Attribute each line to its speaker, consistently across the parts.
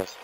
Speaker 1: Press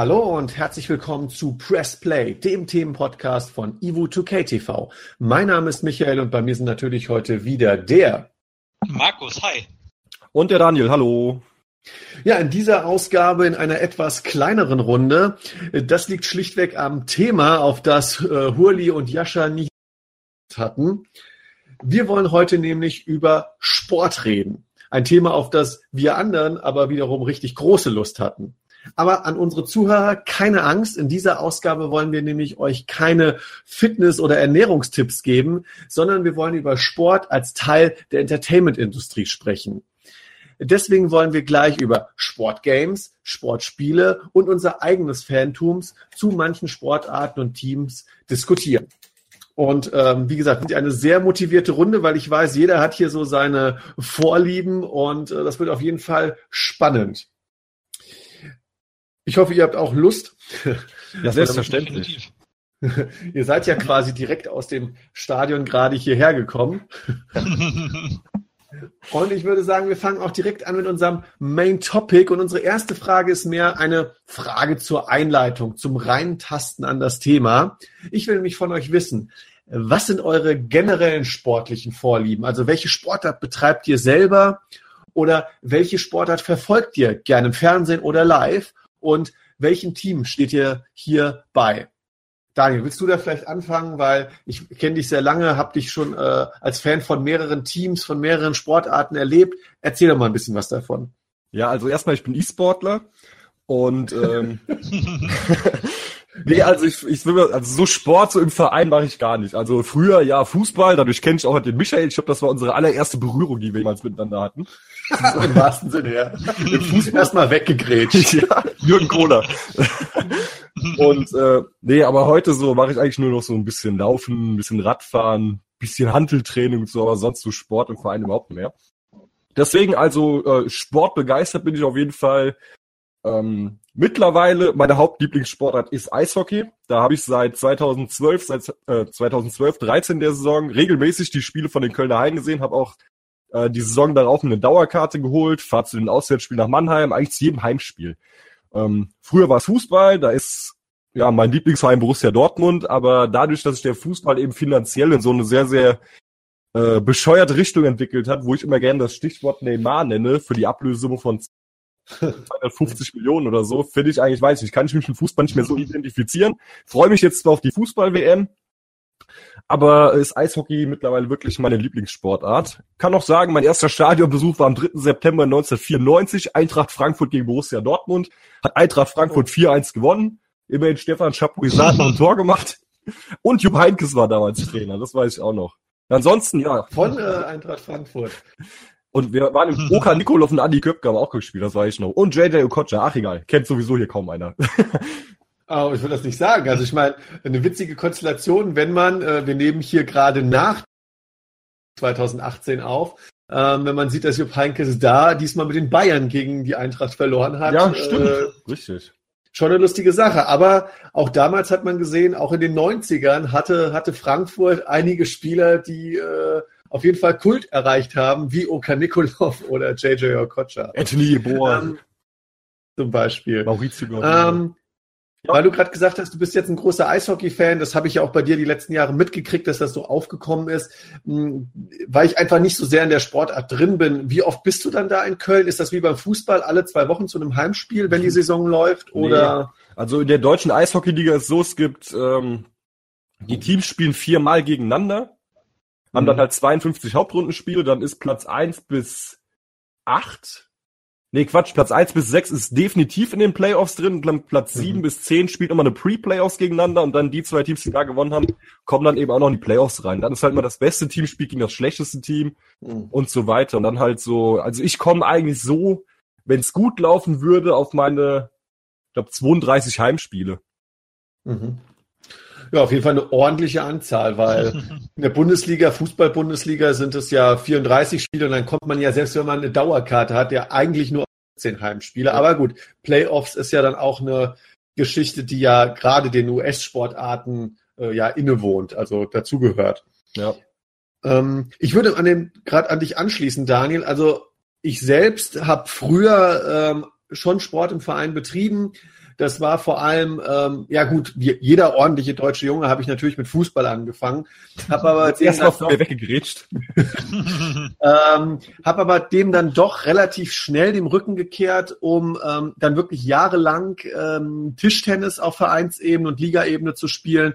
Speaker 2: Hallo und herzlich willkommen zu Press Play, dem Themenpodcast von Ivu2K TV. Mein Name ist Michael und bei mir sind natürlich heute wieder der
Speaker 3: Markus, hi.
Speaker 4: Und der Daniel, hallo.
Speaker 2: Ja, in dieser Ausgabe in einer etwas kleineren Runde. Das liegt schlichtweg am Thema, auf das äh, Hurli und Jascha nicht hatten. Wir wollen heute nämlich über Sport reden. Ein Thema, auf das wir anderen aber wiederum richtig große Lust hatten. Aber an unsere Zuhörer keine Angst. In dieser Ausgabe wollen wir nämlich euch keine Fitness- oder Ernährungstipps geben, sondern wir wollen über Sport als Teil der Entertainment-Industrie sprechen. Deswegen wollen wir gleich über Sportgames, Sportspiele und unser eigenes Phantoms zu manchen Sportarten und Teams diskutieren. Und ähm, wie gesagt, eine sehr motivierte Runde, weil ich weiß, jeder hat hier so seine Vorlieben und äh, das wird auf jeden Fall spannend. Ich hoffe, ihr habt auch Lust.
Speaker 4: Ja, selbstverständlich.
Speaker 2: ihr seid ja quasi direkt aus dem Stadion gerade hierher gekommen. Und ich würde sagen, wir fangen auch direkt an mit unserem Main Topic. Und unsere erste Frage ist mehr eine Frage zur Einleitung, zum Reintasten an das Thema. Ich will nämlich von euch wissen, was sind eure generellen sportlichen Vorlieben? Also welche Sportart betreibt ihr selber? Oder welche Sportart verfolgt ihr gerne im Fernsehen oder live? Und welchem Team steht ihr hier bei? Daniel, willst du da vielleicht anfangen, weil ich kenne dich sehr lange, habe dich schon äh, als Fan von mehreren Teams, von mehreren Sportarten erlebt. Erzähl doch mal ein bisschen was davon.
Speaker 4: Ja, also erstmal, ich bin E-Sportler und ähm, nee, also ich, ich will also so Sport so im Verein mache ich gar nicht. Also früher ja Fußball, dadurch kenne ich auch den Michael. Ich glaube, das war unsere allererste Berührung, die wir jemals miteinander hatten.
Speaker 2: Im wahrsten Sinne, ja. Den Fuß erstmal weggegrätscht.
Speaker 4: ja, Jürgen Kohler. und äh, nee, aber heute so mache ich eigentlich nur noch so ein bisschen Laufen, ein bisschen Radfahren, bisschen Handeltraining und so, aber sonst so Sport im Verein überhaupt nicht mehr. Deswegen also äh, sportbegeistert bin ich auf jeden Fall. Ähm, mittlerweile meine Hauptlieblingssportart ist Eishockey. Da habe ich seit 2012, seit äh, 2012, 13 der Saison regelmäßig die Spiele von den Kölner Haien gesehen, habe auch äh, die Saison darauf eine Dauerkarte geholt, fahre zu den Auswärtsspielen nach Mannheim, eigentlich zu jedem Heimspiel. Ähm, früher war es Fußball, da ist ja mein Lieblingsverein Borussia Dortmund, aber dadurch, dass sich der Fußball eben finanziell in so eine sehr, sehr äh, bescheuerte Richtung entwickelt hat, wo ich immer gerne das Stichwort Neymar nenne, für die Ablösesumme von 250 Millionen oder so, finde ich eigentlich, weiß ich, kann ich mich mit Fußball nicht mehr so identifizieren. Freue mich jetzt auf die Fußball-WM, aber ist Eishockey mittlerweile wirklich meine Lieblingssportart. Kann auch sagen, mein erster Stadionbesuch war am 3. September 1994, Eintracht Frankfurt gegen Borussia Dortmund. Hat Eintracht Frankfurt 4-1 gewonnen. Immerhin Stefan Chapuisat noch ein Tor gemacht. Und Jupp Heynckes war damals Trainer, das weiß ich auch noch. Ansonsten, ja.
Speaker 2: Von äh, Eintracht Frankfurt.
Speaker 4: Und wir waren im Oka Nikolov und Andi Köpke haben auch gespielt, das weiß ich noch. Und JJ Okocha, ach egal, kennt sowieso hier kaum einer.
Speaker 2: Oh, ich will das nicht sagen. Also ich meine, eine witzige Konstellation, wenn man, äh, wir nehmen hier gerade nach 2018 auf, ähm, wenn man sieht, dass Jupp Heynckes da diesmal mit den Bayern gegen die Eintracht verloren hat.
Speaker 4: Ja, stimmt. Äh, Richtig.
Speaker 2: Schon eine lustige Sache. Aber auch damals hat man gesehen, auch in den 90ern hatte, hatte Frankfurt einige Spieler, die äh, auf jeden Fall Kult erreicht haben, wie Oka Nikolov oder JJ Okocha.
Speaker 4: Anthony Boer.
Speaker 2: Ähm, zum Beispiel.
Speaker 4: Maurizio
Speaker 2: Ähm, ja. Weil du gerade gesagt hast, du bist jetzt ein großer Eishockey-Fan, das habe ich ja auch bei dir die letzten Jahre mitgekriegt, dass das so aufgekommen ist, hm, weil ich einfach nicht so sehr in der Sportart drin bin. Wie oft bist du dann da in Köln? Ist das wie beim Fußball alle zwei Wochen zu einem Heimspiel, wenn die Saison läuft? Oder?
Speaker 4: Nee. Also in der deutschen Eishockeyliga ist so, es gibt ähm, Die Teams spielen viermal gegeneinander, haben dann halt 52 Hauptrundenspiele, dann ist Platz eins bis acht Nee, Quatsch, Platz eins bis sechs ist definitiv in den Playoffs drin. Dann Platz sieben mhm. bis zehn spielt immer eine Pre-Playoffs gegeneinander und dann die zwei Teams, die da gewonnen haben, kommen dann eben auch noch in die Playoffs rein. Dann ist halt mal das beste Team spielt gegen das schlechteste Team mhm. und so weiter. Und dann halt so, also ich komme eigentlich so, wenn es gut laufen würde, auf meine, ich glaube, 32 Heimspiele.
Speaker 2: Mhm. Ja, auf jeden Fall eine ordentliche Anzahl, weil in der Bundesliga, Fußball-Bundesliga sind es ja 34 Spiele und dann kommt man ja, selbst wenn man eine Dauerkarte hat, ja eigentlich nur 10 Heimspiele. Aber gut, Playoffs ist ja dann auch eine Geschichte, die ja gerade den US-Sportarten äh, ja innewohnt, also dazugehört. Ja. Ähm, ich würde an den gerade an dich anschließen, Daniel. Also ich selbst habe früher ähm, schon Sport im Verein betrieben. Das war vor allem, ähm, ja gut, jeder ordentliche deutsche Junge habe ich natürlich mit Fußball angefangen. Habe aber
Speaker 4: erst mal von mir weggegrätscht.
Speaker 2: ähm, habe aber dem dann doch relativ schnell dem Rücken gekehrt, um ähm, dann wirklich jahrelang ähm, Tischtennis auf Vereinsebene und Ligaebene zu spielen,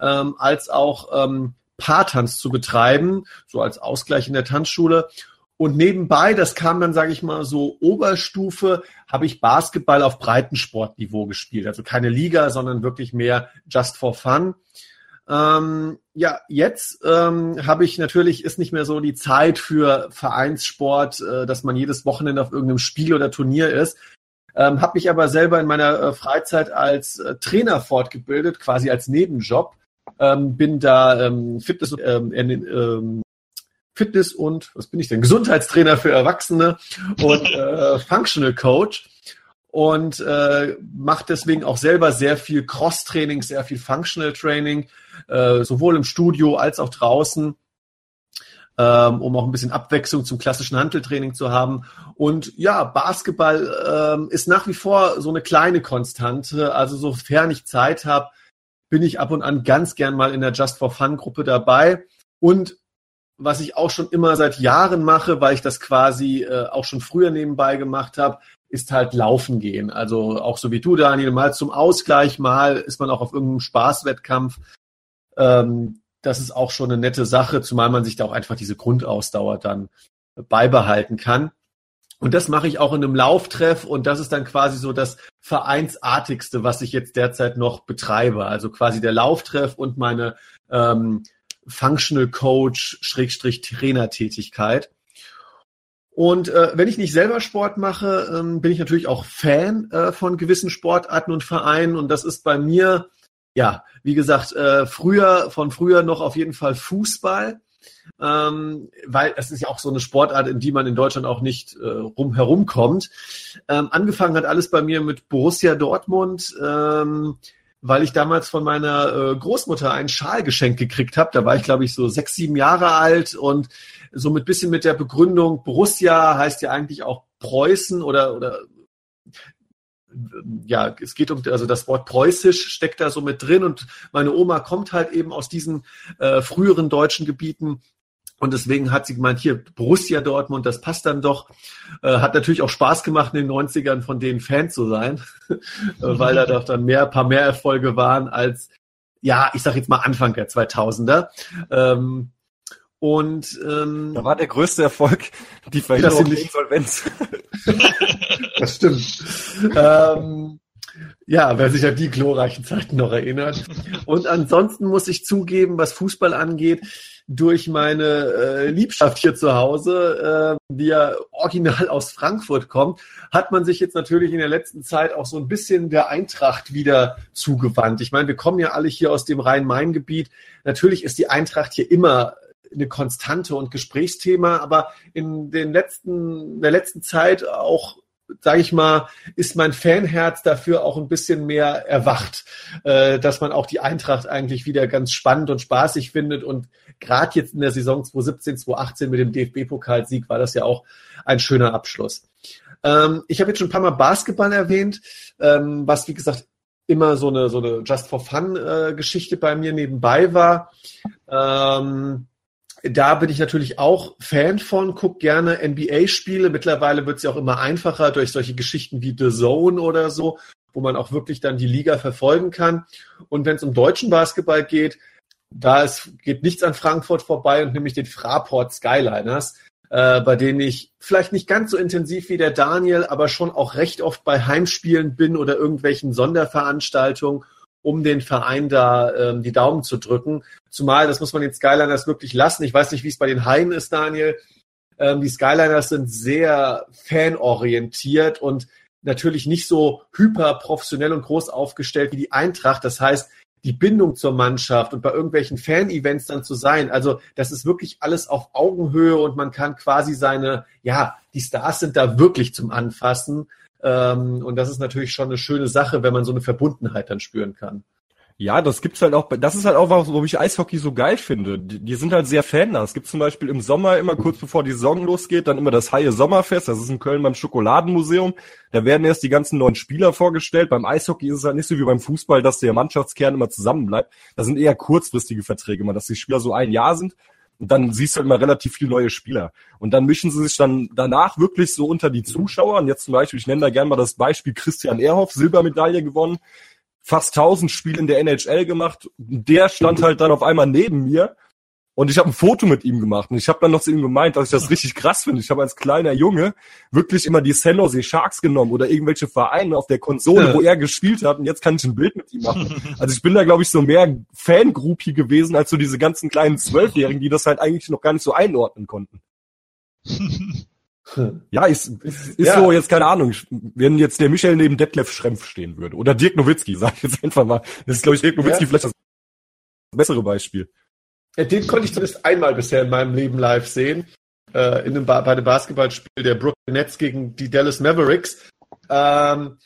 Speaker 2: ähm, als auch ähm, Paartanz zu betreiben, so als Ausgleich in der Tanzschule. Und nebenbei, das kam dann, sage ich mal, so Oberstufe, habe ich Basketball auf Breitensportniveau gespielt. Also keine Liga, sondern wirklich mehr just for fun. Ähm, ja, jetzt ähm, habe ich natürlich, ist nicht mehr so die Zeit für Vereinssport, äh, dass man jedes Wochenende auf irgendeinem Spiel oder Turnier ist. Ähm, habe mich aber selber in meiner äh, Freizeit als äh, Trainer fortgebildet, quasi als Nebenjob. Ähm, bin da ähm, Fitness, ähm, ähm, Fitness und, was bin ich denn, Gesundheitstrainer für Erwachsene und äh, Functional Coach und äh, macht deswegen auch selber sehr viel Cross-Training, sehr viel Functional Training, äh, sowohl im Studio als auch draußen, ähm, um auch ein bisschen Abwechslung zum klassischen Handeltraining zu haben. Und ja, Basketball ähm, ist nach wie vor so eine kleine Konstante. Also sofern ich Zeit habe, bin ich ab und an ganz gern mal in der Just for Fun Gruppe dabei. Und was ich auch schon immer seit Jahren mache, weil ich das quasi äh, auch schon früher nebenbei gemacht habe, ist halt laufen gehen. Also auch so wie du, Daniel, mal zum Ausgleich, mal ist man auch auf irgendeinem Spaßwettkampf. Ähm, das ist auch schon eine nette Sache, zumal man sich da auch einfach diese Grundausdauer dann beibehalten kann. Und das mache ich auch in einem Lauftreff und das ist dann quasi so das Vereinsartigste, was ich jetzt derzeit noch betreibe. Also quasi der Lauftreff und meine ähm, Functional Coach, Schrägstrich Trainertätigkeit. Und äh, wenn ich nicht selber Sport mache, ähm, bin ich natürlich auch Fan äh, von gewissen Sportarten und Vereinen. Und das ist bei mir, ja, wie gesagt, äh, früher, von früher noch auf jeden Fall Fußball. Ähm, weil es ist ja auch so eine Sportart, in die man in Deutschland auch nicht äh, rum herumkommt. Ähm, angefangen hat alles bei mir mit Borussia Dortmund. Ähm, weil ich damals von meiner äh, Großmutter einen Schal geschenkt gekriegt habe. Da war ich, glaube ich, so sechs, sieben Jahre alt und so mit bisschen mit der Begründung, Borussia heißt ja eigentlich auch Preußen oder, oder ja, es geht um, also das Wort preußisch steckt da so mit drin und meine Oma kommt halt eben aus diesen äh, früheren deutschen Gebieten und deswegen hat sie gemeint, hier Borussia Dortmund, das passt dann doch. Äh, hat natürlich auch Spaß gemacht, in den 90ern von denen Fan zu sein, weil da doch dann mehr, paar mehr Erfolge waren als, ja, ich sag jetzt mal Anfang der 2000er. Ähm, und ähm,
Speaker 4: da war der größte Erfolg die Verhinderung der Insolvenz.
Speaker 2: das stimmt. ähm, ja, wer sich an die glorreichen Zeiten noch erinnert. Und ansonsten muss ich zugeben, was Fußball angeht, durch meine äh, Liebschaft hier zu Hause, äh, die ja original aus Frankfurt kommt, hat man sich jetzt natürlich in der letzten Zeit auch so ein bisschen der Eintracht wieder zugewandt. Ich meine, wir kommen ja alle hier aus dem Rhein-Main-Gebiet. Natürlich ist die Eintracht hier immer eine Konstante und Gesprächsthema, aber in den letzten, der letzten Zeit auch sage ich mal, ist mein Fanherz dafür auch ein bisschen mehr erwacht, äh, dass man auch die Eintracht eigentlich wieder ganz spannend und spaßig findet. Und gerade jetzt in der Saison 2017, 2018 mit dem DFB-Pokalsieg war das ja auch ein schöner Abschluss. Ähm, ich habe jetzt schon ein paar Mal Basketball erwähnt, ähm, was wie gesagt immer so eine so eine Just for Fun äh, Geschichte bei mir nebenbei war. Ähm, da bin ich natürlich auch Fan von, guck gerne NBA-Spiele. Mittlerweile wird es ja auch immer einfacher durch solche Geschichten wie The Zone oder so, wo man auch wirklich dann die Liga verfolgen kann. Und wenn es um deutschen Basketball geht, da ist, geht nichts an Frankfurt vorbei und nämlich den Fraport Skyliners, äh, bei denen ich vielleicht nicht ganz so intensiv wie der Daniel, aber schon auch recht oft bei Heimspielen bin oder irgendwelchen Sonderveranstaltungen, um den Verein da ähm, die Daumen zu drücken. Zumal, das muss man den Skyliners wirklich lassen. Ich weiß nicht, wie es bei den Haien ist, Daniel. Ähm, die Skyliners sind sehr fanorientiert und natürlich nicht so hyper professionell und groß aufgestellt wie die Eintracht. Das heißt, die Bindung zur Mannschaft und bei irgendwelchen Fan-Events dann zu sein. Also das ist wirklich alles auf Augenhöhe und man kann quasi seine, ja, die Stars sind da wirklich zum Anfassen. Ähm, und das ist natürlich schon eine schöne Sache, wenn man so eine Verbundenheit dann spüren kann.
Speaker 4: Ja, das gibt's halt auch, das ist halt auch was, wo ich Eishockey so geil finde. Die, die sind halt sehr Fan da. Es gibt zum Beispiel im Sommer immer kurz bevor die Saison losgeht, dann immer das Haie Sommerfest. Das ist in Köln beim Schokoladenmuseum. Da werden erst die ganzen neuen Spieler vorgestellt. Beim Eishockey ist es halt nicht so wie beim Fußball, dass der Mannschaftskern immer zusammenbleibt. Da sind eher kurzfristige Verträge immer, dass die Spieler so ein Jahr sind. Und dann siehst du immer relativ viele neue Spieler. Und dann mischen sie sich dann danach wirklich so unter die Zuschauer. Und jetzt zum Beispiel, ich nenne da gerne mal das Beispiel Christian Ehrhoff, Silbermedaille gewonnen fast 1000 Spiele in der NHL gemacht. Der stand halt dann auf einmal neben mir und ich habe ein Foto mit ihm gemacht und ich habe dann noch zu ihm gemeint, dass ich das richtig krass finde. Ich habe als kleiner Junge wirklich immer die San Jose Sharks genommen oder irgendwelche Vereine auf der Konsole, wo er gespielt hat und jetzt kann ich ein Bild mit ihm machen. Also ich bin da glaube ich so mehr Fangroupie gewesen als so diese ganzen kleinen Zwölfjährigen, die das halt eigentlich noch gar nicht so einordnen konnten. Ja, ist, ist, ja. so jetzt keine Ahnung, wenn jetzt der Michel neben Detlef Schrempf stehen würde oder Dirk Nowitzki, sag ich jetzt einfach mal. Das ist glaube ich Dirk Nowitzki ja. vielleicht das bessere Beispiel.
Speaker 2: Ja, den konnte ich zumindest einmal bisher in meinem Leben live sehen, äh, in einem ba bei dem Basketballspiel der Brooklyn Nets gegen die Dallas Mavericks. Ähm,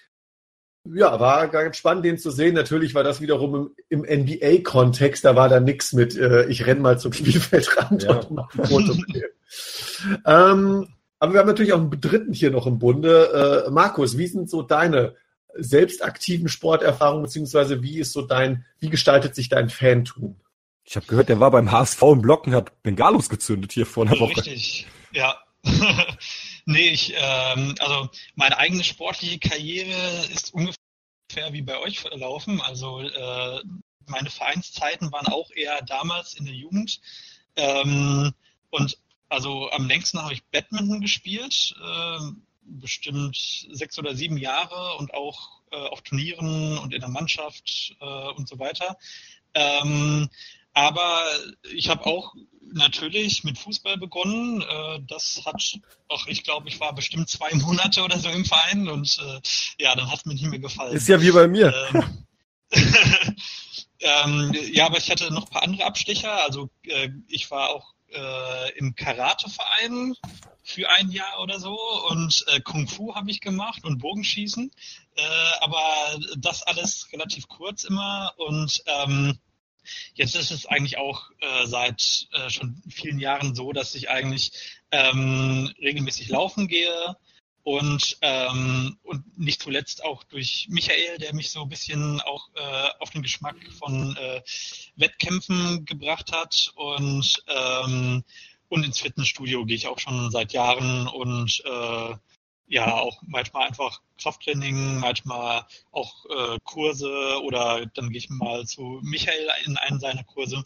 Speaker 2: ja, war ganz spannend, den zu sehen. Natürlich war das wiederum im, im NBA-Kontext, da war da nix mit, äh, ich renn mal zum Spielfeldrand ja. und mach ein Foto mit dem. ähm, aber wir haben natürlich auch einen dritten hier noch im Bunde. Äh, Markus, wie sind so deine selbstaktiven Sporterfahrungen, beziehungsweise wie ist so dein, wie gestaltet sich dein Fantum?
Speaker 4: Ich habe gehört, der war beim HSV im Blocken, hat Bengalos gezündet hier vor einer Woche.
Speaker 1: Richtig, ja. nee, ich, ähm, also meine eigene sportliche Karriere ist ungefähr wie bei euch verlaufen. Also äh, meine Vereinszeiten waren auch eher damals in der Jugend. Ähm, und also am längsten habe ich Badminton gespielt, äh, bestimmt sechs oder sieben Jahre und auch äh, auf Turnieren und in der Mannschaft äh, und so weiter. Ähm, aber ich habe auch natürlich mit Fußball begonnen. Äh, das hat, auch ich glaube, ich war bestimmt zwei Monate oder so im Verein und äh, ja, dann hat es mir nicht mehr gefallen.
Speaker 4: Ist ja wie bei mir.
Speaker 1: Ähm, ähm, ja, aber ich hatte noch ein paar andere Abstecher. Also äh, ich war auch äh, im Karateverein für ein Jahr oder so und äh, Kung Fu habe ich gemacht und Bogenschießen, äh, aber das alles relativ kurz immer und ähm, jetzt ist es eigentlich auch äh, seit äh, schon vielen Jahren so, dass ich eigentlich ähm, regelmäßig laufen gehe und, ähm, und nicht zuletzt auch durch Michael, der mich so ein bisschen auch äh, auf den Geschmack von äh, Wettkämpfen gebracht hat und, ähm, und ins Fitnessstudio gehe ich auch schon seit Jahren und äh, ja, auch manchmal einfach Krafttraining, manchmal auch äh, Kurse oder dann gehe ich mal zu Michael in einen seiner Kurse.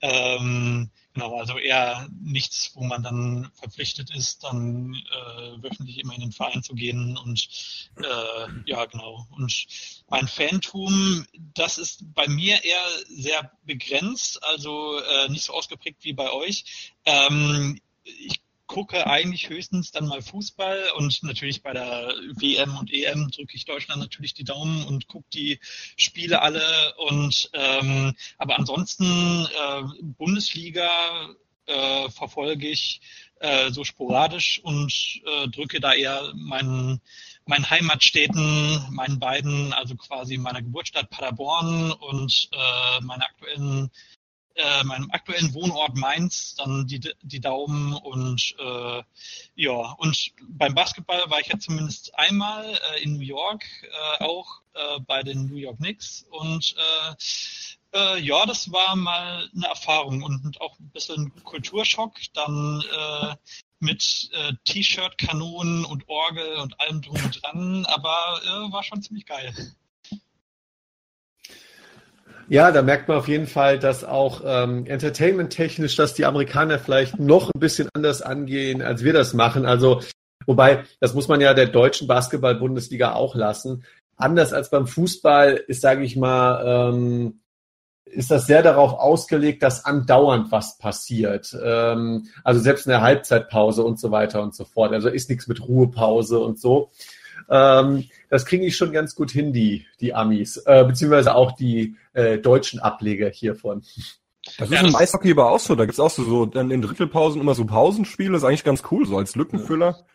Speaker 1: Ähm, genau, also eher nichts, wo man dann verpflichtet ist, dann äh, wöchentlich immer in den Verein zu gehen und äh, ja, genau. Und mein Fantum, das ist bei mir eher sehr begrenzt, also äh, nicht so ausgeprägt wie bei euch. Ähm, ich gucke eigentlich höchstens dann mal Fußball und natürlich bei der WM und EM drücke ich Deutschland natürlich die Daumen und gucke die Spiele alle und ähm, aber ansonsten äh, Bundesliga äh, verfolge ich äh, so sporadisch und äh, drücke da eher meinen meinen Heimatstädten, meinen beiden, also quasi meiner Geburtsstadt Paderborn und äh, meiner aktuellen äh, meinem aktuellen Wohnort Mainz dann die, die Daumen und äh, ja, und beim Basketball war ich ja zumindest einmal äh, in New York, äh, auch äh, bei den New York Knicks und äh, äh, ja, das war mal eine Erfahrung und auch ein bisschen Kulturschock, dann äh, mit äh, T-Shirt, Kanonen und Orgel und allem drum und dran, aber äh, war schon ziemlich geil.
Speaker 2: Ja, da merkt man auf jeden Fall, dass auch ähm, entertainment-technisch, dass die Amerikaner vielleicht noch ein bisschen anders angehen, als wir das machen. Also, wobei, das muss man ja der deutschen Basketball-Bundesliga auch lassen. Anders als beim Fußball ist, sage ich mal, ähm, ist das sehr darauf ausgelegt, dass andauernd was passiert. Ähm, also selbst in der Halbzeitpause und so weiter und so fort. Also ist nichts mit Ruhepause und so. Ähm, das kriege ich schon ganz gut hin, die, die Amis, äh, beziehungsweise auch die äh, deutschen Ableger hiervon.
Speaker 4: Das ist ja, im Eishockey aber auch so. Da gibt's auch so, so dann in Drittelpausen immer so Pausenspiele. Das ist eigentlich ganz cool, so als Lückenfüller.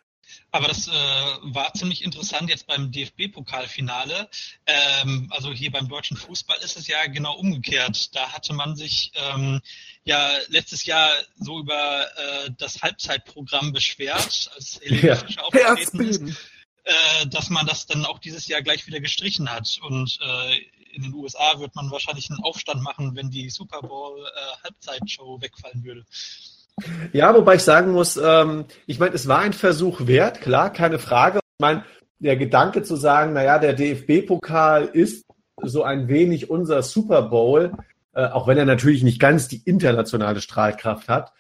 Speaker 1: Aber das äh, war ziemlich interessant jetzt beim DFB-Pokalfinale. Ähm, also hier beim deutschen Fußball ist es ja genau umgekehrt. Da hatte man sich ähm, ja letztes Jahr so über äh, das Halbzeitprogramm beschwert, als Helene ja. Fischer aufgetreten ist, äh, dass man das dann auch dieses Jahr gleich wieder gestrichen hat. Und äh, in den USA wird man wahrscheinlich einen Aufstand machen, wenn die Super Bowl äh, wegfallen würde.
Speaker 2: Ja, wobei ich sagen muss, ähm, ich meine, es war ein Versuch wert, klar, keine Frage. Ich meine, der Gedanke zu sagen, naja, der DFB-Pokal ist so ein wenig unser Super Bowl, äh, auch wenn er natürlich nicht ganz die internationale Strahlkraft hat,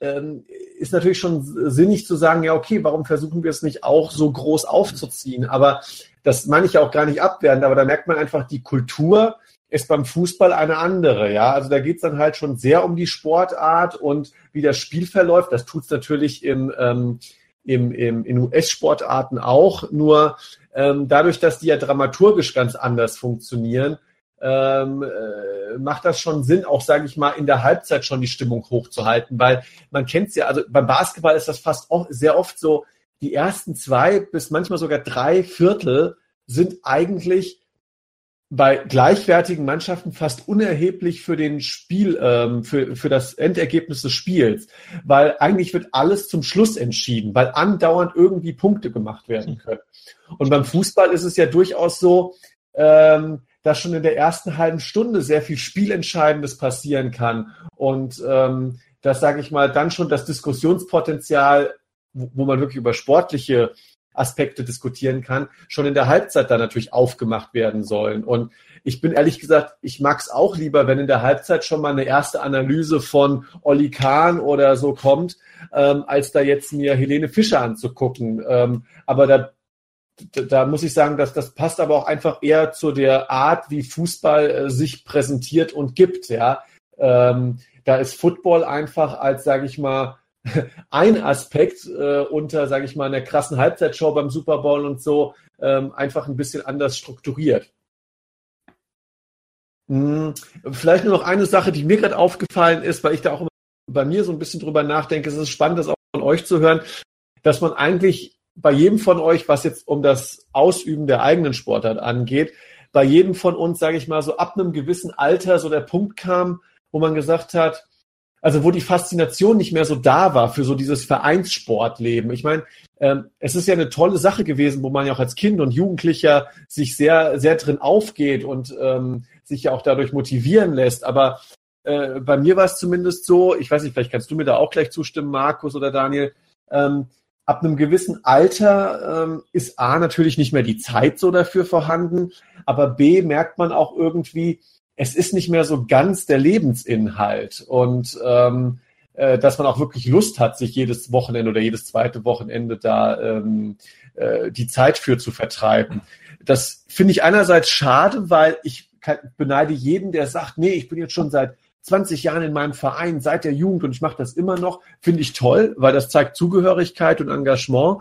Speaker 2: ähm, ist natürlich schon sinnig zu sagen, ja, okay, warum versuchen wir es nicht auch so groß aufzuziehen? Aber das meine ich ja auch gar nicht abwertend, aber da merkt man einfach die Kultur, ist beim Fußball eine andere. Ja, also da geht's dann halt schon sehr um die Sportart und wie das Spiel verläuft. Das tut's natürlich im, ähm, im, im, in US-Sportarten auch. Nur ähm, dadurch, dass die ja dramaturgisch ganz anders funktionieren, ähm, äh, macht das schon Sinn, auch sage ich mal in der Halbzeit schon die Stimmung hochzuhalten, weil man kennt's ja. Also beim Basketball ist das fast auch sehr oft so. Die ersten zwei bis manchmal sogar drei Viertel sind eigentlich bei gleichwertigen Mannschaften fast unerheblich für den Spiel, ähm, für, für das Endergebnis des Spiels, weil eigentlich wird alles zum Schluss entschieden, weil andauernd irgendwie Punkte gemacht werden können. Und beim Fußball ist es ja durchaus so, ähm, dass schon in der ersten halben Stunde sehr viel Spielentscheidendes passieren kann und ähm, das sage ich mal dann schon das Diskussionspotenzial, wo, wo man wirklich über sportliche Aspekte diskutieren kann, schon in der Halbzeit dann natürlich aufgemacht werden sollen. Und ich bin ehrlich gesagt, ich mag es auch lieber, wenn in der Halbzeit schon mal eine erste Analyse von Olli Kahn oder so kommt, ähm, als da jetzt mir Helene Fischer anzugucken. Ähm, aber da da muss ich sagen, dass das passt aber auch einfach eher zu der Art, wie Fußball äh, sich präsentiert und gibt. Ja, ähm, da ist Football einfach als, sage ich mal, ein Aspekt äh, unter, sage ich mal, einer krassen Halbzeitshow beim Super Bowl und so ähm, einfach ein bisschen anders strukturiert. Hm, vielleicht nur noch eine Sache, die mir gerade aufgefallen ist, weil ich da auch bei mir so ein bisschen drüber nachdenke. Es ist spannend, das auch von euch zu hören, dass man eigentlich bei jedem von euch, was jetzt um das Ausüben der eigenen Sportart angeht, bei jedem von uns, sage ich mal, so ab einem gewissen Alter so der Punkt kam, wo man gesagt hat, also wo die Faszination nicht mehr so da war für so dieses Vereinssportleben. Ich meine, ähm, es ist ja eine tolle Sache gewesen, wo man ja auch als Kind und Jugendlicher sich sehr, sehr drin aufgeht und ähm, sich ja auch dadurch motivieren lässt. Aber äh, bei mir war es zumindest so, ich weiß nicht, vielleicht kannst du mir da auch gleich zustimmen, Markus oder Daniel, ähm, ab einem gewissen Alter ähm, ist A natürlich nicht mehr die Zeit so dafür vorhanden, aber B merkt man auch irgendwie, es ist nicht mehr so ganz der Lebensinhalt und ähm, äh, dass man auch wirklich Lust hat, sich jedes Wochenende oder jedes zweite Wochenende da ähm, äh, die Zeit für zu vertreiben. Das finde ich einerseits schade, weil ich beneide jeden, der sagt, nee, ich bin jetzt schon seit 20 Jahren in meinem Verein, seit der Jugend und ich mache das immer noch, finde ich toll, weil das zeigt Zugehörigkeit und Engagement.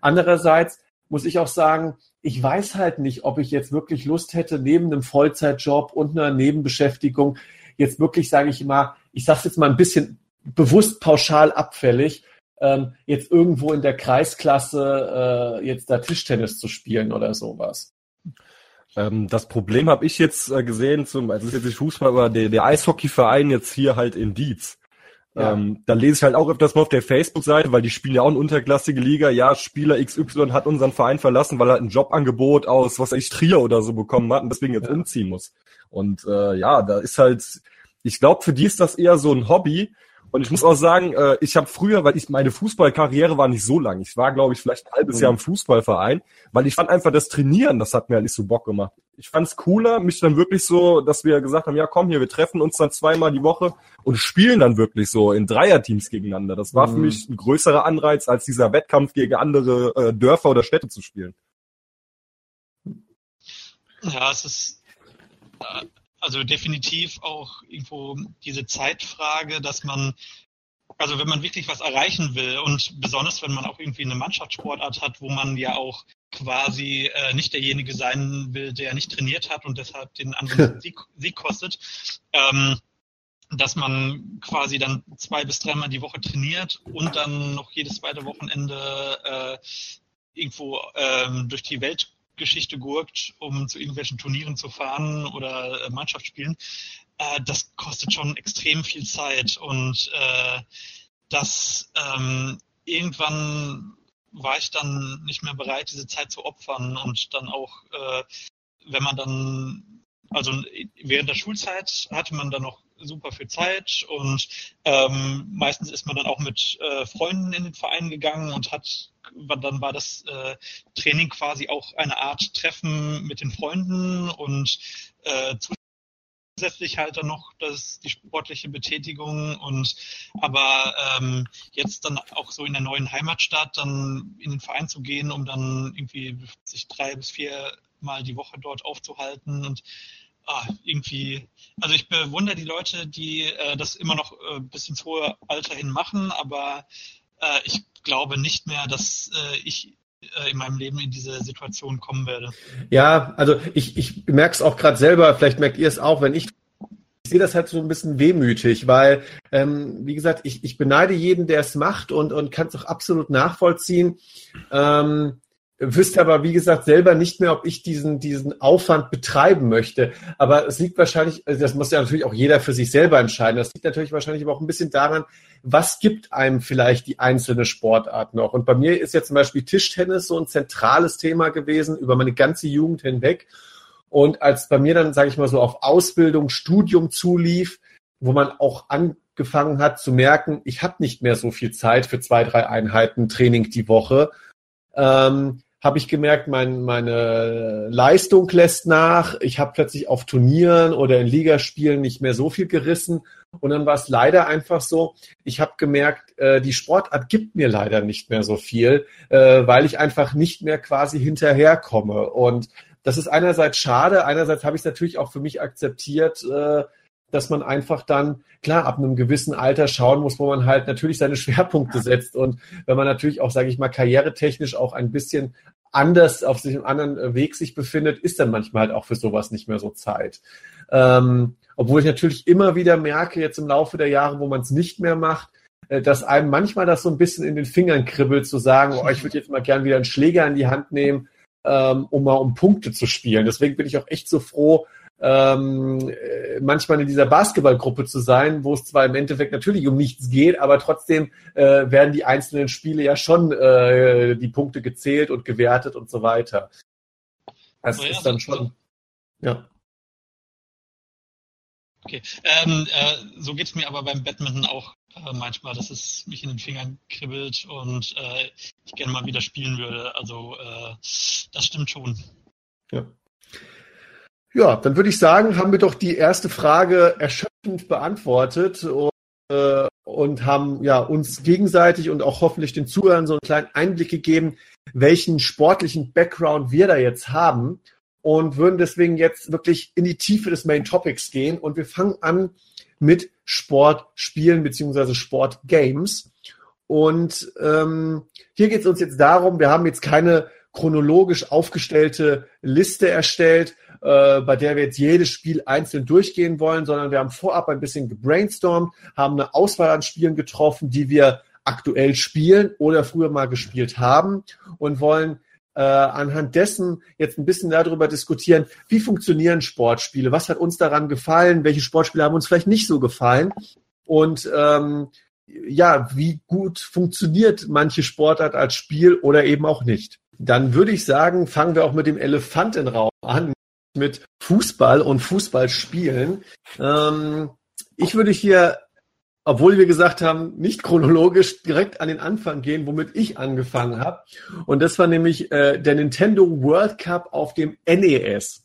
Speaker 2: Andererseits muss ich auch sagen, ich weiß halt nicht, ob ich jetzt wirklich Lust hätte, neben einem Vollzeitjob und einer Nebenbeschäftigung jetzt wirklich, sage ich mal, ich sage jetzt mal ein bisschen bewusst pauschal abfällig, ähm, jetzt irgendwo in der Kreisklasse äh, jetzt da Tischtennis zu spielen oder sowas.
Speaker 4: Ähm, das Problem habe ich jetzt äh, gesehen, zum, also ist jetzt nicht Fußball, aber der, der Eishockeyverein jetzt hier halt in Dietz. Ja. Ähm, da lese ich halt auch öfters mal auf der Facebook-Seite, weil die spielen ja auch eine unterklassige Liga. Ja, Spieler XY hat unseren Verein verlassen, weil er ein Jobangebot aus, was ich, Trier oder so bekommen hat und deswegen jetzt ja. umziehen muss. Und äh, ja, da ist halt, ich glaube, für die ist das eher so ein Hobby Und ich muss auch sagen, äh, ich habe früher, weil ich meine Fußballkarriere war nicht so lang. Ich war, glaube ich, vielleicht ein halbes Jahr im Fußballverein, weil ich fand einfach das Trainieren, das hat mir halt nicht so Bock gemacht. Ich fand's cooler, mich dann wirklich so, dass wir gesagt haben, ja komm hier, wir treffen uns dann zweimal die Woche und spielen dann wirklich so in Dreierteams gegeneinander. Das war mhm. für mich ein größerer Anreiz, als dieser Wettkampf gegen andere äh, Dörfer oder Städte zu spielen.
Speaker 1: Ja, es ist äh, also definitiv auch irgendwo diese Zeitfrage, dass man, also wenn man wirklich was erreichen will und besonders wenn man auch irgendwie eine Mannschaftssportart hat, wo man ja auch quasi äh, nicht derjenige sein will, der nicht trainiert hat und deshalb den anderen Sieg, Sieg kostet, ähm, dass man quasi dann zwei bis dreimal die Woche trainiert und dann noch jedes zweite Wochenende äh, irgendwo ähm, durch die Welt Geschichte gurkt, um zu irgendwelchen Turnieren zu fahren oder äh, Mannschaftsspielen, äh, das kostet schon extrem viel Zeit und äh, das ähm, irgendwann war ich dann nicht mehr bereit, diese Zeit zu opfern und dann auch, äh, wenn man dann, also während der Schulzeit hatte man dann noch super viel Zeit und ähm, meistens ist man dann auch mit äh, Freunden in den Verein gegangen und hat dann war das äh, Training quasi auch eine Art Treffen mit den Freunden und äh, zusätzlich halt dann noch das die sportliche Betätigung und aber ähm, jetzt dann auch so in der neuen Heimatstadt dann in den Verein zu gehen, um dann irgendwie sich drei bis vier Mal die Woche dort aufzuhalten und ah, irgendwie, also ich bewundere die Leute, die äh, das immer noch äh, bis ins hohe Alter hin machen, aber äh, ich glaube nicht mehr, dass äh, ich äh, in meinem Leben in diese Situation kommen werde.
Speaker 2: Ja, also ich, ich merke es auch gerade selber, vielleicht merkt ihr es auch, wenn ich ich sehe das halt so ein bisschen wehmütig, weil, ähm, wie gesagt, ich, ich beneide jeden, der es macht und, und kann es auch absolut nachvollziehen. Ähm, wüsste aber, wie gesagt, selber nicht mehr, ob ich diesen, diesen Aufwand betreiben möchte. Aber es liegt wahrscheinlich, also das muss ja natürlich auch jeder für sich selber entscheiden. Das liegt natürlich wahrscheinlich aber auch ein bisschen daran, was gibt einem vielleicht die einzelne Sportart noch. Und bei mir ist ja zum Beispiel Tischtennis so ein zentrales Thema gewesen über meine ganze Jugend hinweg. Und als bei mir dann, sage ich mal so, auf Ausbildung, Studium zulief, wo man auch angefangen hat zu merken, ich habe nicht mehr so viel Zeit für zwei, drei Einheiten Training die Woche, ähm, habe ich gemerkt, mein, meine Leistung lässt nach. Ich habe plötzlich auf Turnieren oder in Ligaspielen nicht mehr so viel gerissen. Und dann war es leider einfach so, ich habe gemerkt, äh, die Sportart gibt mir leider nicht mehr so viel, äh, weil ich einfach nicht mehr quasi hinterherkomme. Und das ist einerseits schade, einerseits habe ich es natürlich auch für mich akzeptiert, äh, dass man einfach dann, klar, ab einem gewissen Alter schauen muss, wo man halt natürlich seine Schwerpunkte setzt. Und wenn man natürlich auch, sage ich mal, karrieretechnisch auch ein bisschen anders auf sich einem anderen Weg sich befindet, ist dann manchmal halt auch für sowas nicht mehr so Zeit. Ähm, obwohl ich natürlich immer wieder merke, jetzt im Laufe der Jahre, wo man es nicht mehr macht, äh, dass einem manchmal das so ein bisschen in den Fingern kribbelt, zu sagen, oh, ich würde jetzt mal gern wieder einen Schläger in die Hand nehmen, ähm, um mal um Punkte zu spielen. Deswegen bin ich auch echt so froh, ähm, äh, manchmal in dieser Basketballgruppe zu sein, wo es zwar im Endeffekt natürlich um nichts geht, aber trotzdem äh, werden die einzelnen Spiele ja schon äh, die Punkte gezählt und gewertet und so weiter. Das oh ja, ist dann schon, ja.
Speaker 1: Okay, ähm, äh, so geht's mir aber beim Badminton auch äh, manchmal, dass es mich in den Fingern kribbelt und äh, ich gerne mal wieder spielen würde. Also äh, das stimmt schon.
Speaker 2: Ja. Ja, dann würde ich sagen, haben wir doch die erste Frage erschöpfend beantwortet und, äh, und haben ja uns gegenseitig und auch hoffentlich den Zuhörern so einen kleinen Einblick gegeben, welchen sportlichen Background wir da jetzt haben und würden deswegen jetzt wirklich in die Tiefe des Main Topics gehen und wir fangen an mit Sportspielen beziehungsweise Sportgames. Und ähm, hier geht es uns jetzt darum, wir haben jetzt keine chronologisch aufgestellte Liste erstellt, äh, bei der wir jetzt jedes Spiel einzeln durchgehen wollen, sondern wir haben vorab ein bisschen gebrainstormt, haben eine Auswahl an Spielen getroffen, die wir aktuell spielen oder früher mal gespielt haben und wollen äh, anhand dessen jetzt ein bisschen darüber diskutieren, wie funktionieren Sportspiele, was hat uns daran gefallen, welche Sportspiele haben uns vielleicht nicht so gefallen und ähm, ja, wie gut funktioniert manche Sportart als Spiel oder eben auch nicht. Dann würde ich sagen, fangen wir auch mit dem Elefant im Raum an, mit Fußball und Fußballspielen. Ähm, ich würde hier obwohl wir gesagt haben, nicht chronologisch direkt an den Anfang gehen, womit ich angefangen habe. Und das war nämlich äh, der Nintendo World Cup auf dem NES.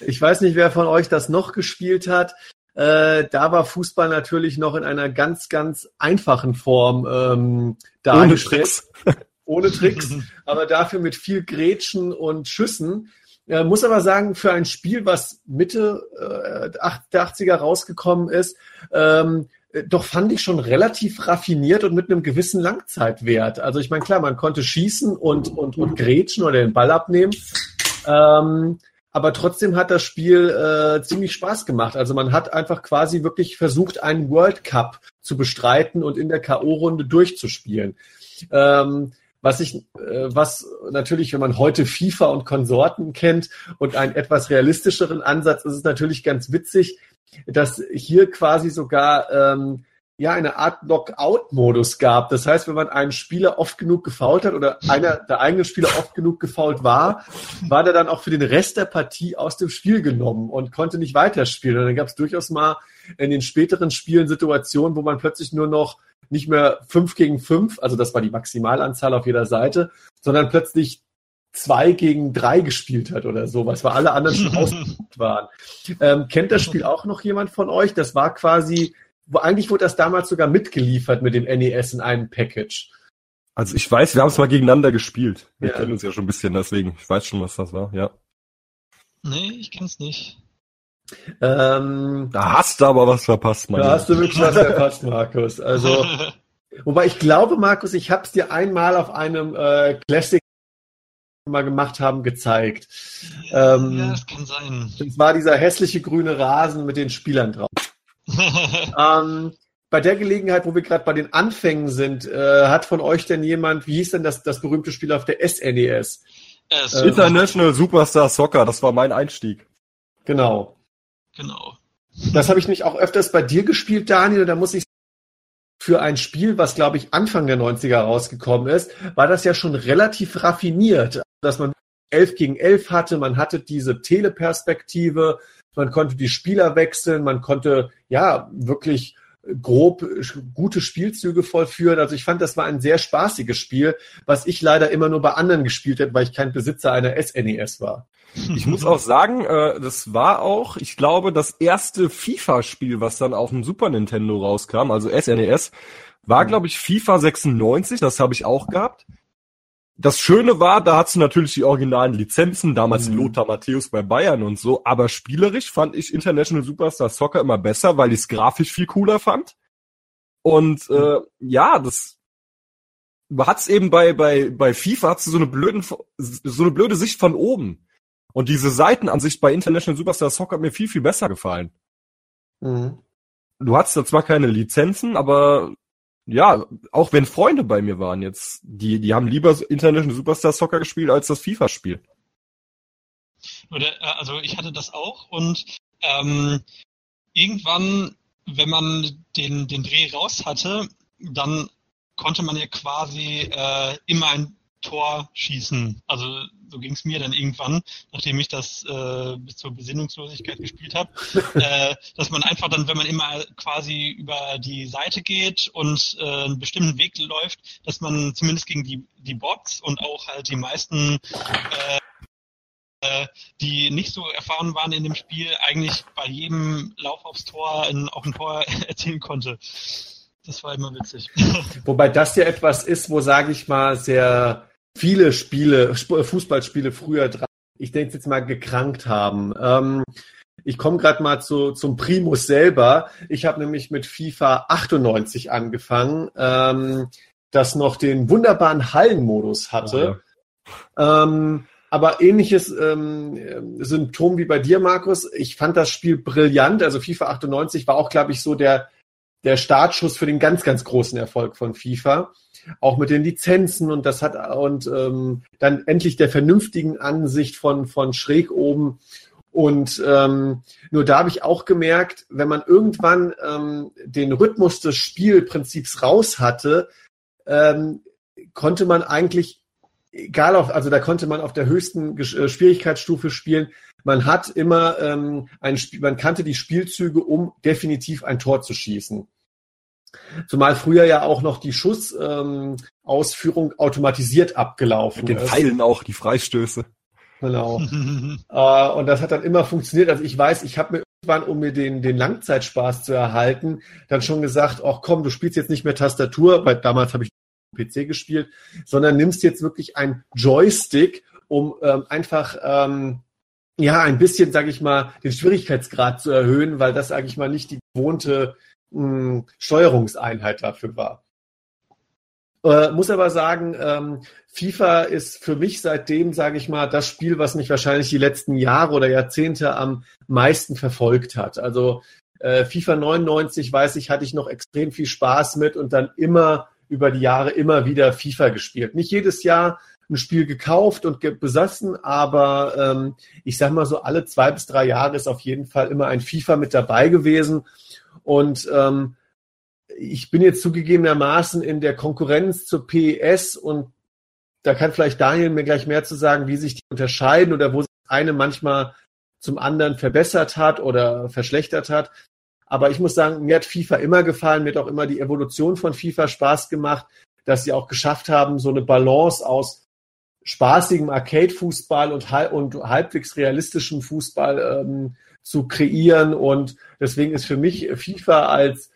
Speaker 2: Ich weiß nicht, wer von euch das noch gespielt hat. Äh, da war Fußball natürlich noch in einer ganz, ganz einfachen Form ähm, dargestellt. Ohne Tricks. Ohne Tricks, aber dafür mit viel Grätschen und Schüssen. Äh, muss aber sagen, für ein Spiel, was Mitte äh, der 80er rausgekommen ist, ähm, doch fand ich schon relativ raffiniert und mit einem gewissen Langzeitwert. Also ich meine, klar, man konnte schießen und, und, und grätschen oder den Ball abnehmen. Ähm, aber trotzdem hat das Spiel äh, ziemlich Spaß gemacht. Also man hat einfach quasi wirklich versucht, einen World Cup zu bestreiten und in der K.O.-Runde durchzuspielen. Ähm, was ich, äh, was natürlich, wenn man heute FIFA und Konsorten kennt und einen etwas realistischeren Ansatz, ist es natürlich ganz witzig, dass hier quasi sogar ähm, ja eine Art Knockout-Modus gab. Das heißt, wenn man einen Spieler oft genug gefault hat oder einer der eigenen Spieler oft genug gefault war, war der dann auch für den Rest der Partie aus dem Spiel genommen und konnte nicht weiterspielen. Und dann gab es durchaus mal in den späteren Spielen Situationen, wo man plötzlich nur noch nicht mehr fünf gegen fünf, also das war die Maximalanzahl auf jeder Seite, sondern plötzlich zwei gegen drei gespielt hat oder sowas, weil alle anderen schon ausgebucht waren. Ähm, kennt das Spiel auch noch jemand von euch? Das war quasi wo eigentlich wurde das damals sogar mitgeliefert mit dem NES in einem Package.
Speaker 4: Also ich weiß, wir haben es mal gegeneinander gespielt. Wir ja. kennen uns ja schon ein bisschen, deswegen, ich weiß schon, was das war, ja.
Speaker 1: Nee, ich kenn's nicht.
Speaker 4: Ähm, da hast du aber was verpasst,
Speaker 2: Mann. Da hast du wirklich was verpasst, Markus. Also, wobei ich glaube, Markus, ich hab's dir einmal auf einem äh, Classic mal gemacht haben, gezeigt.
Speaker 1: Ja, ähm, ja, das kann sein.
Speaker 2: Das war dieser hässliche grüne Rasen mit den Spielern drauf. ähm, bei der Gelegenheit, wo wir gerade bei den Anfängen sind, äh, hat von euch denn jemand, wie hieß denn das, das berühmte Spiel auf der SNES?
Speaker 4: Äh, International Superstar Soccer, das war mein Einstieg.
Speaker 2: Genau.
Speaker 1: Genau.
Speaker 2: Das habe ich nicht auch öfters bei dir gespielt, Daniel. Da muss ich für ein Spiel, was glaube ich Anfang der 90er rausgekommen ist, war das ja schon relativ raffiniert, dass man 11 gegen 11 hatte, man hatte diese Teleperspektive, man konnte die Spieler wechseln, man konnte ja wirklich grob gute Spielzüge vollführen. Also ich fand, das war ein sehr spaßiges Spiel, was ich leider immer nur bei anderen gespielt habe, weil ich kein Besitzer einer SNES e war.
Speaker 4: Ich muss auch sagen, äh, das war auch, ich glaube, das erste FIFA-Spiel, was dann auf dem Super Nintendo rauskam, also SNES, e war, glaube ich, FIFA 96, das habe ich auch gehabt das Schöne war, da hast du natürlich die originalen Lizenzen, damals mhm. Lothar Matthäus bei Bayern und so, aber spielerisch fand ich International Superstar Soccer immer besser, weil ich es grafisch viel cooler fand. Und äh, ja, das hat's eben bei bei bei FIFA hat's so eine blöden so eine blöde Sicht von oben. Und diese Seitenansicht bei International Superstar Soccer hat mir viel viel besser gefallen. Mhm. Du hattest da zwar keine Lizenzen, aber ja, auch wenn Freunde bei mir waren jetzt, die, die haben lieber International Superstar Soccer gespielt als das FIFA-Spiel.
Speaker 1: Äh, also ich hatte das auch und ähm, irgendwann, wenn man den, den Dreh raus hatte, dann konnte man ja quasi äh, immer ein Tor schießen. Also so ging es mir dann irgendwann, nachdem ich das äh, bis zur Besinnungslosigkeit gespielt habe, äh, dass man einfach dann, wenn man immer quasi über die Seite geht und äh, einen bestimmten Weg läuft, dass man zumindest gegen die, die Bots und auch halt die meisten äh, äh die nicht so erfahren waren in dem Spiel, eigentlich bei jedem Lauf aufs Tor in, auch ein Tor erzielen konnte. Das war immer witzig.
Speaker 2: Wobei das ja etwas ist, wo, sage ich mal, sehr viele Spiele, Fußballspiele früher dran, ich denke jetzt mal gekrankt haben. Ähm, ich komme gerade mal zu, zum Primus selber. Ich habe nämlich mit FIFA 98 angefangen, ähm, das noch den wunderbaren Hallenmodus hatte. Oh, ja. ähm, aber ähnliches ähm, Symptom wie bei dir, Markus. Ich fand das Spiel brillant. Also FIFA 98 war auch, glaube ich, so der, der Startschuss für den ganz, ganz großen Erfolg von FIFA auch mit den Lizenzen und das hat und ähm, dann endlich der vernünftigen Ansicht von von schräg oben und ähm, nur da habe ich auch gemerkt, wenn man irgendwann ähm, den Rhythmus des Spielprinzips raus hatte, ähm, konnte man eigentlich egal auf, also da konnte man auf der höchsten äh, Schwierigkeitsstufe spielen. Man hat immer ähm, ein Spiel, man kannte die Spielzüge, um definitiv ein Tor zu schießen. Zumal früher ja auch noch die Schussausführung ähm, automatisiert abgelaufen
Speaker 4: Mit den ist. Pfeilen auch, die Freistöße.
Speaker 2: Genau. äh, und das hat dann immer funktioniert. Also ich weiß, ich habe mir irgendwann, um mir den, den Langzeitspaß zu erhalten, dann schon gesagt, ach komm, du spielst jetzt nicht mehr Tastatur, weil damals habe ich PC gespielt, sondern nimmst jetzt wirklich ein Joystick, um ähm, einfach ähm, ja ein bisschen, sage ich mal, den Schwierigkeitsgrad zu erhöhen, weil das, sage ich mal, nicht die gewohnte mh, Steuerungseinheit dafür war. Äh, muss aber sagen, ähm, FIFA ist für mich seitdem, sage ich mal, das Spiel, was mich wahrscheinlich die letzten Jahre oder Jahrzehnte am meisten verfolgt hat. Also äh, FIFA 99, weiß ich, hatte ich noch extrem viel Spaß mit und dann immer über die Jahre immer wieder FIFA gespielt. Nicht jedes Jahr ein Spiel gekauft und ge besessen, aber ähm, ich sag mal so, alle zwei bis drei Jahre ist auf jeden Fall immer ein FIFA mit dabei gewesen. Und ähm, ich bin jetzt zugegebenermaßen in der Konkurrenz zur PES und da kann vielleicht Daniel mir gleich mehr zu sagen, wie sich die unterscheiden oder wo sich eine manchmal zum anderen verbessert hat oder verschlechtert hat. Aber ich muss sagen, mir hat FIFA immer gefallen, mir hat auch immer die Evolution von FIFA Spaß gemacht, dass sie auch geschafft haben, so eine Balance aus spaßigem Arcade-Fußball und, halb, und halbwegs realistischem Fußball ähm, zu kreieren. Und deswegen ist für mich FIFA als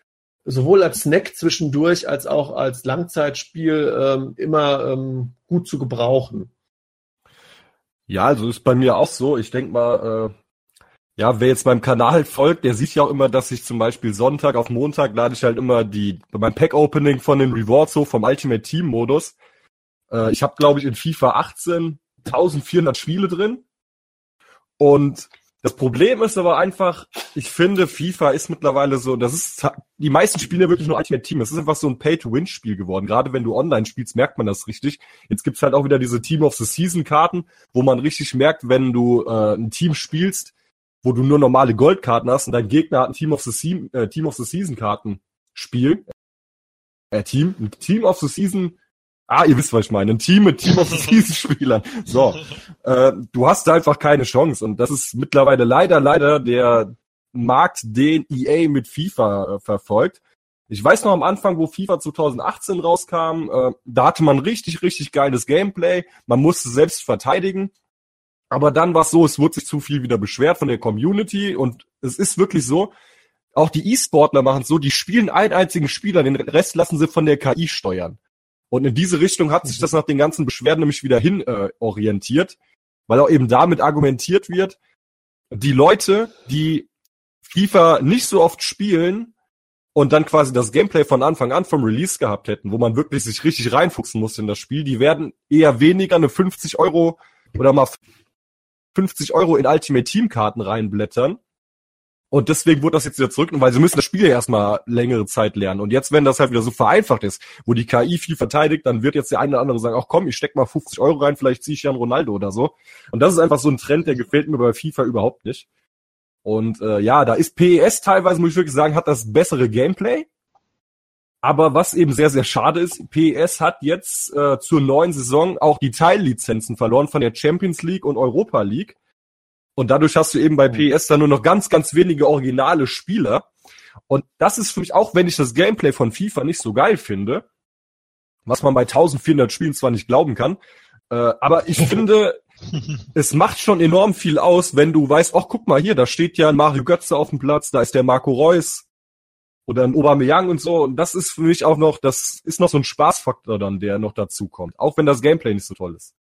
Speaker 2: sowohl als Snack zwischendurch als auch als Langzeitspiel ähm, immer ähm, gut zu gebrauchen.
Speaker 4: Ja, also ist bei mir auch so. Ich denke mal, äh, ja, wer jetzt beim Kanal folgt, der sieht ja auch immer, dass ich zum Beispiel Sonntag auf Montag lade ich halt immer die beim Pack-Opening von den Rewards hoch vom Ultimate Team Modus. Äh, ich habe, glaube ich, in FIFA 18 1400 Spiele drin. Und das Problem ist aber einfach, ich finde, FIFA ist mittlerweile so, das ist, die meisten spielen ja wirklich nur Ultimate Team. Es ist einfach so ein Pay-to-Win-Spiel geworden. Gerade wenn du online spielst, merkt man das richtig. Jetzt gibt's halt auch wieder diese Team of the Season-Karten, wo man richtig merkt, wenn du äh, ein Team spielst, wo du nur normale Goldkarten hast und dein Gegner hat ein Team of the, Se äh, the Season-Karten Spiel. Äh, Team, ein Team of the Season Ah, ihr wisst, was ich meine. Ein Team mit Team of the Season Spielern. So. Äh, du hast da einfach keine Chance. Und das ist mittlerweile leider, leider der Markt, den EA mit FIFA äh, verfolgt. Ich weiß noch am Anfang, wo FIFA 2018 rauskam, äh, da hatte man richtig, richtig geiles Gameplay. Man musste selbst verteidigen. Aber dann war es so, es wurde sich zu viel wieder beschwert von der Community. Und es ist wirklich so, auch die E-Sportler machen es so, die spielen einen einzigen Spieler, den Rest lassen sie von der KI steuern. Und in diese Richtung hat sich das nach den ganzen Beschwerden nämlich wieder hin äh, orientiert, weil auch eben damit argumentiert wird, die Leute, die FIFA nicht so oft spielen und dann quasi das Gameplay von Anfang an vom Release gehabt hätten, wo man wirklich sich richtig reinfuchsen muss in das Spiel, die werden eher weniger eine 50 Euro oder mal 50 Euro in Ultimate Team Karten reinblättern, und deswegen wurde das jetzt wieder zurück, weil sie müssen das Spiel ja erstmal längere Zeit lernen. Und jetzt, wenn das halt wieder so vereinfacht ist, wo die KI viel verteidigt, dann wird jetzt der eine oder andere sagen, ach komm, ich steck mal 50 Euro rein, vielleicht ziehe ich ja einen Ronaldo oder so. Und das ist einfach so ein Trend, der gefällt mir bei FIFA überhaupt nicht. Und äh, ja, da ist PES teilweise, muss ich wirklich sagen, hat das bessere Gameplay. Aber was eben sehr, sehr schade ist, PES hat jetzt äh, zur neuen Saison auch die Teillizenzen verloren von der Champions League und Europa League. Und dadurch hast du eben bei mhm. PS dann nur noch ganz, ganz wenige originale Spieler. Und das ist für mich auch, wenn ich das Gameplay von FIFA nicht so geil finde, was man bei 1400 Spielen zwar nicht glauben kann, äh, aber ich finde, es macht schon enorm viel aus, wenn du weißt, ach guck mal hier, da steht ja ein Mario Götze auf dem Platz, da ist der Marco Reus oder ein Aubameyang und so. Und das ist für mich auch noch, das ist noch so ein Spaßfaktor dann, der noch dazu kommt, auch wenn das Gameplay nicht so toll ist.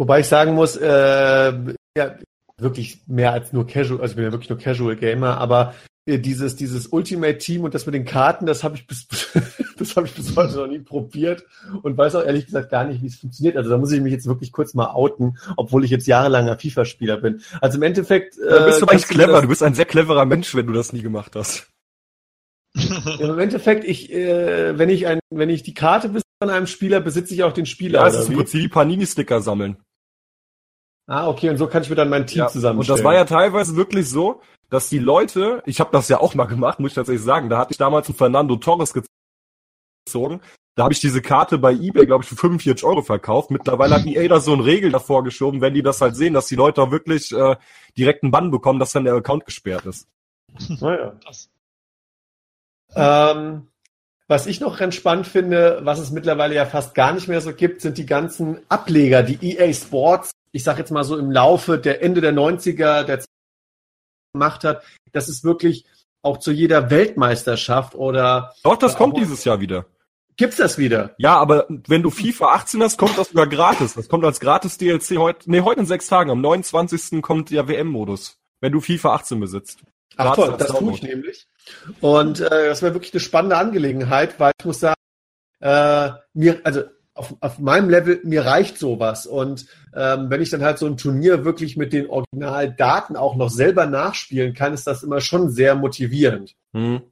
Speaker 2: Wobei ich sagen muss, äh, ja, wirklich mehr als nur Casual, also ich bin ja wirklich nur Casual Gamer, aber äh, dieses, dieses Ultimate Team und das mit den Karten, das habe ich bis, das habe ich bis heute noch nie probiert und weiß auch ehrlich gesagt gar nicht, wie es funktioniert. Also da muss ich mich jetzt wirklich kurz mal outen, obwohl ich jetzt jahrelanger FIFA-Spieler bin. Also im Endeffekt.
Speaker 4: Äh, da bist du eigentlich clever, du bist ein sehr cleverer Mensch, wenn du das nie gemacht hast.
Speaker 2: Im Endeffekt, ich, äh, wenn ich ein, wenn ich die Karte besitze von einem Spieler, besitze ich auch den Spieler.
Speaker 4: Ja, es ist im Prinzip die Panini-Sticker sammeln.
Speaker 2: Ah, okay, und so kann ich mir dann mein Team ja, zusammenstellen.
Speaker 4: Und das war ja teilweise wirklich so, dass die Leute, ich habe das ja auch mal gemacht, muss ich tatsächlich sagen, da hatte ich damals einen Fernando Torres gezogen. Da habe ich diese Karte bei eBay, glaube ich, für 45 Euro verkauft. Mittlerweile hat EA da so eine Regel davor geschoben, wenn die das halt sehen, dass die Leute auch wirklich äh, direkt einen Bann bekommen, dass dann der Account gesperrt ist.
Speaker 2: Naja. Ähm, was ich noch ganz spannend finde, was es mittlerweile ja fast gar nicht mehr so gibt, sind die ganzen Ableger, die EA Sports, ich sag jetzt mal so im Laufe der Ende der 90er, der gemacht hat. Das ist wirklich auch zu jeder Weltmeisterschaft oder.
Speaker 4: Doch, das kommt dieses Jahr wieder.
Speaker 2: Gibt's das wieder?
Speaker 4: Ja, aber wenn du FIFA 18 hast, kommt das sogar gratis. Das kommt als gratis DLC heute, nee, heute in sechs Tagen. Am 29. kommt der WM-Modus, wenn du FIFA 18 besitzt.
Speaker 2: Ach toll, das tue ich nämlich. Und äh, das wäre wirklich eine spannende Angelegenheit, weil ich muss sagen, äh, mir, also auf, auf meinem Level, mir reicht sowas. Und ähm, wenn ich dann halt so ein Turnier wirklich mit den Originaldaten auch noch selber nachspielen kann, ist das immer schon sehr motivierend.
Speaker 4: Hm.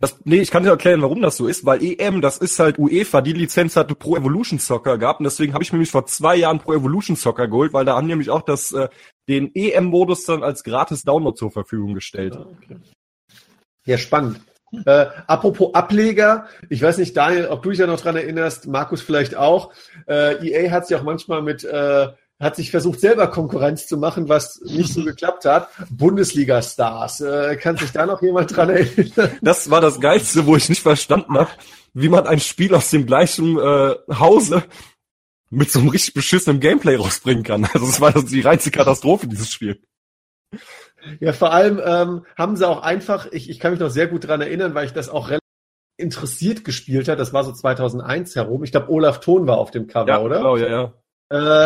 Speaker 4: Das, nee, ich kann dir erklären, warum das so ist, weil EM, das ist halt UEFA, die Lizenz hatte Pro Evolution Soccer gehabt und deswegen habe ich mir nämlich vor zwei Jahren Pro Evolution Soccer geholt, weil da haben nämlich auch das, äh, den EM-Modus dann als gratis Download zur Verfügung gestellt. Okay.
Speaker 2: Ja, spannend. Äh, apropos Ableger, ich weiß nicht, Daniel, ob du dich da noch dran erinnerst, Markus vielleicht auch. Äh, EA hat sich auch manchmal mit, äh, hat sich versucht, selber Konkurrenz zu machen, was nicht so geklappt hat. Bundesliga-Stars. Äh, kann sich da noch jemand dran erinnern?
Speaker 4: Das war das Geilste, wo ich nicht verstanden habe, wie man ein Spiel aus dem gleichen äh, Hause mit so einem richtig beschissenen Gameplay rausbringen kann. Also es war die reinste Katastrophe, dieses Spiel.
Speaker 2: Ja, vor allem ähm, haben sie auch einfach, ich, ich kann mich noch sehr gut dran erinnern, weil ich das auch relativ interessiert gespielt habe. Das war so 2001 herum. Ich glaube, Olaf Thon war auf dem Cover,
Speaker 4: ja,
Speaker 2: oder?
Speaker 4: Genau, ja, ja.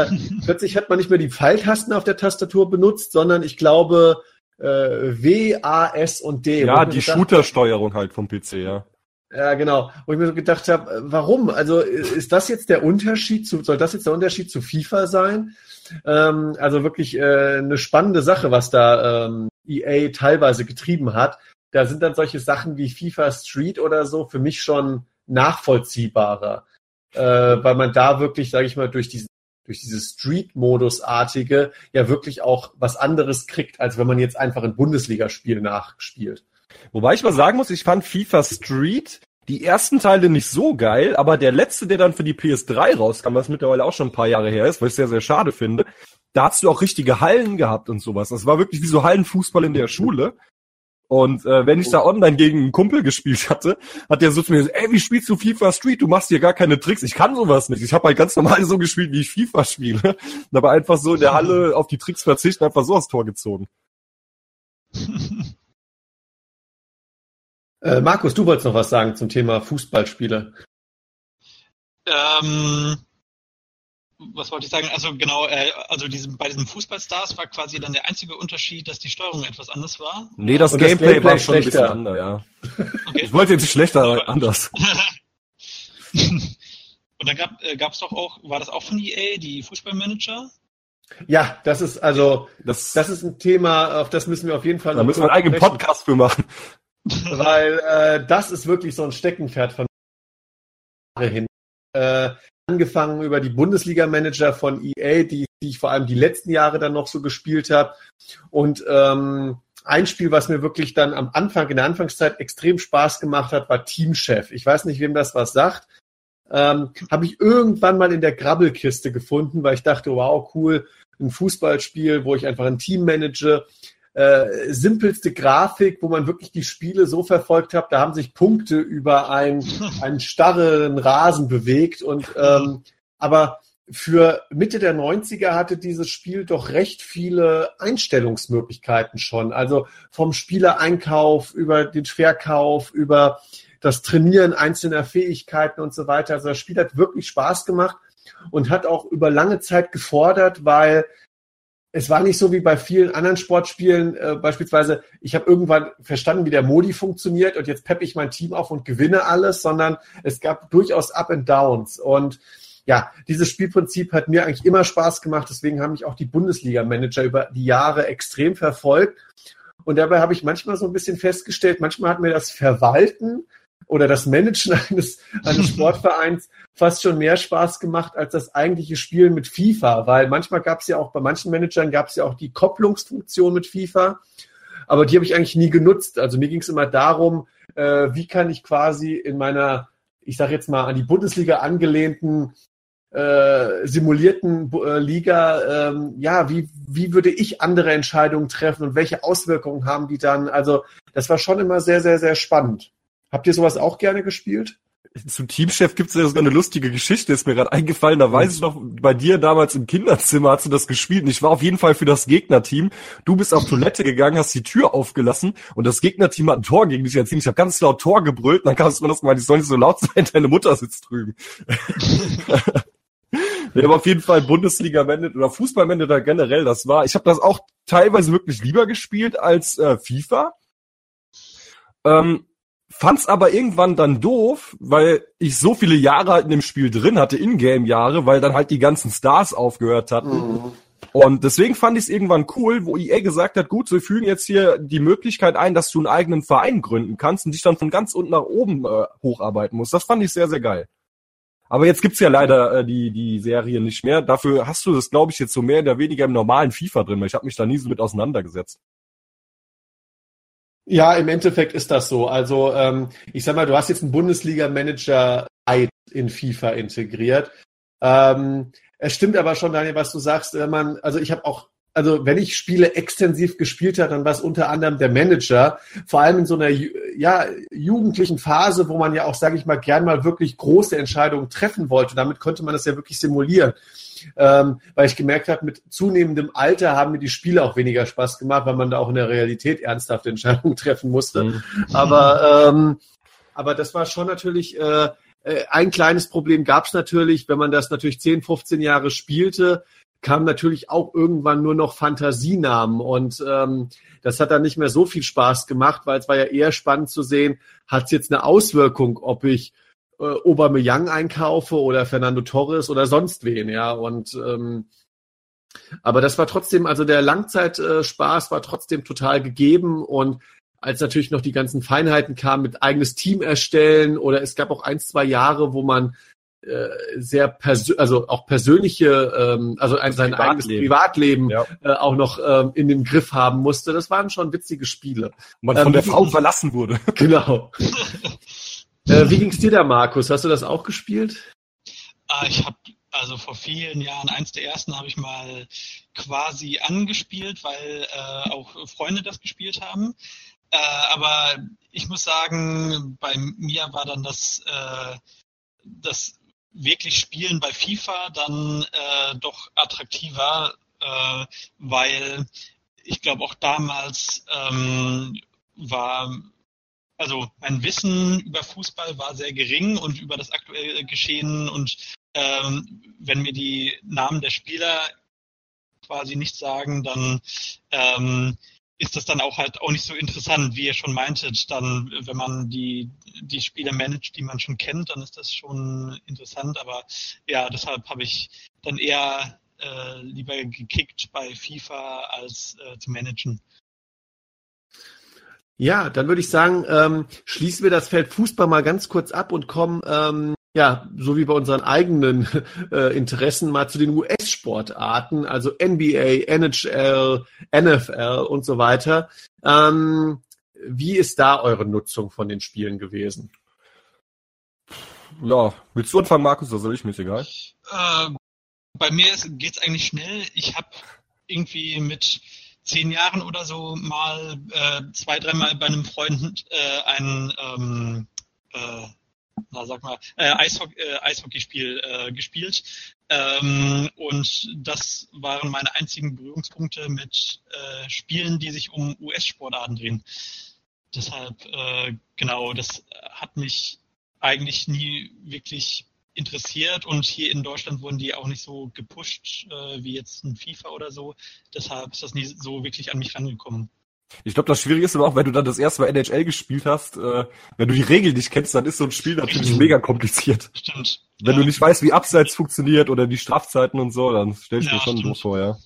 Speaker 2: Äh, plötzlich hat man nicht mehr die Pfeiltasten auf der Tastatur benutzt, sondern ich glaube äh, W, A, S und D.
Speaker 4: Ja, die Shooter-Steuerung halt vom PC, ja.
Speaker 2: Ja, genau. Wo ich mir so gedacht habe, äh, warum? Also ist das jetzt der Unterschied zu, soll das jetzt der Unterschied zu FIFA sein? Ähm, also wirklich äh, eine spannende Sache, was da ähm, EA teilweise getrieben hat. Da sind dann solche Sachen wie FIFA Street oder so für mich schon nachvollziehbarer, äh, weil man da wirklich, sage ich mal, durch diesen durch dieses Street-Modus-artige ja wirklich auch was anderes kriegt, als wenn man jetzt einfach ein Bundesligaspiel nachspielt.
Speaker 4: Wobei ich mal sagen muss, ich fand FIFA Street die ersten Teile nicht so geil, aber der letzte, der dann für die PS3 rauskam, was mittlerweile auch schon ein paar Jahre her ist, was ich sehr, sehr schade finde, da hast du auch richtige Hallen gehabt und sowas. Das war wirklich wie so Hallenfußball in der Schule. Und äh, wenn ich da online gegen einen Kumpel gespielt hatte, hat der so zu mir gesagt, ey, wie spielst du FIFA Street? Du machst hier gar keine Tricks. Ich kann sowas nicht. Ich habe halt ganz normal so gespielt, wie ich FIFA spiele. Und aber einfach so in der Halle auf die Tricks verzichten, einfach so aufs Tor gezogen.
Speaker 2: Äh, Markus, du wolltest noch was sagen zum Thema Fußballspiele.
Speaker 1: Ähm, was wollte ich sagen? Also genau, äh, also diesem, bei diesen Fußballstars war quasi dann der einzige Unterschied, dass die Steuerung etwas anders war.
Speaker 4: Nee, das, Gameplay, das Gameplay, war schon schlechter. ein bisschen anders, ja. Okay. Ich wollte jetzt schlechter, aber anders.
Speaker 1: Und dann gab äh, gab's doch auch, war das auch von EA, die Fußballmanager?
Speaker 2: Ja, das ist also, das, das ist ein Thema, auf das müssen wir auf jeden Fall.
Speaker 4: Da müssen wir einen eigenen Podcast für machen.
Speaker 2: Weil äh, das ist wirklich so ein Steckenpferd von hin. Äh, angefangen über die Bundesliga-Manager von EA, die, die ich vor allem die letzten Jahre dann noch so gespielt habe. Und ähm, ein Spiel, was mir wirklich dann am Anfang, in der Anfangszeit extrem Spaß gemacht hat, war Teamchef. Ich weiß nicht, wem das was sagt. Ähm, habe ich irgendwann mal in der Grabbelkiste gefunden, weil ich dachte, wow, cool, ein Fußballspiel, wo ich einfach ein Team manage äh, simpelste Grafik, wo man wirklich die Spiele so verfolgt hat, da haben sich Punkte über ein, einen starren Rasen bewegt und ähm, aber für Mitte der 90er hatte dieses Spiel doch recht viele Einstellungsmöglichkeiten schon. Also vom Spielereinkauf über den Verkauf, über das Trainieren einzelner Fähigkeiten und so weiter. Also das Spiel hat wirklich Spaß gemacht und hat auch über lange Zeit gefordert, weil es war nicht so wie bei vielen anderen Sportspielen, äh, beispielsweise, ich habe irgendwann verstanden, wie der Modi funktioniert und jetzt peppe ich mein Team auf und gewinne alles, sondern es gab durchaus Up and Downs. Und ja, dieses Spielprinzip hat mir eigentlich immer Spaß gemacht, deswegen haben mich auch die Bundesliga-Manager über die Jahre extrem verfolgt. Und dabei habe ich manchmal so ein bisschen festgestellt, manchmal hat mir das Verwalten oder das Managen eines, eines Sportvereins fast schon mehr Spaß gemacht als das eigentliche Spielen mit FIFA, weil manchmal gab es ja auch bei manchen Managern gab es ja auch die Kopplungsfunktion mit FIFA, aber die habe ich eigentlich nie genutzt. Also mir ging es immer darum, äh, wie kann ich quasi in meiner, ich sage jetzt mal an die Bundesliga angelehnten äh, simulierten äh, Liga, ähm, ja, wie, wie würde ich andere Entscheidungen treffen und welche Auswirkungen haben die dann? Also das war schon immer sehr, sehr, sehr spannend. Habt ihr sowas auch gerne gespielt?
Speaker 4: Zum Teamchef gibt's ja sogar eine lustige Geschichte, ist mir gerade eingefallen. Da weiß ich noch, bei dir damals im Kinderzimmer hast du das gespielt. Und ich war auf jeden Fall für das Gegnerteam. Du bist auf Toilette gegangen, hast die Tür aufgelassen und das Gegnerteam hat ein Tor gegen dich erzielt. Ich habe ganz laut Tor gebrüllt und dann kamst du mir das mal, ich soll nicht so laut sein, deine Mutter sitzt drüben. Wir haben auf jeden Fall Bundesliga-Manager oder Fußball-Manager generell, das war, ich habe das auch teilweise wirklich lieber gespielt als äh, FIFA. Ähm, fand's aber irgendwann dann doof, weil ich so viele Jahre halt in dem Spiel drin hatte, Ingame-Jahre, weil dann halt die ganzen Stars aufgehört hatten. Mhm. Und deswegen fand ich es irgendwann cool, wo EA gesagt hat, gut, wir fügen jetzt hier die Möglichkeit ein, dass du einen eigenen Verein gründen kannst und dich dann von ganz unten nach oben äh, hocharbeiten musst. Das fand ich sehr, sehr geil. Aber jetzt gibt's ja leider äh, die, die Serie nicht mehr. Dafür hast du das, glaube ich, jetzt so mehr oder weniger im normalen FIFA drin, weil ich habe mich da nie so mit auseinandergesetzt.
Speaker 2: Ja, im Endeffekt ist das so. Also ähm, ich sag mal, du hast jetzt einen Bundesliga-Manager in FIFA integriert. Ähm, es stimmt aber schon, Daniel, was du sagst. Wenn man, also ich habe auch also wenn ich Spiele extensiv gespielt habe, dann war es unter anderem der Manager, vor allem in so einer ja, jugendlichen Phase, wo man ja auch, sage ich mal, gern mal wirklich große Entscheidungen treffen wollte. Damit konnte man das ja wirklich simulieren. Ähm, weil ich gemerkt habe, mit zunehmendem Alter haben mir die Spiele auch weniger Spaß gemacht, weil man da auch in der Realität ernsthafte Entscheidungen treffen musste. Mhm. Aber, ähm, aber das war schon natürlich äh, äh ein kleines Problem gab es natürlich, wenn man das natürlich 10, 15 Jahre spielte, kam natürlich auch irgendwann nur noch Fantasienamen und ähm, das hat dann nicht mehr so viel Spaß gemacht, weil es war ja eher spannend zu sehen, hat es jetzt eine Auswirkung, ob ich äh, Aubameyang einkaufe oder Fernando Torres oder sonst wen, ja und ähm, aber das war trotzdem, also der Langzeitspaß war trotzdem total gegeben und als natürlich noch die ganzen Feinheiten kamen mit eigenes Team erstellen oder es gab auch ein, zwei Jahre, wo man äh, sehr persönlich, also auch persönliche, ähm, also ein, sein Privatleben. eigenes Privatleben ja. äh, auch noch ähm, in den Griff haben musste. Das waren schon witzige Spiele.
Speaker 4: Und man ähm, von der Frau verlassen wurde.
Speaker 2: Genau. äh, wie ging's dir da, Markus? Hast du das auch gespielt?
Speaker 1: Ah, ich habe also vor vielen Jahren, eins der ersten habe ich mal quasi angespielt, weil äh, auch Freunde das gespielt haben. Äh, aber ich muss sagen, bei mir war dann das, äh, das wirklich Spielen bei FIFA dann äh, doch attraktiver, äh, weil ich glaube auch damals ähm, war, also mein Wissen über Fußball war sehr gering und über das aktuelle Geschehen und ähm, wenn mir die Namen der Spieler quasi nicht sagen, dann ähm, ist das dann auch halt auch nicht so interessant, wie ihr schon meintet. Dann, wenn man die, die Spiele managt, die man schon kennt, dann ist das schon interessant. Aber ja, deshalb habe ich dann eher äh, lieber gekickt bei FIFA als äh, zu managen.
Speaker 2: Ja, dann würde ich sagen, ähm, schließen wir das Feld Fußball mal ganz kurz ab und kommen ähm, ja, so wie bei unseren eigenen äh, Interessen mal zu den US-Sportarten, also NBA, NHL, NFL und so weiter. Ähm, wie ist da eure Nutzung von den Spielen gewesen?
Speaker 4: Ja, willst du anfangen, Markus, oder soll ich? Mir ist egal.
Speaker 1: Äh, bei mir geht es eigentlich schnell. Ich habe irgendwie mit zehn Jahren oder so mal äh, zwei, dreimal bei einem Freund äh, ein ähm, äh, na sag mal, äh, Eishockey, äh, Eishockeyspiel äh, gespielt. Ähm, und das waren meine einzigen Berührungspunkte mit äh, Spielen, die sich um US-Sportarten drehen. Deshalb, äh, genau, das hat mich eigentlich nie wirklich interessiert und hier in Deutschland wurden die auch nicht so gepusht äh, wie jetzt ein FIFA oder so. Deshalb ist das nie so wirklich an mich rangekommen.
Speaker 4: Ich glaube, das Schwierige ist aber auch, wenn du dann das erste Mal NHL gespielt hast, äh, wenn du die Regeln nicht kennst, dann ist so ein Spiel natürlich mega kompliziert. Stimmt. Wenn ja. du nicht weißt, wie Abseits funktioniert oder die Strafzeiten und so, dann stellst du ja, dir schon doof vor, ja.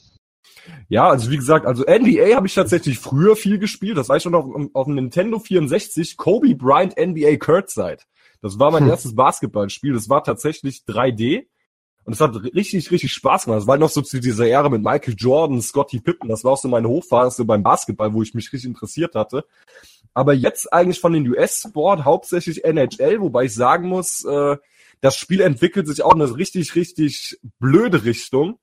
Speaker 4: Ja, also wie gesagt, also NBA habe ich tatsächlich früher viel gespielt. Das war ich schon auf, auf dem Nintendo 64, Kobe Bryant NBA Kurtzside. Das war mein hm. erstes Basketballspiel. Das war tatsächlich 3D. Und es hat richtig, richtig Spaß gemacht. Es war noch so zu dieser Ära mit Michael Jordan, Scotty Pippen. Das war auch so meine Hochphase beim Basketball, wo ich mich richtig interessiert hatte. Aber jetzt eigentlich von den US-Sport hauptsächlich NHL, wobei ich sagen muss, äh, das Spiel entwickelt sich auch in eine richtig, richtig blöde Richtung.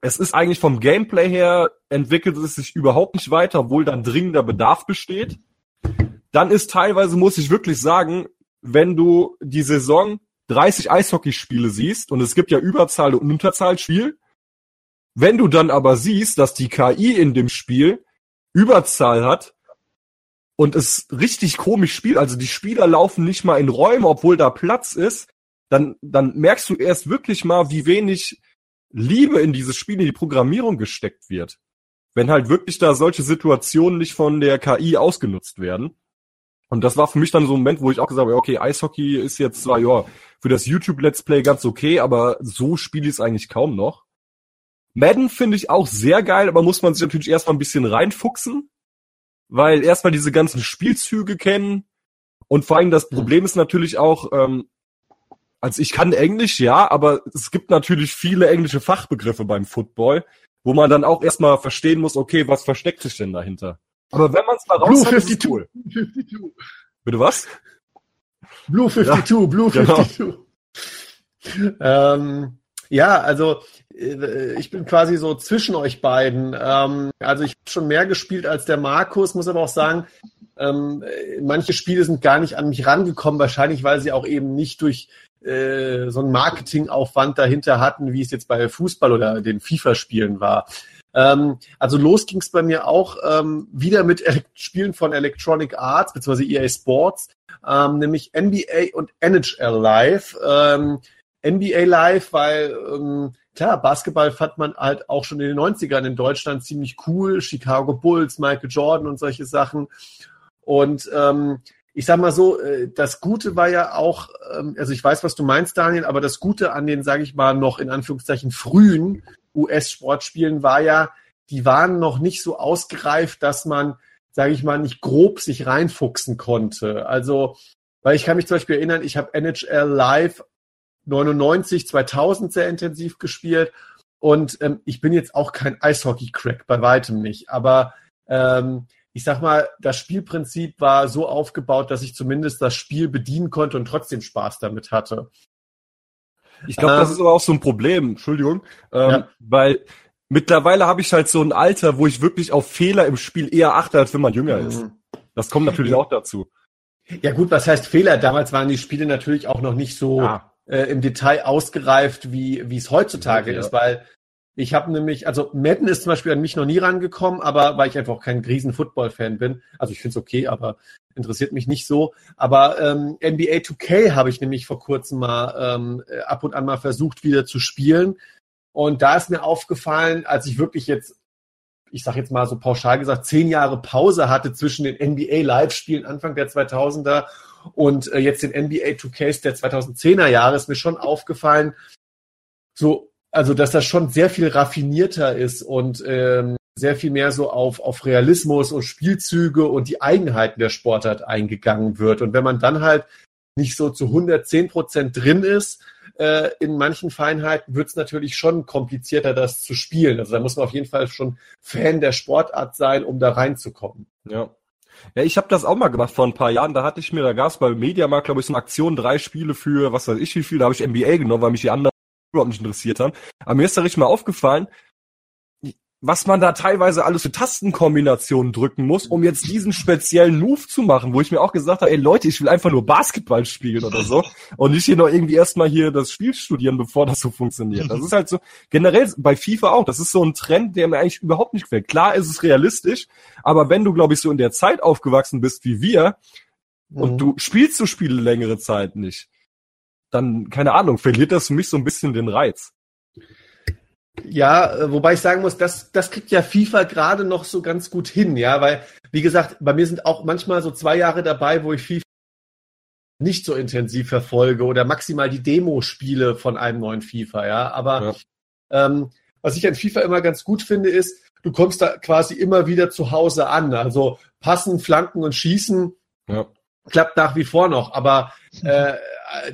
Speaker 4: Es ist eigentlich vom Gameplay her entwickelt es sich überhaupt nicht weiter, obwohl dann dringender Bedarf besteht. dann ist teilweise, muss ich wirklich sagen, wenn du die Saison 30 Eishockeyspiele siehst und es gibt ja Überzahl und Unterzahlspiel, wenn du dann aber siehst, dass die KI in dem Spiel Überzahl hat und es richtig komisch spielt, also die Spieler laufen nicht mal in Räume, obwohl da Platz ist, dann, dann merkst du erst wirklich mal, wie wenig Liebe in dieses Spiel, in die Programmierung gesteckt wird. Wenn halt wirklich da solche Situationen nicht von der KI ausgenutzt werden. Und das war für mich dann so ein Moment, wo ich auch gesagt habe, okay, Eishockey ist jetzt zwar, ja, für das YouTube Let's Play ganz okay, aber so spiele ich es eigentlich kaum noch. Madden finde ich auch sehr geil, aber muss man sich natürlich erstmal ein bisschen reinfuchsen, weil erstmal diese ganzen Spielzüge kennen und vor allem das Problem ist natürlich auch, ähm, also ich kann Englisch, ja, aber es gibt natürlich viele englische Fachbegriffe beim Football, wo man dann auch erstmal verstehen muss, okay, was versteckt sich denn dahinter? Aber wenn man es mal raus
Speaker 2: Blue
Speaker 4: hat, ist
Speaker 2: 52.
Speaker 4: es cool.
Speaker 2: 52.
Speaker 4: Bitte was?
Speaker 2: Blue 52, Blue
Speaker 4: genau.
Speaker 2: 52. Ähm, ja, also äh, ich bin quasi so zwischen euch beiden. Ähm, also ich habe schon mehr gespielt als der Markus, muss aber auch sagen, ähm, äh, manche Spiele sind gar nicht an mich rangekommen, wahrscheinlich weil sie auch eben nicht durch äh, so einen Marketingaufwand dahinter hatten, wie es jetzt bei Fußball oder den FIFA-Spielen war. Ähm, also los ging es bei mir auch ähm, wieder mit Ele Spielen von Electronic Arts bzw. EA Sports, ähm, nämlich NBA und NHL Live. Ähm, NBA Live, weil ähm, klar, Basketball fand man halt auch schon in den 90ern in Deutschland ziemlich cool. Chicago Bulls, Michael Jordan und solche Sachen. Und ähm, ich sag mal so, äh, das Gute war ja auch, ähm, also ich weiß, was du meinst, Daniel, aber das Gute an den, sage ich mal, noch in Anführungszeichen frühen US-Sportspielen war ja, die waren noch nicht so ausgereift, dass man, sage ich mal, nicht grob sich reinfuchsen konnte. Also, weil ich kann mich zum Beispiel erinnern, ich habe NHL Live 99, 2000 sehr intensiv gespielt und ähm, ich bin jetzt auch kein Eishockey-Crack, bei weitem nicht, aber ähm, ich sag mal, das Spielprinzip war so aufgebaut, dass ich zumindest das Spiel bedienen konnte und trotzdem Spaß damit hatte.
Speaker 4: Ich glaube, das
Speaker 2: Ähm,
Speaker 4: ist aber auch so ein Problem, Entschuldigung, ähm,
Speaker 2: Ja.
Speaker 4: weil mittlerweile habe ich halt so ein Alter, wo ich wirklich auf Fehler im Spiel eher achte, als wenn man jünger ist.
Speaker 2: Mhm.
Speaker 4: Das kommt natürlich auch dazu.
Speaker 2: Ja gut, was heißt Fehler? Damals waren die Spiele natürlich auch noch nicht so
Speaker 4: Ja.
Speaker 2: äh, im Detail ausgereift, wie wie es heutzutage
Speaker 4: Ja.
Speaker 2: ist, weil ich habe nämlich, also Madden ist zum Beispiel an mich noch nie rangekommen, aber weil ich einfach kein riesen Football-Fan bin. Also ich finde es okay, aber interessiert mich nicht so. Aber ähm, NBA 2K habe ich nämlich vor kurzem mal ähm, äh, ab und an mal versucht wieder zu spielen. Und da ist mir aufgefallen, als ich wirklich jetzt, ich sage jetzt mal so pauschal gesagt, zehn Jahre Pause hatte zwischen den NBA Live-Spielen Anfang der 2000er und äh, jetzt den NBA 2Ks der 2010er Jahre, ist mir schon aufgefallen, so also dass das schon sehr viel raffinierter ist und ähm, sehr viel mehr so auf, auf Realismus und Spielzüge und die Eigenheiten der Sportart eingegangen wird. Und wenn man dann halt nicht so zu 110 Prozent drin ist, äh, in manchen Feinheiten wird es natürlich schon komplizierter, das zu spielen. Also da muss man auf jeden Fall schon Fan der Sportart sein, um da reinzukommen.
Speaker 4: Ja. Ja, ich habe das auch mal gemacht vor ein paar Jahren. Da hatte ich mir, da gab es bei Mediamarkt, glaube ich, so eine Aktion, drei Spiele für, was weiß ich wie viel. Da habe ich NBA genommen, weil mich die anderen überhaupt nicht interessiert haben. Aber mir ist da richtig mal aufgefallen, was man da teilweise alles für Tastenkombinationen drücken muss, um jetzt diesen speziellen Move zu machen, wo ich mir auch gesagt habe, ey Leute, ich will einfach nur Basketball spielen oder so und nicht hier noch irgendwie erstmal hier das Spiel studieren, bevor das so funktioniert. Das ist halt so, generell bei FIFA auch, das ist so ein Trend, der mir eigentlich überhaupt nicht gefällt. Klar ist es realistisch, aber wenn du, glaube ich, so in der Zeit aufgewachsen bist wie wir und
Speaker 2: Mhm.
Speaker 4: du spielst so Spiele längere Zeit nicht, dann, keine Ahnung, verliert das für mich so ein bisschen den Reiz.
Speaker 2: Ja, äh, wobei ich sagen muss, das, das kriegt ja FIFA gerade noch so ganz gut hin, ja, weil, wie gesagt, bei mir sind auch manchmal so zwei Jahre dabei, wo ich FIFA nicht so intensiv verfolge oder maximal die Demo-Spiele von einem neuen FIFA, ja. Aber ähm, was ich an FIFA immer ganz gut finde, ist, du kommst da quasi immer wieder zu Hause an. Also passen, flanken und schießen
Speaker 4: Ja.
Speaker 2: klappt nach wie vor noch, aber äh,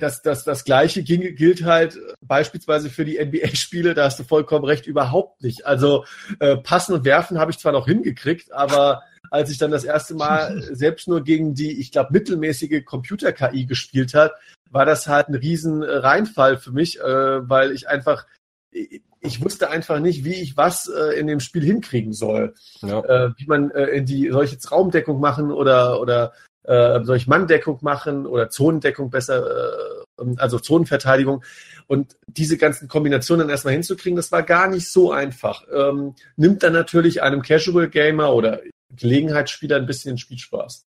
Speaker 2: das, das, das Gleiche ging, gilt halt beispielsweise für die NBA-Spiele, da hast du vollkommen recht, überhaupt nicht. Also äh, passen und werfen habe ich zwar noch hingekriegt, aber als ich dann das erste Mal selbst nur gegen die, ich glaube, mittelmäßige Computer-KI gespielt hat, war das halt ein riesen äh, Reinfall für mich, äh, weil ich einfach, ich, ich wusste einfach nicht, wie ich was äh, in dem Spiel hinkriegen soll
Speaker 4: Ja.
Speaker 2: äh, wie man äh, in die soll ich jetzt Raumdeckung machen oder oder äh, soll ich Manndeckung machen oder Zonendeckung besser, äh, also Zonenverteidigung. Und diese ganzen Kombinationen erstmal hinzukriegen, das war gar nicht so einfach. Ähm, nimmt dann natürlich einem Casual Gamer oder Gelegenheitsspieler ein bisschen den Spielspaß.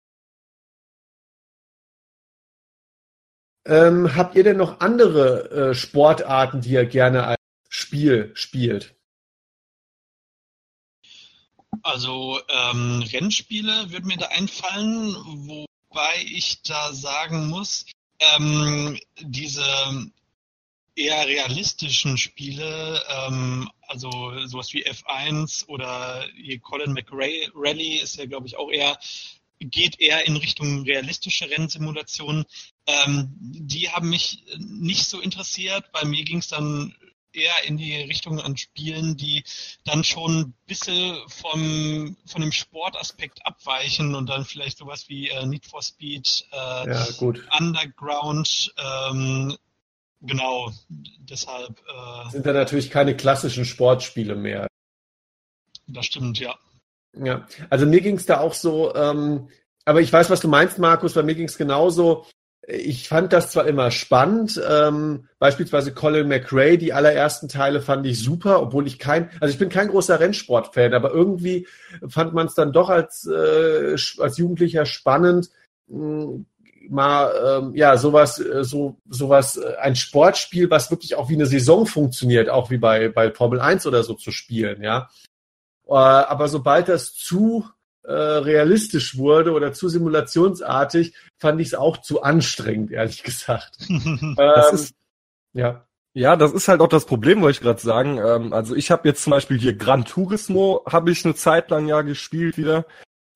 Speaker 2: Ähm, habt ihr denn noch andere äh, Sportarten, die ihr gerne als Spiel spielt?
Speaker 1: Also ähm, Rennspiele würden mir da einfallen, wobei ich da sagen muss, ähm, diese eher realistischen Spiele, ähm, also sowas wie F1 oder Colin McRae Rally ist ja, glaube ich, auch eher, geht eher in Richtung realistische Rennsimulationen. Ähm, die haben mich nicht so interessiert. Bei mir ging es dann eher in die Richtung an Spielen, die dann schon ein bisschen vom, von dem Sportaspekt abweichen und dann vielleicht sowas wie äh, Need for Speed,
Speaker 2: äh, ja,
Speaker 1: Underground, ähm, genau, deshalb.
Speaker 2: Äh, Sind da natürlich keine klassischen Sportspiele mehr.
Speaker 1: Das stimmt, ja.
Speaker 2: Ja, also mir ging es da auch so, ähm, aber ich weiß, was du meinst, Markus, bei mir ging es genauso ich fand das zwar immer spannend, ähm, beispielsweise Colin McRae, die allerersten Teile fand ich super, obwohl ich kein, also ich bin kein großer Rennsportfan, aber irgendwie fand man es dann doch als, äh, als Jugendlicher spannend, mh, hm, mal ähm, ja sowas, äh, so sowas, äh, ein Sportspiel, was wirklich auch wie eine Saison funktioniert, auch wie bei bei Formel 1 oder so zu spielen, ja. Äh, aber sobald das zu äh, realistisch wurde oder zu simulationsartig, fand ich es auch zu anstrengend, ehrlich gesagt.
Speaker 4: ähm, ist, ja. Ja, das ist halt auch das Problem, wollte ich gerade sagen. Ähm, also ich habe jetzt zum Beispiel hier Gran Turismo, habe ich eine Zeit lang ja gespielt wieder.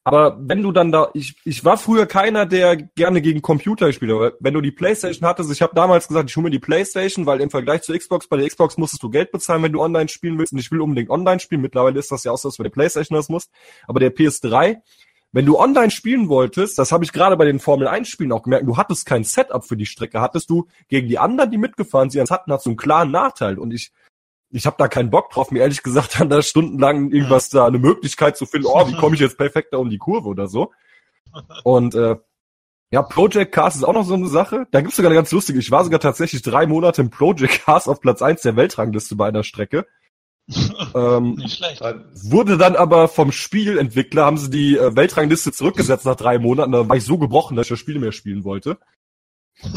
Speaker 4: Aber wenn du dann da, ich, ich war früher keiner, der gerne gegen Computer gespielt hat. Wenn du die Playstation hattest, ich habe damals gesagt, ich hole mir die Playstation, weil im Vergleich zur Xbox, bei der Xbox musstest du Geld bezahlen, wenn du online spielen willst. Und ich will unbedingt online spielen. Mittlerweile ist das ja auch so, dass du bei der Playstation das musst. Aber der PS3, wenn du online spielen wolltest, das habe ich gerade bei den Formel 1 Spielen auch gemerkt, du hattest kein Setup für die Strecke, hattest du gegen die anderen, die mitgefahren sind, hatten, hast du einen klaren Nachteil. Und ich ich habe da keinen Bock drauf, mir ehrlich gesagt dann da stundenlang irgendwas da eine Möglichkeit zu finden, oh, wie komme ich jetzt perfekt da um die Kurve oder so. Und äh, ja, Project Cars ist auch noch so eine Sache. Da gibt's sogar eine ganz lustige. Ich war sogar tatsächlich drei Monate im Project Cars auf Platz eins der Weltrangliste bei einer Strecke. ähm, Nicht schlecht. Wurde dann aber vom Spielentwickler, haben sie die äh, Weltrangliste zurückgesetzt nach drei Monaten. Da war ich so gebrochen, dass ich das Spiel mehr spielen wollte.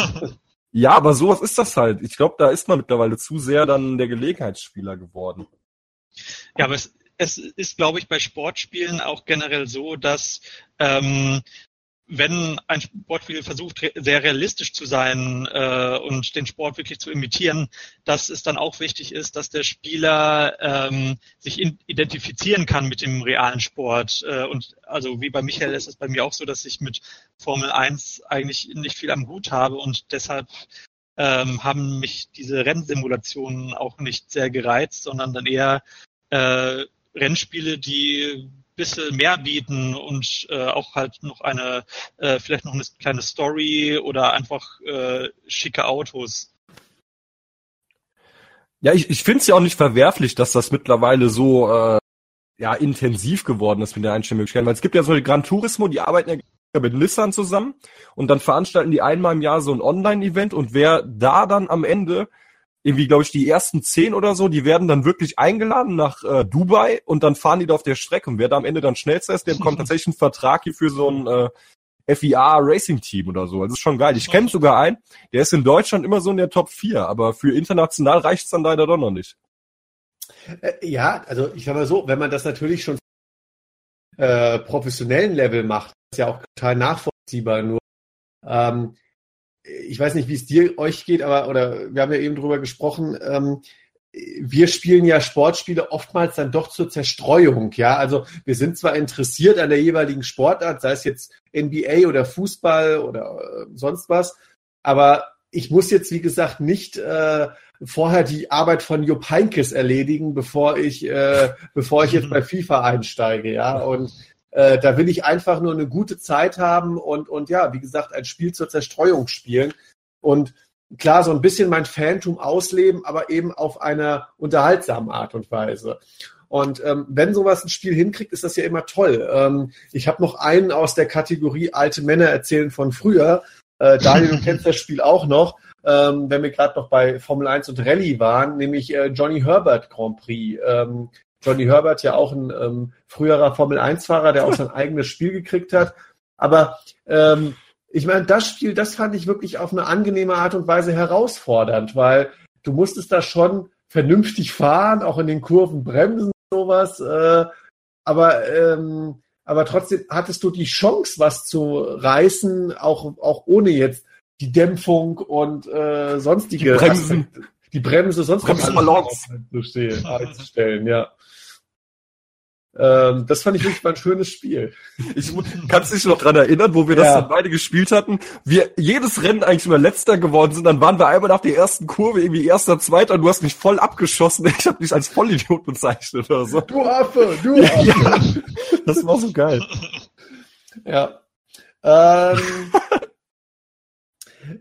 Speaker 4: Ja, aber sowas ist das halt. Ich glaube, da ist man mittlerweile zu sehr dann der Gelegenheitsspieler geworden.
Speaker 1: Ja, aber es, es ist, glaube ich, bei Sportspielen auch generell so, dass ähm, wenn ein Sportspiel versucht, sehr realistisch zu sein äh, und den Sport wirklich zu imitieren, dass es dann auch wichtig ist, dass der Spieler ähm, sich identifizieren kann mit dem realen Sport. Äh, und also wie bei Michael ist es bei mir auch so, dass ich mit Formel 1 eigentlich nicht viel am Hut habe und deshalb ähm, haben mich diese Rennsimulationen auch nicht sehr gereizt, sondern dann eher äh, Rennspiele, die bisschen mehr bieten und äh, auch halt noch eine, äh, vielleicht noch eine kleine Story oder einfach äh, schicke Autos.
Speaker 4: Ja, ich, ich finde es ja auch nicht verwerflich, dass das mittlerweile so äh, ja intensiv geworden ist mit der Einstellmöglichkeit. Weil es gibt ja so die Gran Turismo, die arbeiten ja mit Nissan zusammen und dann veranstalten die einmal im Jahr so ein Online-Event und wer da dann am Ende irgendwie, glaube ich, die ersten zehn oder so, die werden dann wirklich eingeladen nach äh, Dubai und dann fahren die da auf der Strecke. Und wer da am Ende dann schnellster ist, der bekommt tatsächlich einen Vertrag hier für so ein äh, FIA Racing Team oder so. Also ist schon geil. Ich kenne sogar einen, der ist in Deutschland immer so in der Top 4, aber für international reicht's dann leider doch noch nicht.
Speaker 2: Äh, ja, also ich sag mal so, wenn man das natürlich schon äh, professionellen Level macht, ist ja auch total nachvollziehbar. Nur ähm, ich weiß nicht, wie es dir euch geht, aber oder wir haben ja eben drüber gesprochen. Ähm, wir spielen ja Sportspiele oftmals dann doch zur Zerstreuung, ja. Also wir sind zwar interessiert an der jeweiligen Sportart, sei es jetzt NBA oder Fußball oder äh, sonst was, aber ich muss jetzt, wie gesagt, nicht äh, vorher die Arbeit von Jupp Heinkes erledigen, bevor ich, äh, bevor ich jetzt bei FIFA einsteige, ja. Und äh, da will ich einfach nur eine gute Zeit haben und, und ja, wie gesagt, ein Spiel zur Zerstreuung spielen. Und klar, so ein bisschen mein Phantom ausleben, aber eben auf einer unterhaltsamen Art und Weise. Und ähm, wenn sowas ein Spiel hinkriegt, ist das ja immer toll. Ähm, ich habe noch einen aus der Kategorie alte Männer erzählen von früher. Äh, Daniel, du kennst das Spiel auch noch, ähm, wenn wir gerade noch bei Formel 1 und Rallye waren, nämlich äh, Johnny Herbert Grand Prix. Ähm, Johnny Herbert ja auch ein ähm, früherer Formel 1-Fahrer, der auch sein eigenes Spiel gekriegt hat. Aber ähm, ich meine, das Spiel, das fand ich wirklich auf eine angenehme Art und Weise herausfordernd, weil du musstest da schon vernünftig fahren, auch in den Kurven bremsen, sowas. Äh, aber ähm, aber trotzdem hattest du die Chance, was zu reißen, auch auch ohne jetzt die Dämpfung und äh, sonstige
Speaker 4: die Bremsen,
Speaker 2: Aspekte, die Bremse, sonst
Speaker 4: Bremsballons
Speaker 2: einzustellen, ja. Ähm, das fand ich wirklich mal ein schönes Spiel.
Speaker 4: Ich kannst dich noch dran erinnern, wo wir das
Speaker 2: Ja.
Speaker 4: dann beide gespielt hatten. Wir jedes Rennen eigentlich immer letzter geworden sind. Dann waren wir einmal nach der ersten Kurve irgendwie erster, zweiter und du hast mich voll abgeschossen. Ich habe dich als Vollidiot bezeichnet oder so.
Speaker 2: Du Affe, du Affe.
Speaker 4: Ja, das war so geil.
Speaker 2: Ja. Ähm,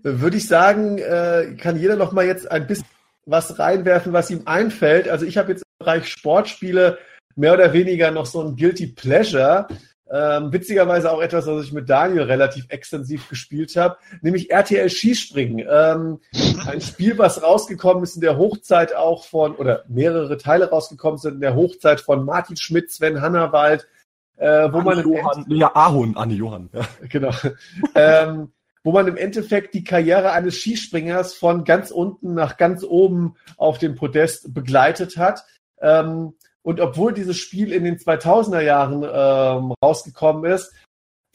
Speaker 2: Würde ich sagen, äh, kann jeder noch mal jetzt ein bisschen was reinwerfen, was ihm einfällt. Also ich habe jetzt im Bereich Sportspiele mehr oder weniger noch so ein Guilty Pleasure. Ähm, witzigerweise auch etwas, was ich mit Daniel relativ extensiv gespielt habe, nämlich RTL Skispringen. Ähm, ein Spiel, was rausgekommen ist in der Hochzeit auch von, oder mehrere Teile rausgekommen sind in der Hochzeit von Martin Schmidt, Sven Hannawald, äh, wo man im
Speaker 4: Johann, ja, Ahorn, Anne Johann. Ja.
Speaker 2: genau. ähm, wo man im Endeffekt die Karriere eines Skispringers von ganz unten nach ganz oben auf dem Podest begleitet hat. Ähm, und obwohl dieses Spiel in den 2000er Jahren ähm, rausgekommen ist,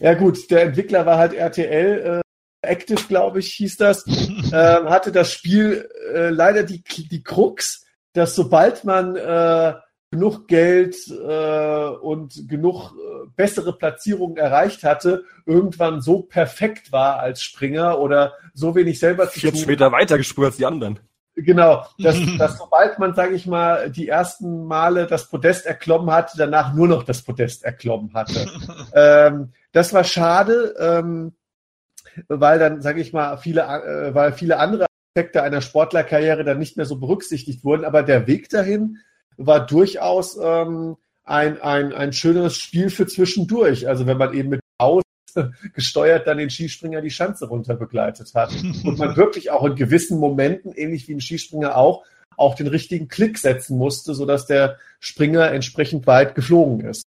Speaker 2: ja gut, der Entwickler war halt RTL, äh, Active, glaube ich, hieß das, ähm, hatte das Spiel äh, leider die, die Krux, dass sobald man äh, genug Geld äh, und genug äh, bessere Platzierungen erreicht hatte, irgendwann so perfekt war als Springer oder so wenig selber zu
Speaker 4: 40
Speaker 2: tun.
Speaker 4: Meter weiter gesprungen als die anderen.
Speaker 2: Genau, dass, dass sobald man, sage ich mal, die ersten Male das Podest erklommen hatte, danach nur noch das Podest erklommen hatte. ähm, das war schade, ähm, weil dann, sage ich mal, viele, äh, weil viele andere Aspekte einer Sportlerkarriere dann nicht mehr so berücksichtigt wurden. Aber der Weg dahin war durchaus ähm, ein, ein, ein schönes Spiel für zwischendurch. Also wenn man eben mit Aus gesteuert dann den Skispringer die Schanze runter begleitet hat. Und man wirklich auch in gewissen Momenten, ähnlich wie ein Skispringer auch, auch den richtigen Klick setzen musste, sodass der Springer entsprechend weit geflogen ist.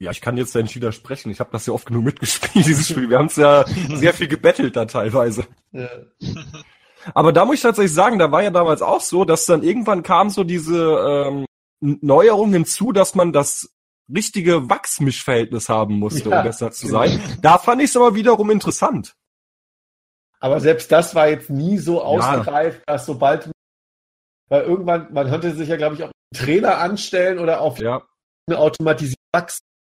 Speaker 4: Ja, ich kann jetzt ja nicht widersprechen. Ich habe das ja oft genug mitgespielt, dieses Spiel. Wir haben es ja sehr viel gebettelt da teilweise.
Speaker 2: Ja.
Speaker 4: Aber da muss ich tatsächlich sagen, da war ja damals auch so, dass dann irgendwann kam so diese ähm, Neuerung hinzu, dass man das richtige Wachsmischverhältnis haben musste,
Speaker 2: Ja,
Speaker 4: um besser zu sein. Da fand ich es aber wiederum interessant.
Speaker 2: Aber selbst das war jetzt nie so ausgereift, dass sobald, weil irgendwann, man konnte sich ja, glaube ich, auch einen Trainer anstellen oder auf
Speaker 4: Ja,
Speaker 2: eine automatisierte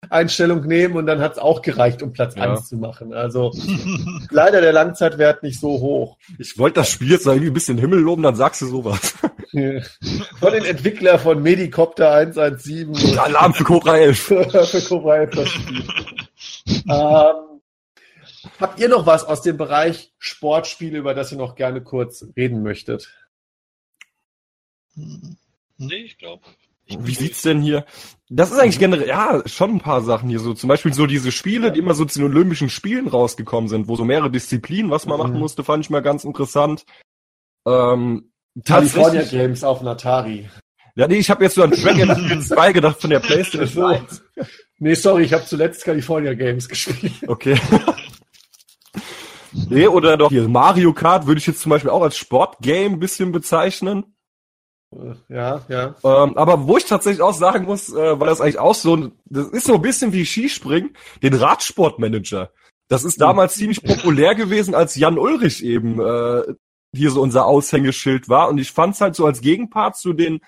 Speaker 2: Einstellung nehmen und dann hat es auch gereicht, um Platz
Speaker 4: Ja.
Speaker 2: 1 zu machen. Also leider der Langzeitwert nicht so hoch.
Speaker 4: ich wollte das Spiel jetzt irgendwie ein bisschen Himmel loben, dann sagst du sowas.
Speaker 2: Von den Entwickler von Medicopter 117
Speaker 4: Alarm für Cobra 11.
Speaker 2: für Cobra 11 das Spiel. ähm, habt ihr noch was aus dem Bereich Sportspiele, über das ihr noch gerne kurz reden möchtet?
Speaker 1: nee, ich glaube.
Speaker 4: Wie sieht's denn hier? Das ist eigentlich generell, ja, schon ein paar Sachen hier so. Zum Beispiel so diese Spiele, die immer so zu den Olympischen Spielen rausgekommen sind, wo so mehrere Disziplinen, was man machen
Speaker 2: Mhm.
Speaker 4: musste, fand ich mal ganz interessant. Ähm,
Speaker 2: California Games auf Natari.
Speaker 4: ja, nee, ich habe jetzt so an Dragon 2 gedacht von der PlayStation
Speaker 2: Ach
Speaker 4: 1.
Speaker 2: Nee, sorry, ich habe zuletzt California Games gespielt.
Speaker 4: Okay. nee, oder doch hier Mario Kart würde ich jetzt zum Beispiel auch als Sportgame ein bisschen bezeichnen.
Speaker 2: Ja, ja.
Speaker 4: Ähm, aber wo ich tatsächlich auch sagen muss, äh, weil das eigentlich auch so, das ist so ein bisschen wie Skispringen, den Radsportmanager. Das ist damals ziemlich populär gewesen, als Jan Ulrich eben äh, hier so unser Aushängeschild war. Und ich fand's halt so als Gegenpart zu den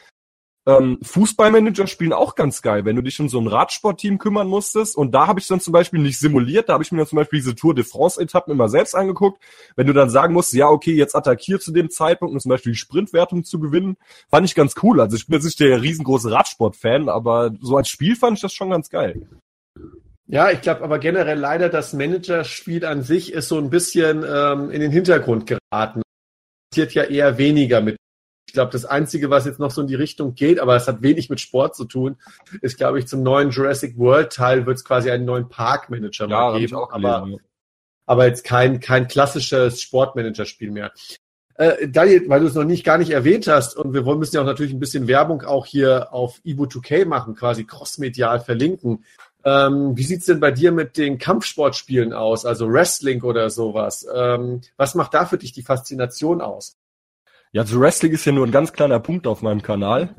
Speaker 4: ähm, Fußballmanager-Spielen auch ganz geil, wenn du dich um so ein Radsportteam kümmern musstest. Und da habe ich dann zum Beispiel nicht simuliert, da habe ich mir dann zum Beispiel diese Tour de France-Etappen immer selbst angeguckt. Wenn du dann sagen musst, ja, okay, jetzt attackier zu dem Zeitpunkt, um zum Beispiel die Sprintwertung zu gewinnen, fand ich ganz cool. Also ich bin jetzt nicht der riesengroße Radsport-Fan, aber so als Spiel fand ich das schon ganz geil.
Speaker 2: Ja, ich glaube aber generell leider das Managerspiel an sich ist so ein bisschen ähm, in den Hintergrund geraten. Passiert ja eher weniger mit Ich glaube, das Einzige, was jetzt noch so in die Richtung geht, aber es hat wenig mit Sport zu tun, ist, glaube ich, zum neuen Jurassic World Teil wird es quasi einen neuen Parkmanager
Speaker 4: Ja,
Speaker 2: mal geben.
Speaker 4: auch
Speaker 2: aber, aber jetzt kein, kein klassisches Sportmanager-Spiel mehr. Äh, Daniel, weil du es noch nicht gar nicht erwähnt hast und wir wollen müssen ja auch natürlich ein bisschen Werbung auch hier auf Evo 2K machen, quasi crossmedial verlinken. Ähm, wie sieht's denn bei dir mit den Kampfsportspielen aus, also Wrestling oder sowas? Ähm, was macht da für dich die Faszination aus?
Speaker 4: Ja, also Wrestling ist ja nur ein ganz kleiner Punkt auf meinem Kanal.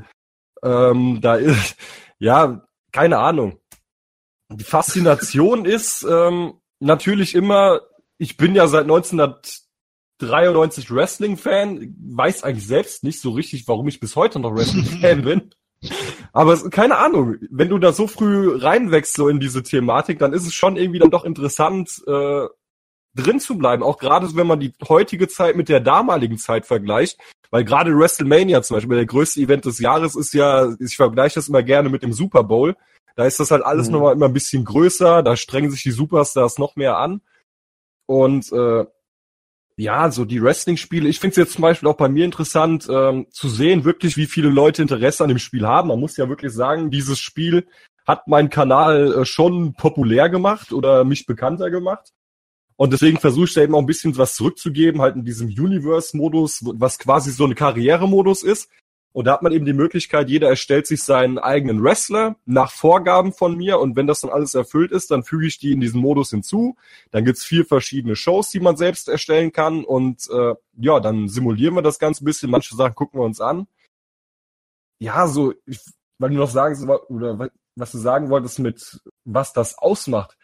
Speaker 4: Ähm, da ist, ja, keine Ahnung. Die Faszination ist ähm, natürlich immer, ich bin ja seit 1993 Wrestling-Fan, weiß eigentlich selbst nicht so richtig, warum ich bis heute noch Wrestling-Fan bin. Aber es, keine Ahnung, wenn du da so früh reinwächst so in diese Thematik, dann ist es schon irgendwie dann doch interessant, äh, drin zu bleiben. Auch gerade wenn man die heutige Zeit mit der damaligen Zeit vergleicht. Weil gerade WrestleMania zum Beispiel, der größte Event des Jahres ist ja, ich vergleiche das immer gerne mit dem Super Bowl. Da ist das halt alles
Speaker 2: Mhm.
Speaker 4: nochmal immer ein bisschen größer, da strengen sich die Superstars noch mehr an. Und äh, ja, so die Wrestling-Spiele, ich finde es jetzt zum Beispiel auch bei mir interessant, ähm, zu sehen, wirklich, wie viele Leute Interesse an dem Spiel haben. Man muss ja wirklich sagen, dieses Spiel hat meinen Kanal äh, schon populär gemacht oder mich bekannter gemacht. Und deswegen versuche ich da eben auch ein bisschen was zurückzugeben, halt in diesem Universe-Modus, was quasi so eine Karrieremodus ist. Und da hat man eben die Möglichkeit, jeder erstellt sich seinen eigenen Wrestler nach Vorgaben von mir. Und wenn das dann alles erfüllt ist, dann füge ich die in diesen Modus hinzu. Dann gibt's vier verschiedene Shows, die man selbst erstellen kann. Und äh, ja, dann simulieren wir das Ganze ein bisschen. Manche Sachen gucken wir uns an. Ja, so, ich, weil du noch sagen, oder was du sagen wolltest mit, was das ausmacht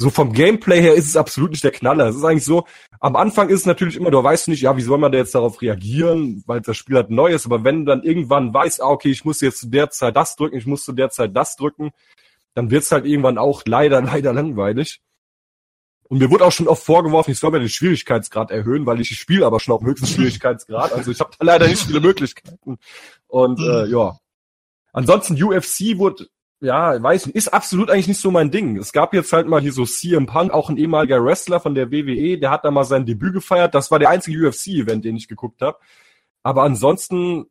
Speaker 4: so vom Gameplay her ist es absolut nicht der Knaller. Es ist eigentlich so, am Anfang ist es natürlich immer, du weißt nicht, ja, wie soll man da jetzt darauf reagieren, weil das Spiel halt neu ist, aber wenn du dann irgendwann weißt, ah, okay, ich muss jetzt zu der Zeit das drücken, ich muss zu der Zeit das drücken, dann wird's halt irgendwann auch leider, leider langweilig. Und mir wurde auch schon oft vorgeworfen, ich soll mir den Schwierigkeitsgrad erhöhen, weil ich spiele aber schon auf dem höchsten Schwierigkeitsgrad. Also ich habe da leider nicht viele Möglichkeiten. Und äh, ja. Ansonsten UFC wurde ja, weiß nicht, ist absolut eigentlich nicht so mein Ding. Es gab jetzt halt mal hier so CM Punk, auch ein ehemaliger Wrestler von der WWE, der hat da mal sein Debüt gefeiert. Das war der einzige UFC-Event, den ich geguckt habe. Aber ansonsten,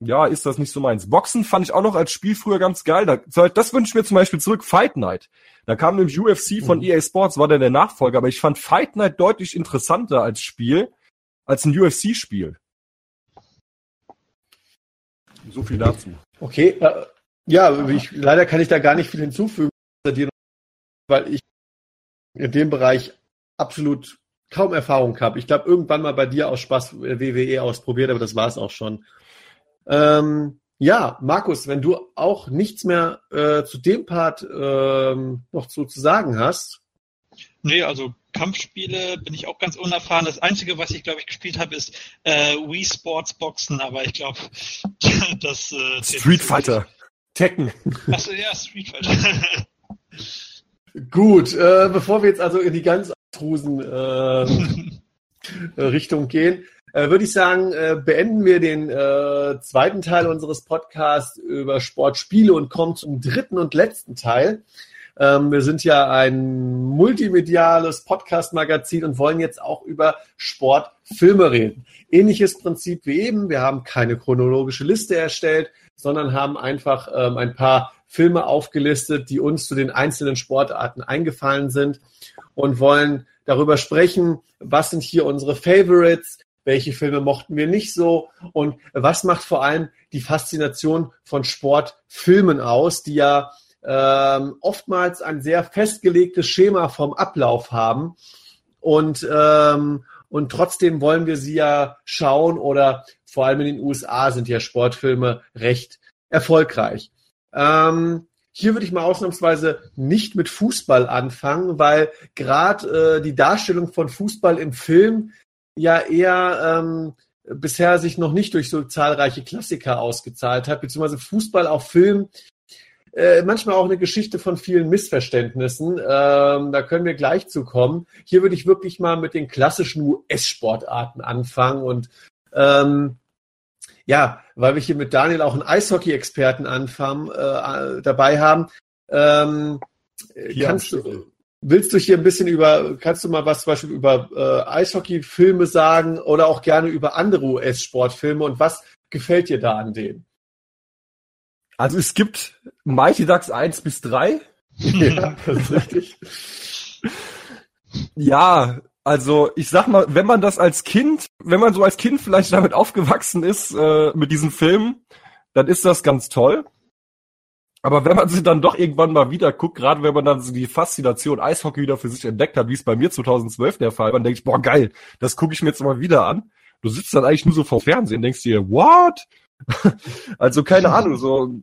Speaker 4: ja, ist das nicht so meins. Boxen fand ich auch noch als Spiel früher ganz geil. Da, das wünsche ich mir zum Beispiel zurück, Fight Night. Da kam nämlich UFC von
Speaker 2: Mhm.
Speaker 4: EA Sports, war der der Nachfolger, aber ich fand Fight Night deutlich interessanter als Spiel, als ein UFC-Spiel. So viel dazu.
Speaker 2: Okay, äh, ja, ich, leider kann ich da gar nicht viel hinzufügen, weil ich in dem Bereich absolut kaum Erfahrung habe. Ich glaube, irgendwann mal bei dir aus Spaß WWE ausprobiert, aber das war es auch schon. Ähm, ja, Markus, wenn du auch nichts mehr äh, zu dem Part ähm, noch zu, zu sagen hast.
Speaker 1: Nee, also Kampfspiele bin ich auch ganz unerfahren. Das Einzige, was ich, glaube ich, gespielt habe, ist äh, Wii Sports Boxen, aber ich glaube, das äh,
Speaker 4: Street Fighter. Tekken.
Speaker 1: Achso, ja, Street Fighter.
Speaker 2: Gut, äh, bevor wir jetzt also in die ganz abstrusen äh, Richtung gehen, äh, würde ich sagen, äh, beenden wir den äh, zweiten Teil unseres Podcasts über Sportspiele und kommen zum dritten und letzten Teil. Ähm, wir sind ja ein multimediales Podcast-Magazin und wollen jetzt auch über Sportfilme reden. Ähnliches Prinzip wie eben. Wir haben keine chronologische Liste erstellt, sondern haben einfach ähm, ein paar Filme aufgelistet, die uns zu den einzelnen Sportarten eingefallen sind und wollen darüber sprechen, was sind hier unsere Favorites, welche Filme mochten wir nicht so und was macht vor allem die Faszination von Sportfilmen aus, die ja ähm, oftmals ein sehr festgelegtes Schema vom Ablauf haben und ähm, und trotzdem wollen wir sie ja schauen oder vor allem in den USA sind ja Sportfilme recht erfolgreich. Ähm, hier würde ich mal ausnahmsweise nicht mit Fußball anfangen, weil gerade äh, die Darstellung von Fußball im Film ja eher ähm, bisher sich noch nicht durch so zahlreiche Klassiker ausgezahlt hat, beziehungsweise Fußball auf Film äh, manchmal auch eine Geschichte von vielen Missverständnissen. Ähm, da können wir gleich zu kommen. Hier würde ich wirklich mal mit den klassischen US-Sportarten anfangen und ähm, ja, weil wir hier mit Daniel auch einen Eishockey-Experten anfangen, äh, dabei haben. Ähm,
Speaker 4: Hier
Speaker 2: kannst du, willst du hier ein bisschen über, kannst du mal was zum Beispiel über äh, Eishockey-Filme sagen oder auch gerne über andere US-Sportfilme und was gefällt dir da an denen?
Speaker 4: Also es gibt Mighty Ducks 1 bis 3.
Speaker 2: ja, das ist richtig.
Speaker 4: Ja, also ich sag mal, wenn man das als Kind, wenn man so als Kind vielleicht damit aufgewachsen ist, äh, mit diesen Filmen, dann ist das ganz toll. Aber wenn man sie dann doch irgendwann mal wieder guckt, gerade wenn man dann so die Faszination Eishockey wieder für sich entdeckt hat, wie es bei mir 2012 der Fall war, dann denke ich, boah, geil, das gucke ich mir jetzt mal wieder an. Du sitzt dann eigentlich nur so vor Fernsehen, denkst dir, what? also keine Ahnung, so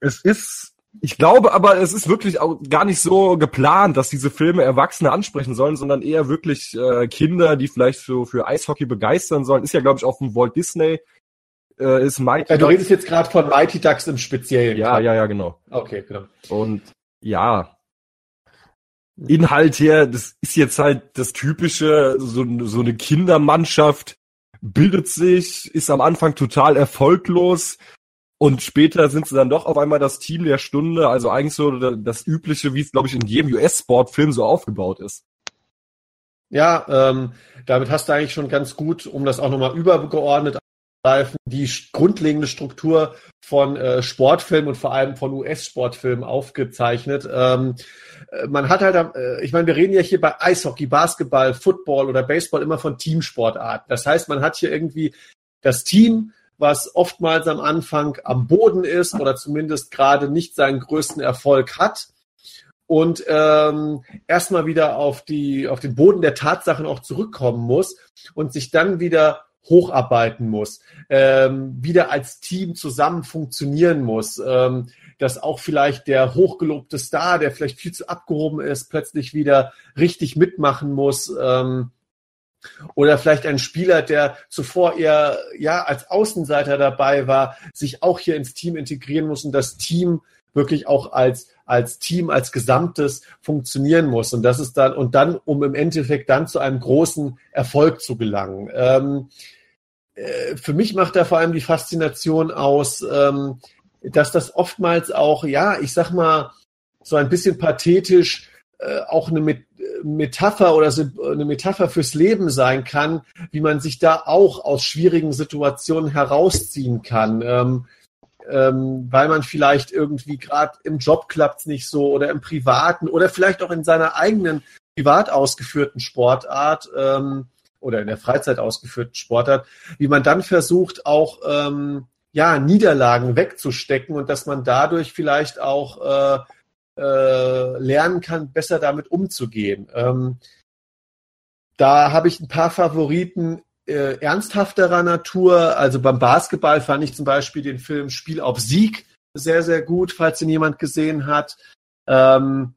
Speaker 4: es ist, ich glaube aber, es ist wirklich auch gar nicht so geplant, dass diese Filme Erwachsene ansprechen sollen, sondern eher wirklich äh, Kinder, die vielleicht so für Eishockey begeistern sollen. Ist ja, glaube ich, auch von Walt Disney äh, ist Mighty
Speaker 2: ja, Du redest jetzt gerade von Mighty Ducks im Speziellen.
Speaker 4: Ja, ja, ja, genau.
Speaker 2: Okay, genau.
Speaker 4: Und ja, Inhalt her, das ist jetzt halt das typische, so, so eine Kindermannschaft bildet sich, ist am Anfang total erfolglos und später sind sie dann doch auf einmal das Team der Stunde, also eigentlich so das übliche, wie es glaube ich in jedem US-Sportfilm so aufgebaut ist.
Speaker 2: Ja, ähm, damit hast du eigentlich schon ganz gut, um das auch nochmal übergeordnet die grundlegende Struktur von äh, Sportfilmen und vor allem von US-Sportfilmen aufgezeichnet. Ähm, äh, man hat halt, äh, ich meine, wir reden ja hier bei Eishockey, Basketball, Football oder Baseball immer von Teamsportarten. Das heißt, man hat hier irgendwie das Team, was oftmals am Anfang am Boden ist oder zumindest gerade nicht seinen größten Erfolg hat und ähm, erstmal wieder auf die auf den Boden der Tatsachen auch zurückkommen muss und sich dann wieder hocharbeiten muss, ähm, wieder als Team zusammen funktionieren muss, ähm, dass auch vielleicht der hochgelobte Star, der vielleicht viel zu abgehoben ist, plötzlich wieder richtig mitmachen muss. Ähm, oder vielleicht ein Spieler, der zuvor eher ja als Außenseiter dabei war, sich auch hier ins Team integrieren muss und das Team wirklich auch als als Team, als Gesamtes funktionieren muss. Und das ist dann, und dann, um im Endeffekt dann zu einem großen Erfolg zu gelangen. Ähm, äh, für mich macht da vor allem die Faszination aus, ähm, dass das oftmals auch, ja, ich sag mal, so ein bisschen pathetisch äh, auch eine Metapher oder eine Metapher fürs Leben sein kann, wie man sich da auch aus schwierigen Situationen herausziehen kann. Ähm, ähm, weil man vielleicht irgendwie gerade im Job klappt nicht so oder im Privaten oder vielleicht auch in seiner eigenen privat ausgeführten Sportart ähm, oder in der Freizeit ausgeführten Sportart, wie man dann versucht, auch ähm, ja, Niederlagen wegzustecken und dass man dadurch vielleicht auch äh, äh, lernen kann, besser damit umzugehen. Ähm, da habe ich ein paar Favoriten äh, ernsthafterer Natur. Also beim Basketball fand ich zum Beispiel den Film Spiel auf Sieg sehr, sehr gut, falls ihn jemand gesehen hat. Ähm,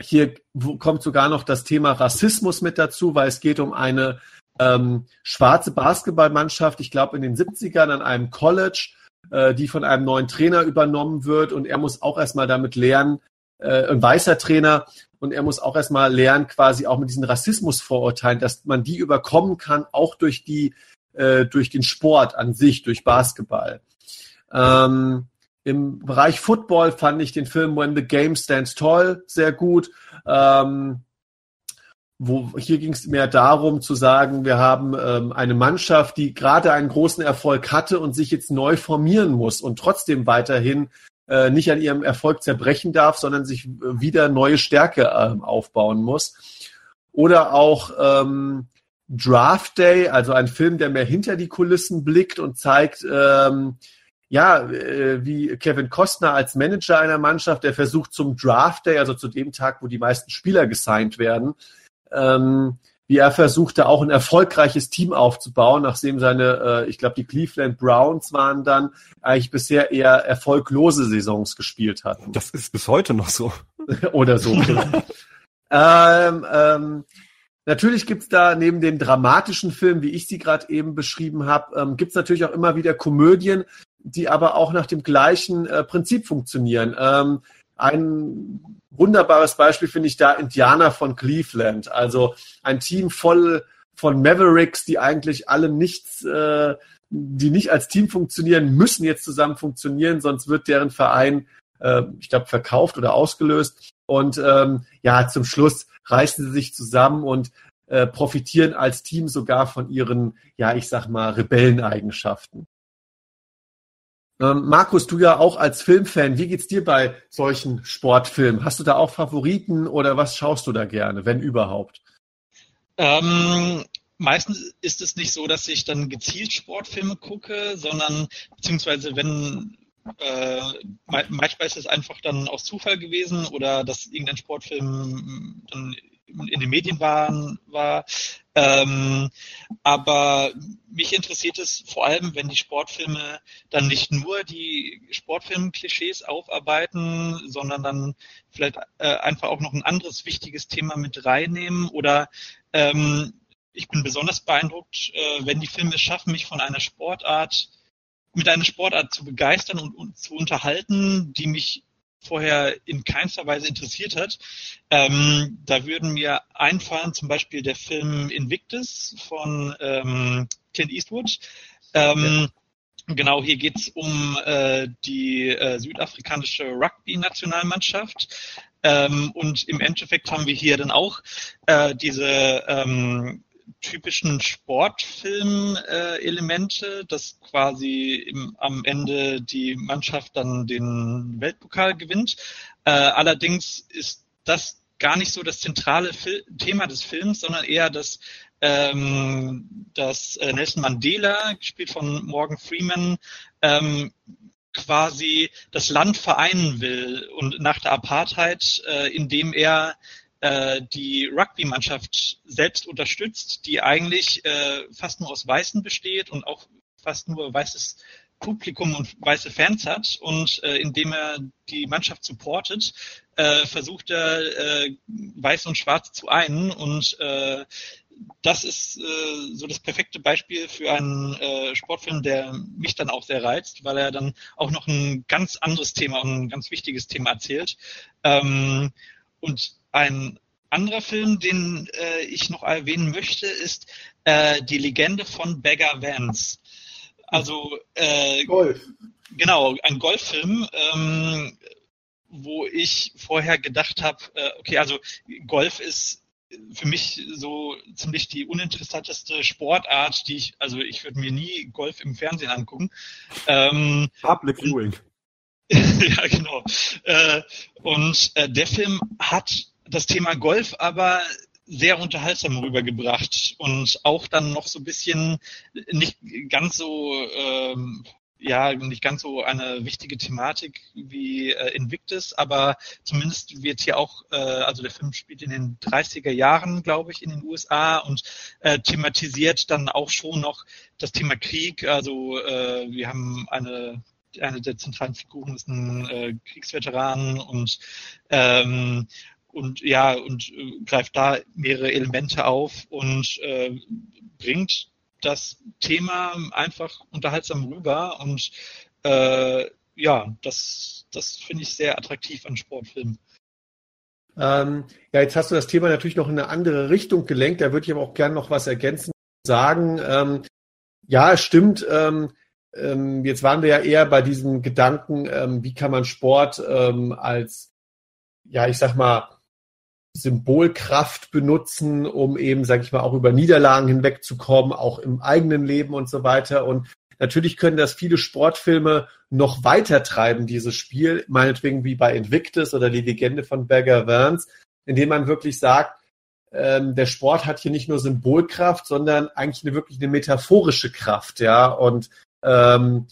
Speaker 2: hier kommt sogar noch das Thema Rassismus mit dazu, weil es geht um eine ähm, schwarze Basketballmannschaft, ich glaube in den 70ern an einem College, äh, die von einem neuen Trainer übernommen wird und er muss auch erstmal damit lernen, äh, ein weißer Trainer, und er muss auch erstmal lernen, quasi auch mit diesen Rassismusvorurteilen, dass man die überkommen kann, auch durch die, äh, durch den Sport an sich, durch Basketball. Ähm, Im Bereich Football fand ich den Film When the Game Stands Tall sehr gut. Ähm, wo hier ging es mehr darum zu sagen, wir haben ähm, eine Mannschaft, die gerade einen großen Erfolg hatte und sich jetzt neu formieren muss und trotzdem weiterhin äh, nicht an ihrem Erfolg zerbrechen darf, sondern sich wieder neue Stärke ähm, aufbauen muss. Oder auch ähm, Draft Day, also ein Film, der mehr hinter die Kulissen blickt und zeigt, ähm, ja, äh, wie Kevin Costner als Manager einer Mannschaft, der versucht zum Draft Day, also zu dem Tag, wo die meisten Spieler gesigned werden, ähm, wie er versuchte, auch ein erfolgreiches Team aufzubauen, nachdem seine, äh, ich glaube, die Cleveland Browns waren dann eigentlich bisher eher erfolglose Saisons gespielt hatten.
Speaker 4: Das ist bis heute noch so.
Speaker 2: Oder so. ähm, ähm, natürlich gibt's da neben den dramatischen Filmen, wie ich sie gerade eben beschrieben habe, ähm, gibt's natürlich auch immer wieder Komödien, die aber auch nach dem gleichen äh, Prinzip funktionieren. Ähm, ein wunderbares Beispiel finde ich da Indianer von Cleveland. Also ein Team voll von Mavericks, die eigentlich alle nichts, äh, die nicht als Team funktionieren, müssen jetzt zusammen funktionieren, sonst wird deren Verein äh, ich glaube, verkauft oder ausgelöst. Und ähm, ja, zum Schluss reißen sie sich zusammen und äh, profitieren als Team sogar von ihren, ja, ich sag mal, Rebelleneigenschaften. Ähm, Markus, du ja auch als Filmfan, wie geht's dir bei solchen Sportfilmen? Hast du da auch Favoriten oder was schaust du da gerne, wenn überhaupt?
Speaker 1: Ähm, meistens ist es nicht so, dass ich dann gezielt Sportfilme gucke, sondern beziehungsweise wenn äh, manchmal ist es einfach dann aus Zufall gewesen oder dass irgendein Sportfilm dann in den Medien waren, war. Ähm, aber mich interessiert es vor allem, wenn die Sportfilme dann nicht nur die Sportfilm-Klischees aufarbeiten, sondern dann vielleicht äh, einfach auch noch ein anderes wichtiges Thema mit reinnehmen oder ähm, ich bin besonders beeindruckt, äh, wenn die Filme schaffen, mich von einer Sportart mit einer Sportart zu begeistern und, und zu unterhalten, die mich vorher in keinster Weise interessiert hat. Ähm, da würden mir einfallen zum Beispiel der Film Invictus von ähm, Clint Eastwood. Ähm, ja. Genau, hier geht's um äh, die äh, südafrikanische Rugby-Nationalmannschaft. Ähm, und im Endeffekt haben wir hier dann auch äh, diese ähm, typischen Sportfilm-Elemente, äh, dass quasi im, am Ende die Mannschaft dann den Weltpokal gewinnt. Äh, allerdings ist das gar nicht so das zentrale Fil Thema des Films, sondern eher das, ähm, dass äh, Nelson Mandela, gespielt von Morgan Freeman, ähm, quasi das Land vereinen will und nach der Apartheid, äh, indem er äh, die Rugby-Mannschaft selbst unterstützt, die eigentlich äh, fast nur aus Weißen besteht und auch fast nur weißes Publikum und weiße Fans hat und äh, indem er die Mannschaft supportet, äh, versucht er äh, Weiß und Schwarz zu einen und äh, das ist äh, so das perfekte Beispiel für einen äh, Sportfilm, der mich dann auch sehr reizt, weil er dann auch noch ein ganz anderes Thema und ein ganz wichtiges Thema erzählt. Ähm, und ein anderer Film, den äh, ich noch erwähnen möchte, ist äh, Die Legende von Beggar Vance. Also äh, Golf. Genau, ein Golffilm, ähm, wo ich vorher gedacht habe, äh, okay, also Golf ist für mich so ziemlich die uninteressanteste Sportart, die ich, also ich würde mir nie Golf im Fernsehen angucken. Ähm,
Speaker 4: Public Viewing.
Speaker 1: ja, genau. Äh, und äh, der Film hat das Thema Golf aber sehr unterhaltsam rübergebracht und auch dann noch so ein bisschen nicht ganz so ähm, ja nicht ganz so eine wichtige Thematik wie äh, Invictus, aber zumindest wird hier auch, äh, also der Film spielt in den 30er Jahren, glaube ich, in den USA und äh, thematisiert dann auch schon noch das Thema Krieg. Also äh, wir haben eine eine der zentralen Figuren ist ein äh, Kriegsveteran und ähm, und ja, und äh, greift da mehrere Elemente auf und äh, bringt das Thema einfach unterhaltsam rüber und äh, ja, das, das finde ich sehr attraktiv an Sportfilmen.
Speaker 2: Ähm, ja, jetzt hast du das Thema natürlich noch in eine andere Richtung gelenkt. Da würde ich aber auch gerne noch was ergänzen sagen. Ähm, ja, es stimmt. Ähm, ähm, jetzt waren wir ja eher bei diesem Gedanken, ähm, wie kann man Sport ähm, als, ja, ich sag mal, Symbolkraft benutzen, um eben, sag ich mal, auch über Niederlagen hinwegzukommen, auch im eigenen Leben und so weiter. Und natürlich können das viele Sportfilme noch weiter treiben, dieses Spiel, meinetwegen wie bei Invictus oder die Legende von Berger Vance, indem man wirklich sagt, ähm, der Sport hat hier nicht nur Symbolkraft, sondern eigentlich eine wirklich eine metaphorische Kraft, ja. Und ähm,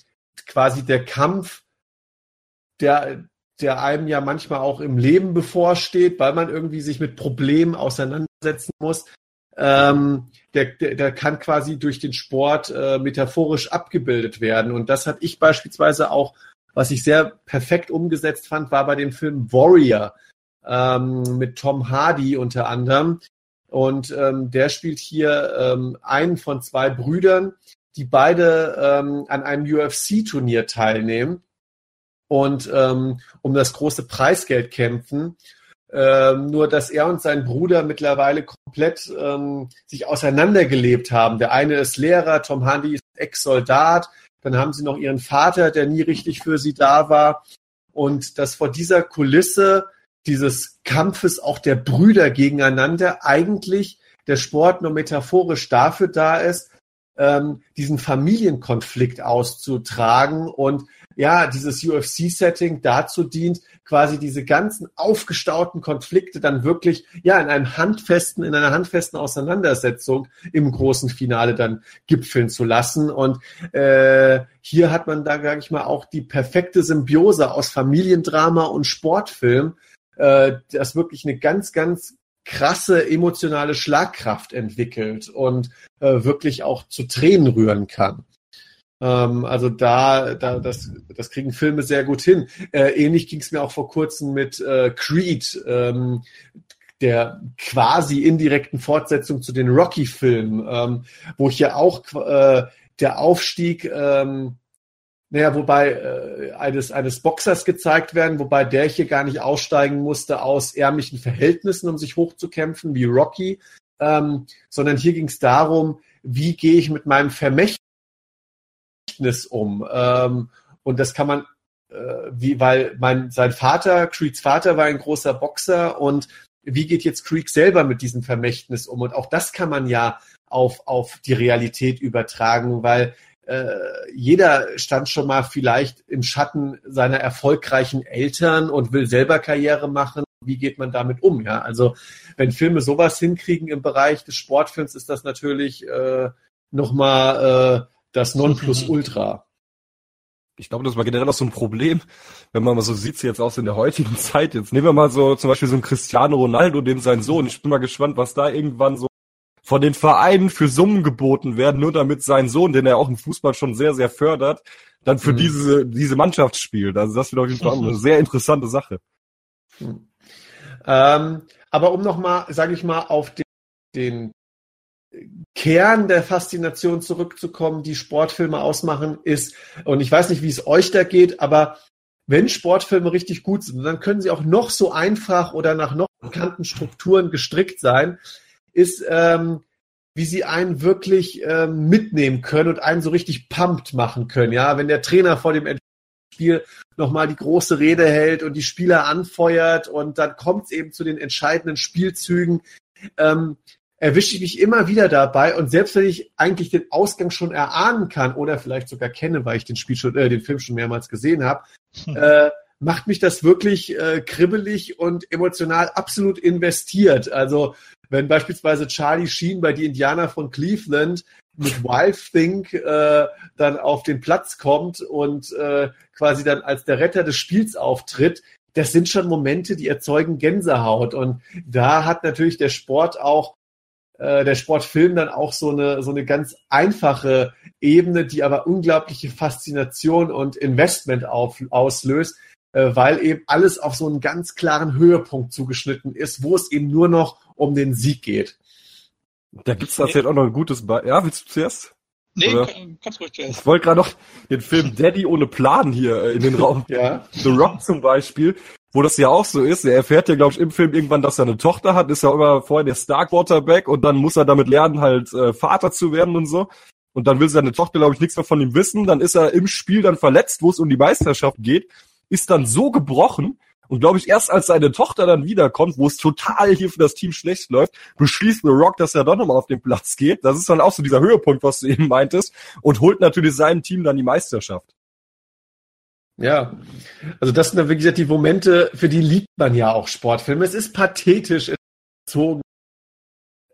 Speaker 2: quasi der Kampf, der, der einem ja manchmal auch im Leben bevorsteht, weil man irgendwie sich mit Problemen auseinandersetzen muss. Ähm, der, der, der kann quasi durch den Sport äh, metaphorisch abgebildet werden. Und das hatte ich beispielsweise auch, was ich sehr perfekt umgesetzt fand, war bei dem Film Warrior ähm, mit Tom Hardy unter anderem. Und ähm, der spielt hier ähm, einen von zwei Brüdern, die beide ähm, an einem UFC-Turnier teilnehmen und ähm, um das große Preisgeld kämpfen. Ähm, nur dass er und sein Bruder mittlerweile komplett ähm, sich auseinandergelebt haben. Der eine ist Lehrer, Tom Hardy ist Ex-Soldat, dann haben sie noch ihren Vater, der nie richtig für sie da war. und dass vor dieser Kulisse dieses Kampfes auch der Brüder gegeneinander eigentlich der Sport nur metaphorisch dafür da ist, ähm, diesen Familienkonflikt auszutragen und ja, dieses UFC-Setting dazu dient, quasi diese ganzen aufgestauten Konflikte dann wirklich ja in einem handfesten, in einer handfesten Auseinandersetzung im großen Finale dann gipfeln zu lassen. Und äh, hier hat man da, sage ich mal, auch die perfekte Symbiose aus Familiendrama und Sportfilm, äh, das wirklich eine ganz, ganz krasse emotionale Schlagkraft entwickelt und äh, wirklich auch zu Tränen rühren kann. Ähm, also da, da das, das kriegen Filme sehr gut hin. Äh, ähnlich ging es mir auch vor kurzem mit äh, Creed, ähm, der quasi indirekten Fortsetzung zu den Rocky-Filmen, ähm, wo ich ja auch äh, der Aufstieg ähm, naja, wobei äh, eines, eines Boxers gezeigt werden, wobei der hier gar nicht aussteigen musste aus ärmlichen Verhältnissen, um sich hochzukämpfen, wie Rocky, ähm, sondern hier ging es darum, wie gehe ich mit meinem Vermächtnis um. Ähm, und das kann man, äh, wie, weil mein, sein Vater, Creeds Vater, war ein großer Boxer und wie geht jetzt Creek selber mit diesem Vermächtnis um? Und auch das kann man ja auf, auf die Realität übertragen, weil äh, jeder stand schon mal vielleicht im Schatten seiner erfolgreichen Eltern und will selber Karriere machen. Wie geht man damit um? Ja, also wenn Filme sowas hinkriegen im Bereich des Sportfilms, ist das natürlich äh, nochmal äh, das Nonplusultra.
Speaker 4: Ich glaube, das war generell auch so ein Problem, wenn man mal so sieht, jetzt aus in der heutigen Zeit. Jetzt nehmen wir mal so zum Beispiel so einen Cristiano Ronaldo, dem sein Sohn. Ich bin mal gespannt, was da irgendwann so von den Vereinen für Summen geboten werden, nur damit sein Sohn, den er auch im Fußball schon sehr, sehr fördert, dann für mhm. diese, diese Mannschaft spielt. Also das wird auf jeden Fall eine sehr interessante Sache.
Speaker 2: Mhm. Ähm, aber um nochmal, sage ich mal, auf den, den Kern der Faszination zurückzukommen, die Sportfilme ausmachen, ist, und ich weiß nicht, wie es euch da geht, aber wenn Sportfilme richtig gut sind, dann können sie auch noch so einfach oder nach noch bekannten Strukturen gestrickt sein ist, ähm, wie sie einen wirklich ähm, mitnehmen können und einen so richtig pumped machen können. Ja, wenn der Trainer vor dem Spiel nochmal die große Rede hält und die Spieler anfeuert und dann kommt es eben zu den entscheidenden Spielzügen, ähm, erwische ich mich immer wieder dabei und selbst wenn ich eigentlich den Ausgang schon erahnen kann oder vielleicht sogar kenne, weil ich den Spiel schon, äh, den Film schon mehrmals gesehen habe, hm. äh, macht mich das wirklich äh, kribbelig und emotional absolut investiert. Also wenn beispielsweise Charlie Sheen bei die Indianer von Cleveland mit Wild Think äh, dann auf den Platz kommt und äh, quasi dann als der Retter des Spiels auftritt, das sind schon Momente, die erzeugen Gänsehaut. Und da hat natürlich der Sport auch, äh, der Sportfilm dann auch so eine, so eine ganz einfache Ebene, die aber unglaubliche Faszination und Investment auf, auslöst, äh, weil eben alles auf so einen ganz klaren Höhepunkt zugeschnitten ist, wo es eben nur noch um den Sieg geht.
Speaker 4: Da gibt's tatsächlich auch noch ein gutes Be Ja, willst du zuerst?
Speaker 1: Nee, Oder? kannst ruhig zuerst.
Speaker 4: Ich wollte gerade noch den Film Daddy ohne Plan hier äh, in den Raum.
Speaker 2: ja.
Speaker 4: The Rock zum Beispiel, wo das ja auch so ist. Er erfährt ja, glaube ich, im Film irgendwann, dass er eine Tochter hat, ist ja immer vorher der Star Quarterback und dann muss er damit lernen, halt äh, Vater zu werden und so. Und dann will seine Tochter, glaube ich, nichts mehr von ihm wissen. Dann ist er im Spiel dann verletzt, wo es um die Meisterschaft geht ist dann so gebrochen und glaube ich, erst als seine Tochter dann wiederkommt, wo es total hier für das Team schlecht läuft, beschließt The Rock, dass er doch nochmal auf den Platz geht. Das ist dann auch so dieser Höhepunkt, was du eben meintest, und holt natürlich seinem Team dann die Meisterschaft.
Speaker 2: Ja, also das sind dann, wie gesagt, die Momente, für die liebt man ja auch Sportfilme. Es ist pathetisch erzogen.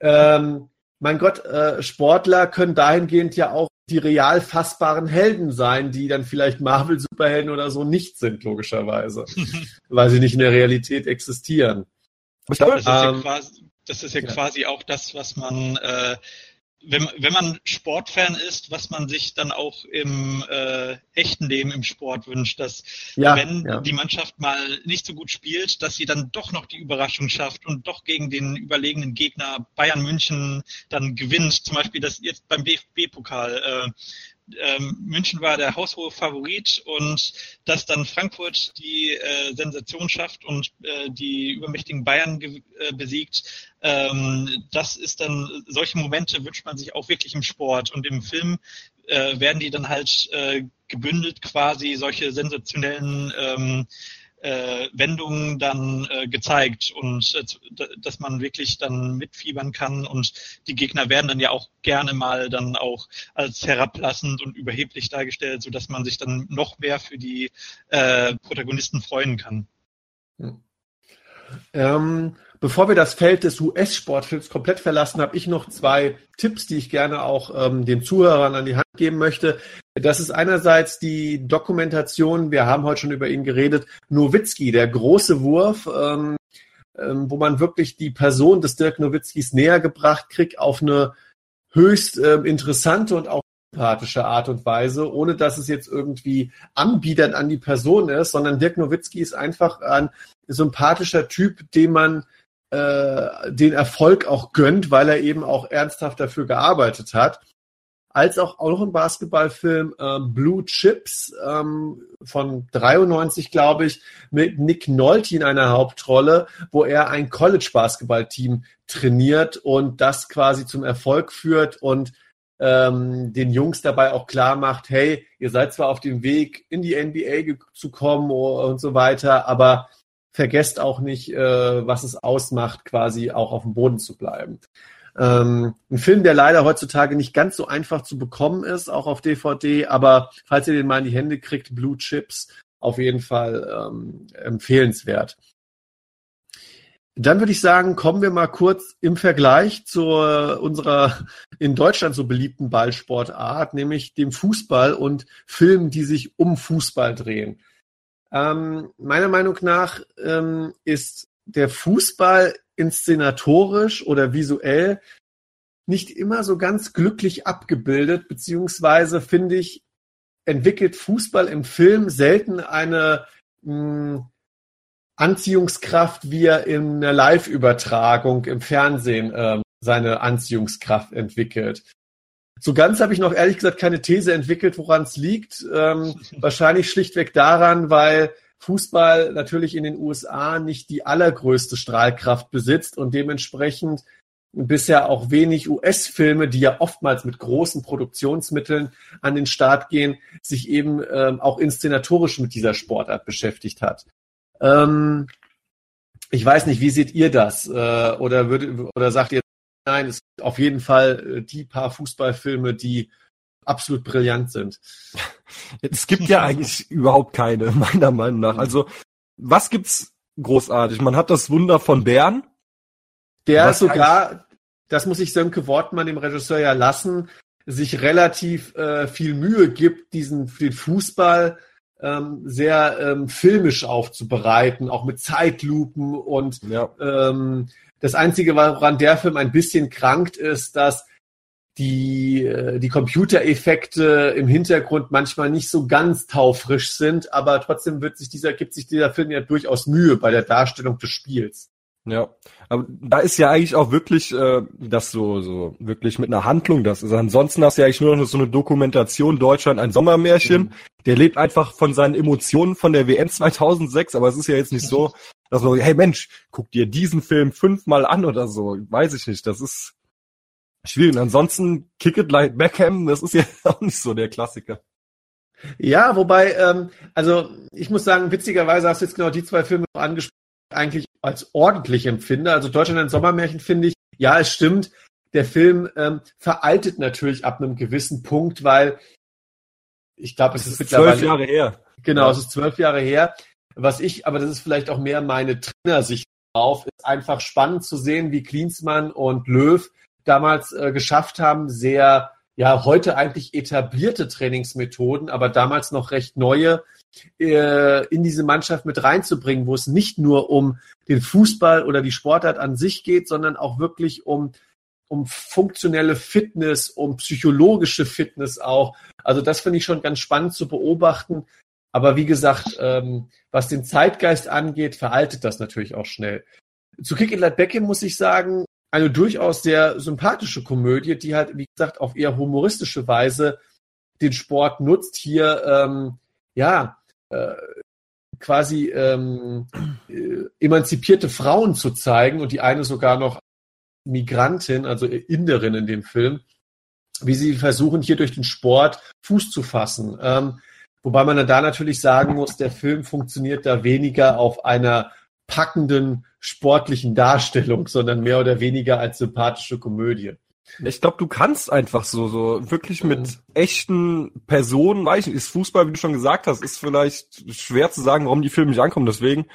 Speaker 2: Ähm, mein Gott, äh, Sportler können dahingehend ja auch die real fassbaren Helden sein, die dann vielleicht Marvel-Superhelden oder so nicht sind, logischerweise, weil sie nicht in der Realität existieren.
Speaker 1: Das ist ja, ähm, quasi, das ist ja, ja, quasi auch das, was man äh, wenn, wenn man Sportfan ist, was man sich dann auch im äh, echten Leben im Sport wünscht, dass ja, wenn ja. die Mannschaft mal nicht so gut spielt, dass sie dann doch noch die Überraschung schafft und doch gegen den überlegenen Gegner Bayern München dann gewinnt. Zum Beispiel das jetzt beim DFB-Pokal. Äh, ähm, München war der haushohe Favorit und dass dann Frankfurt die äh, Sensation schafft und äh, die übermächtigen Bayern äh, besiegt, ähm, das ist dann, solche Momente wünscht man sich auch wirklich im Sport und im Film äh, werden die dann halt äh, gebündelt quasi solche sensationellen ähm, äh, Wendungen dann äh, gezeigt und äh, dass man wirklich dann mitfiebern kann und die Gegner werden dann ja auch gerne mal dann auch als herablassend und überheblich dargestellt, so dass man sich dann noch mehr für die äh, Protagonisten freuen kann.
Speaker 2: Hm. Ähm, bevor wir das Feld des US-Sportfilms komplett verlassen, habe ich noch zwei Tipps, die ich gerne auch ähm, den Zuhörern an die Hand geben möchte. Das ist einerseits die Dokumentation, wir haben heute schon über ihn geredet, Nowitzki, der große Wurf, ähm, ähm, wo man wirklich die Person des Dirk Nowitzkis näher gebracht kriegt auf eine höchst äh, interessante und auch sympathische Art und Weise, ohne dass es jetzt irgendwie anbiedert an die Person ist, sondern Dirk Nowitzki ist einfach ein sympathischer Typ, dem man äh, den Erfolg auch gönnt, weil er eben auch ernsthaft dafür gearbeitet hat. Als auch, auch noch ein Basketballfilm äh, Blue Chips ähm, von 93, glaube ich, mit Nick Nolte in einer Hauptrolle, wo er ein College-Basketball-Team trainiert und das quasi zum Erfolg führt und ähm, den Jungs dabei auch klar macht, hey, ihr seid zwar auf dem Weg, in die NBA zu kommen und so weiter, aber vergesst auch nicht, äh, was es ausmacht, quasi auch auf dem Boden zu bleiben. Ähm, ein Film, der leider heutzutage nicht ganz so einfach zu bekommen ist, auch auf DVD, aber falls ihr den mal in die Hände kriegt, Blue Chips, auf jeden Fall ähm, empfehlenswert. Dann würde ich sagen, kommen wir mal kurz im Vergleich zu unserer in Deutschland so beliebten Ballsportart, nämlich dem Fußball und Filmen, die sich um Fußball drehen. Ähm, meiner Meinung nach ähm, ist der Fußball inszenatorisch oder visuell nicht immer so ganz glücklich abgebildet, beziehungsweise finde ich, entwickelt Fußball im Film selten eine mh, hm, Anziehungskraft, wie er in einer Live-Übertragung im Fernsehen ähm, seine Anziehungskraft entwickelt. So ganz habe ich noch ehrlich gesagt keine These entwickelt, woran es liegt. Ähm, wahrscheinlich schlichtweg daran, weil Fußball natürlich in den USA nicht die allergrößte Strahlkraft besitzt und dementsprechend bisher auch wenig US-Filme, die ja oftmals mit großen Produktionsmitteln an den Start gehen, sich eben ähm, auch inszenatorisch mit dieser Sportart beschäftigt hat. Ähm, ich weiß nicht, wie seht ihr das? Äh, oder, würde, oder sagt ihr, nein, es gibt auf jeden Fall äh, die paar Fußballfilme, die absolut brillant sind.
Speaker 4: Es gibt ja eigentlich überhaupt keine, meiner Meinung nach. Also, was gibt's großartig? Man hat das Wunder von Bern.
Speaker 2: Der sogar, das muss ich Sönke Wortmann, dem Regisseur, ja lassen, sich relativ äh, viel Mühe gibt, diesen den Fußball ähm, sehr ähm, filmisch aufzubereiten, auch mit Zeitlupen und ja. ähm, das Einzige, woran der Film ein bisschen krankt, ist, dass die, äh, die Computereffekte im Hintergrund manchmal nicht so ganz taufrisch sind, aber trotzdem wird sich dieser, gibt sich dieser Film ja durchaus Mühe bei der Darstellung des Spiels.
Speaker 4: Ja, aber da ist ja eigentlich auch wirklich äh, das so so wirklich mit einer Handlung das ist. Ansonsten hast du ja eigentlich nur noch so eine Dokumentation Deutschland ein Sommermärchen. Mhm. Der lebt einfach von seinen Emotionen von der WM 2006, aber es ist ja jetzt nicht so, dass man hey Mensch, guck dir diesen Film fünfmal an oder so, weiß ich nicht, das ist schwierig. Und ansonsten Kick It Like Beckham, das ist ja auch nicht so der Klassiker.
Speaker 2: Ja, wobei, ähm, also ich muss sagen, witzigerweise hast du jetzt genau die zwei Filme angesprochen, eigentlich als ordentlich empfinde. Also Deutschland ein Sommermärchen finde ich, ja, es stimmt. Der Film ähm, veraltet natürlich ab einem gewissen Punkt, weil ich glaube, es ist, ist
Speaker 4: mittlerweile zwölf Jahre her.
Speaker 2: Genau, es ist zwölf Jahre her. Was ich, aber das ist vielleicht auch mehr meine Trainersicht drauf, ist einfach spannend zu sehen, wie Klinsmann und Löw damals äh, geschafft haben, sehr ja heute eigentlich etablierte Trainingsmethoden, aber damals noch recht neue äh, in diese Mannschaft mit reinzubringen, wo es nicht nur um den Fußball oder die Sportart an sich geht, sondern auch wirklich um um funktionelle Fitness, um psychologische Fitness auch. Also das finde ich schon ganz spannend zu beobachten. Aber wie gesagt, ähm, was den Zeitgeist angeht, veraltet das natürlich auch schnell. Zu Kick Like Beckham muss ich sagen, eine durchaus sehr sympathische Komödie, die halt, wie gesagt, auf eher humoristische Weise den Sport nutzt, hier ähm, ja äh, quasi ähm, äh, emanzipierte Frauen zu zeigen und die eine sogar noch Migrantin, also Inderin in dem Film. wie sie versuchen, hier durch den Sport Fuß zu fassen. Ähm, wobei man da natürlich sagen muss, der Film funktioniert da weniger auf einer packenden sportlichen Darstellung, sondern mehr oder weniger als sympathische Komödie.
Speaker 4: Ich glaube, du kannst einfach so, so wirklich mit echten Personen, weiß ich ist Fußball, wie du schon gesagt hast, ist vielleicht schwer zu sagen, warum die Filme nicht ankommen. Deswegen,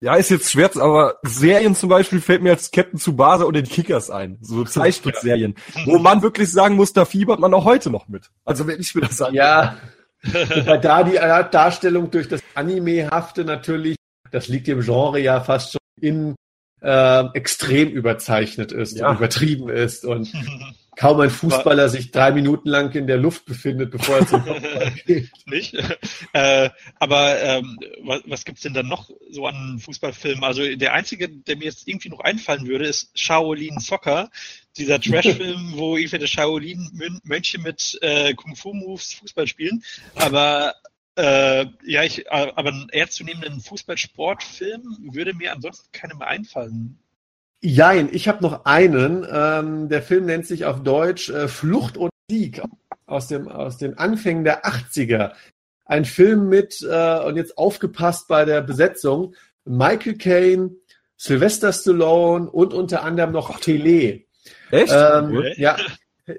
Speaker 4: ja, ist jetzt schwer, aber Serien zum Beispiel fällt mir als Captain Tsubasa oder die Kickers ein. So Zeichentrickserien, wo man wirklich sagen muss, da fiebert man auch heute noch mit. Also wenn ich mir das sage.
Speaker 2: Ja, weil da die Darstellung durch das Anime-hafte natürlich, das liegt im Genre ja fast schon in äh, extrem überzeichnet ist ja. und übertrieben ist und kaum ein Fußballer sich drei Minuten lang in der Luft befindet, bevor er zum Kopfball
Speaker 1: geht. Nicht? Äh, aber ähm, was, was gibt's denn dann noch so an Fußballfilmen? Also der einzige, der mir jetzt irgendwie noch einfallen würde, ist Shaolin Soccer. Dieser Trash-Film, wo irgendwelche Shaolin-Mönche mit äh, Kung-Fu-Moves Fußball spielen. Aber äh, ja, ich, äh, aber einen ernstzunehmenden Fußballsportfilm würde mir ansonsten keinem mehr einfallen.
Speaker 2: Jein, ich habe noch einen. Ähm, der Film nennt sich auf Deutsch äh, Flucht und Sieg aus, dem, aus den Anfängen der 80er. Ein Film mit, äh, und jetzt aufgepasst bei der Besetzung, Michael Caine, Sylvester Stallone und unter anderem noch Tele.
Speaker 4: Echt?
Speaker 2: Ähm, ja.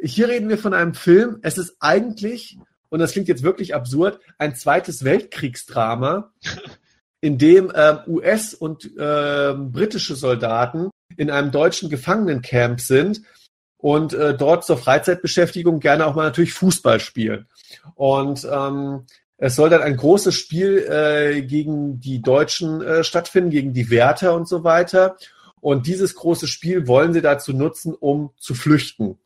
Speaker 2: Hier reden wir von einem Film. Es ist eigentlich und das klingt jetzt wirklich absurd, ein zweites Weltkriegsdrama, in dem ähm, US- und ähm, britische Soldaten in einem deutschen Gefangenencamp sind und äh, dort zur Freizeitbeschäftigung gerne auch mal natürlich Fußball spielen. Und ähm, es soll dann ein großes Spiel äh, gegen die Deutschen äh, stattfinden, gegen die Wärter und so weiter. Und dieses große Spiel wollen sie dazu nutzen, um zu flüchten.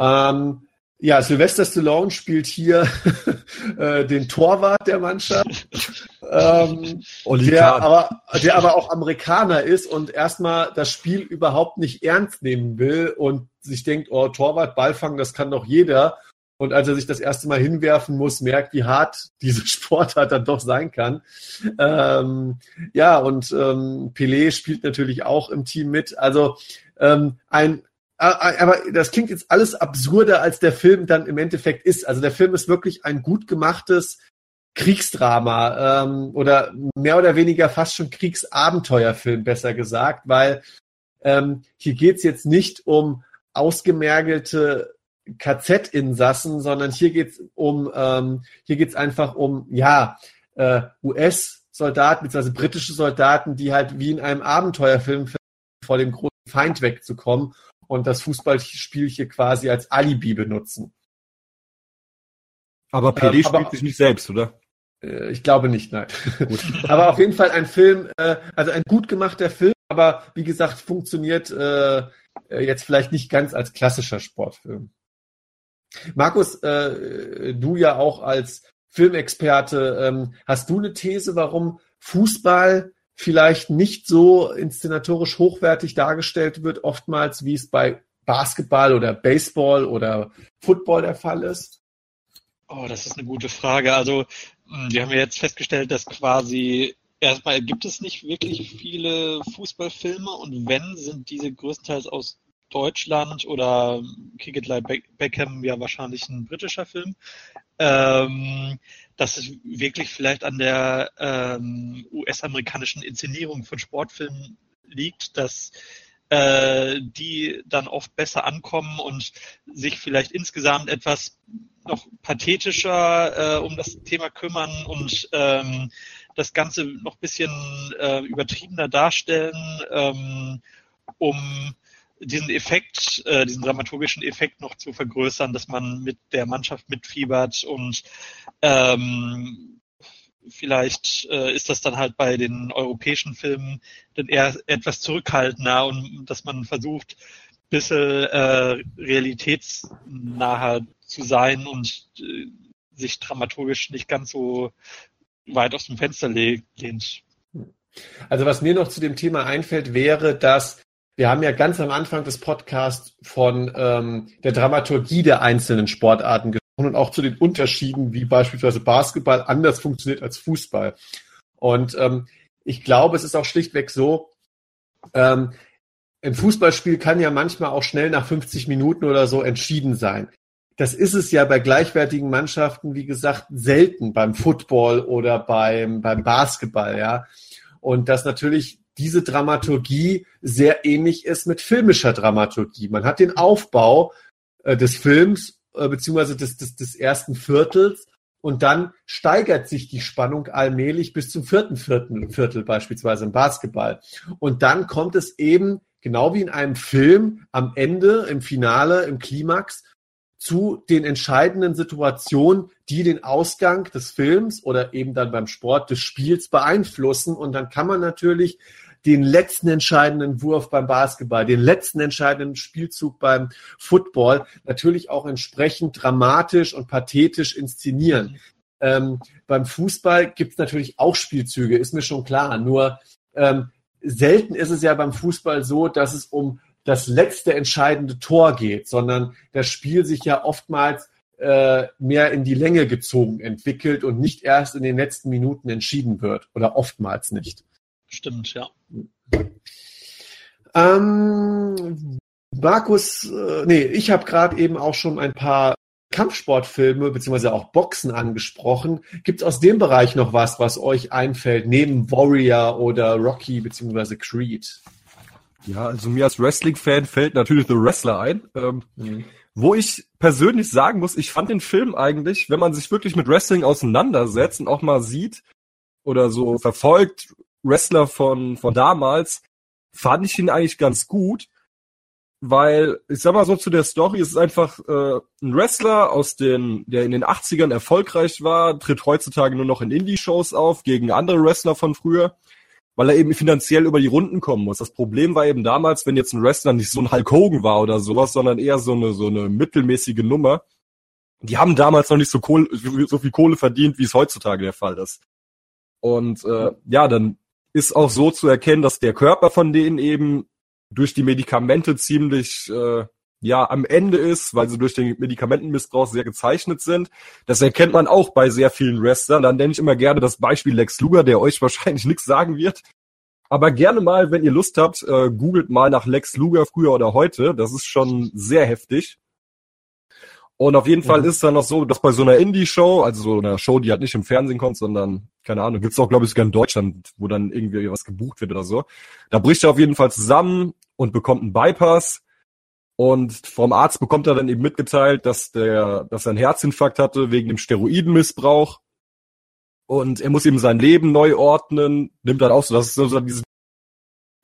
Speaker 2: Ähm, ja, Sylvester Stallone spielt hier äh, den Torwart der Mannschaft, ähm, der, aber, der aber auch Amerikaner ist und erstmal das Spiel überhaupt nicht ernst nehmen will und sich denkt, oh, Torwart, Ballfangen, das kann doch jeder. Und als er sich das erste Mal hinwerfen muss, merkt, wie hart diese Sportart dann doch sein kann. Ähm, ja, und ähm, Pelé spielt natürlich auch im Team mit. Also ähm, ein aber das klingt jetzt alles absurder, als der Film dann im Endeffekt ist. Also der Film ist wirklich ein gut gemachtes Kriegsdrama ähm, oder mehr oder weniger fast schon Kriegsabenteuerfilm, besser gesagt, weil ähm, hier geht's jetzt nicht um ausgemergelte KZ-Insassen, sondern hier geht's um, ähm, hier geht's einfach um, ja, äh, US-Soldaten bzw. britische Soldaten, die halt wie in einem Abenteuerfilm vor dem großen Feind wegzukommen und das Fußballspiel hier quasi als Alibi benutzen.
Speaker 4: Aber PD ähm, spielt sich nicht selbst, oder?
Speaker 2: Äh, ich glaube nicht, nein. aber auf jeden Fall ein Film, äh, also ein gut gemachter Film, aber wie gesagt, funktioniert äh, äh jetzt vielleicht nicht ganz als klassischer Sportfilm. Markus, äh, du ja auch als Filmexperte, ähm, hast du eine These, warum Fußball vielleicht nicht so inszenatorisch hochwertig dargestellt wird, oftmals wie es bei Basketball oder Baseball oder Football der Fall ist?
Speaker 1: Oh, das ist eine gute Frage. Also, hm, wir haben ja jetzt festgestellt, dass quasi erstmal gibt es nicht wirklich viele Fußballfilme und wenn, sind diese größtenteils aus Deutschland oder Kick It Like Beckham ja wahrscheinlich ein britischer Film. Ähm, dass es wirklich vielleicht an der ähm, US-amerikanischen Inszenierung von Sportfilmen liegt, dass äh, die dann oft besser ankommen und sich vielleicht insgesamt etwas noch pathetischer äh, um das Thema kümmern und ähm, das Ganze noch ein bisschen äh, übertriebener darstellen, ähm, um diesen Effekt, äh, diesen dramaturgischen Effekt noch zu vergrößern, dass man mit der Mannschaft mitfiebert und ähm, vielleicht äh, ist das dann halt bei den europäischen Filmen dann eher etwas zurückhaltender und dass man versucht, ein bisschen äh, realitätsnaher zu sein und äh, sich dramaturgisch nicht ganz so weit aus dem Fenster lehnt.
Speaker 2: Also was mir noch zu dem Thema einfällt, wäre, dass wir haben ja ganz am Anfang des Podcasts von ähm, der Dramaturgie der einzelnen Sportarten gesprochen und auch zu den Unterschieden, wie beispielsweise Basketball anders funktioniert als Fußball. Und ähm, ich glaube, es ist auch schlichtweg so, ähm, ein Fußballspiel kann ja manchmal auch schnell nach 50 Minuten oder so entschieden sein. Das ist es ja bei gleichwertigen Mannschaften, wie gesagt, selten beim Football oder beim, beim Basketball, ja. Und dass natürlich diese Dramaturgie sehr ähnlich ist mit filmischer Dramaturgie. Man hat den Aufbau äh, des Films äh, beziehungsweise des, des, des ersten Viertels und dann steigert sich die Spannung allmählich bis zum vierten Viertel, Viertel beispielsweise im Basketball. Und dann kommt es eben, genau wie in einem Film, am Ende, im Finale, im Klimax, zu den entscheidenden Situationen, die den Ausgang des Films oder eben dann beim Sport des Spiels beeinflussen. Und dann kann man natürlich den letzten entscheidenden Wurf beim Basketball, den letzten entscheidenden Spielzug beim Football natürlich auch entsprechend dramatisch und pathetisch inszenieren. Ähm, beim Fußball gibt es natürlich auch Spielzüge, ist mir schon klar. Nur ähm, selten ist es ja beim Fußball so, dass es um das letzte entscheidende Tor geht, sondern das Spiel sich ja oftmals äh, mehr in die Länge gezogen entwickelt und nicht erst in den letzten Minuten entschieden wird oder oftmals nicht.
Speaker 1: Stimmt, ja.
Speaker 2: Ähm, Markus, äh, nee, ich habe gerade eben auch schon ein paar Kampfsportfilme beziehungsweise auch Boxen angesprochen. Gibt es aus dem Bereich noch was, was euch einfällt, neben Warrior oder Rocky beziehungsweise Creed?
Speaker 4: Ja, also mir als Wrestling-Fan fällt natürlich The Wrestler ein. Ähm, mhm. Wo ich persönlich sagen muss, ich fand den Film eigentlich, wenn man sich wirklich mit Wrestling auseinandersetzt und auch mal sieht oder so verfolgt, Wrestler von, von damals, fand ich ihn eigentlich ganz gut, weil, ich sag mal so zu der Story, es ist einfach äh, ein Wrestler aus den, der in den 80ern erfolgreich war, tritt heutzutage nur noch in Indie-Shows auf, gegen andere Wrestler von früher weil er eben finanziell über die Runden kommen muss. Das Problem war eben damals, wenn jetzt ein Wrestler nicht so ein Hulk Hogan war oder sowas, sondern eher so eine, so eine mittelmäßige Nummer. Die haben damals noch nicht so, Kohle, so viel Kohle verdient, wie es heutzutage der Fall ist. Und äh, ja, dann ist auch so zu erkennen, dass der Körper von denen eben durch die Medikamente ziemlich äh, ja am Ende ist, weil sie durch den Medikamentenmissbrauch sehr gezeichnet sind. Das erkennt man auch bei sehr vielen Wrestlern. Dann nenne ich immer gerne das Beispiel Lex Luger, der euch wahrscheinlich nichts sagen wird. Aber gerne mal, wenn ihr Lust habt, äh, googelt mal nach Lex Luger früher oder heute. Das ist schon sehr heftig. Und auf jeden mhm. Fall ist dann noch so, dass bei so einer Indie-Show, also so einer Show, die halt nicht im Fernsehen kommt, sondern, keine Ahnung, gibt's auch, glaube ich, sogar in Deutschland, wo dann irgendwie was gebucht wird oder so. Da bricht er auf jeden Fall zusammen und bekommt einen Bypass und vom Arzt bekommt er dann eben mitgeteilt, dass der, dass er einen Herzinfarkt hatte wegen dem Steroidenmissbrauch. Und er muss eben sein Leben neu ordnen, nimmt dann auch so, das ist so diese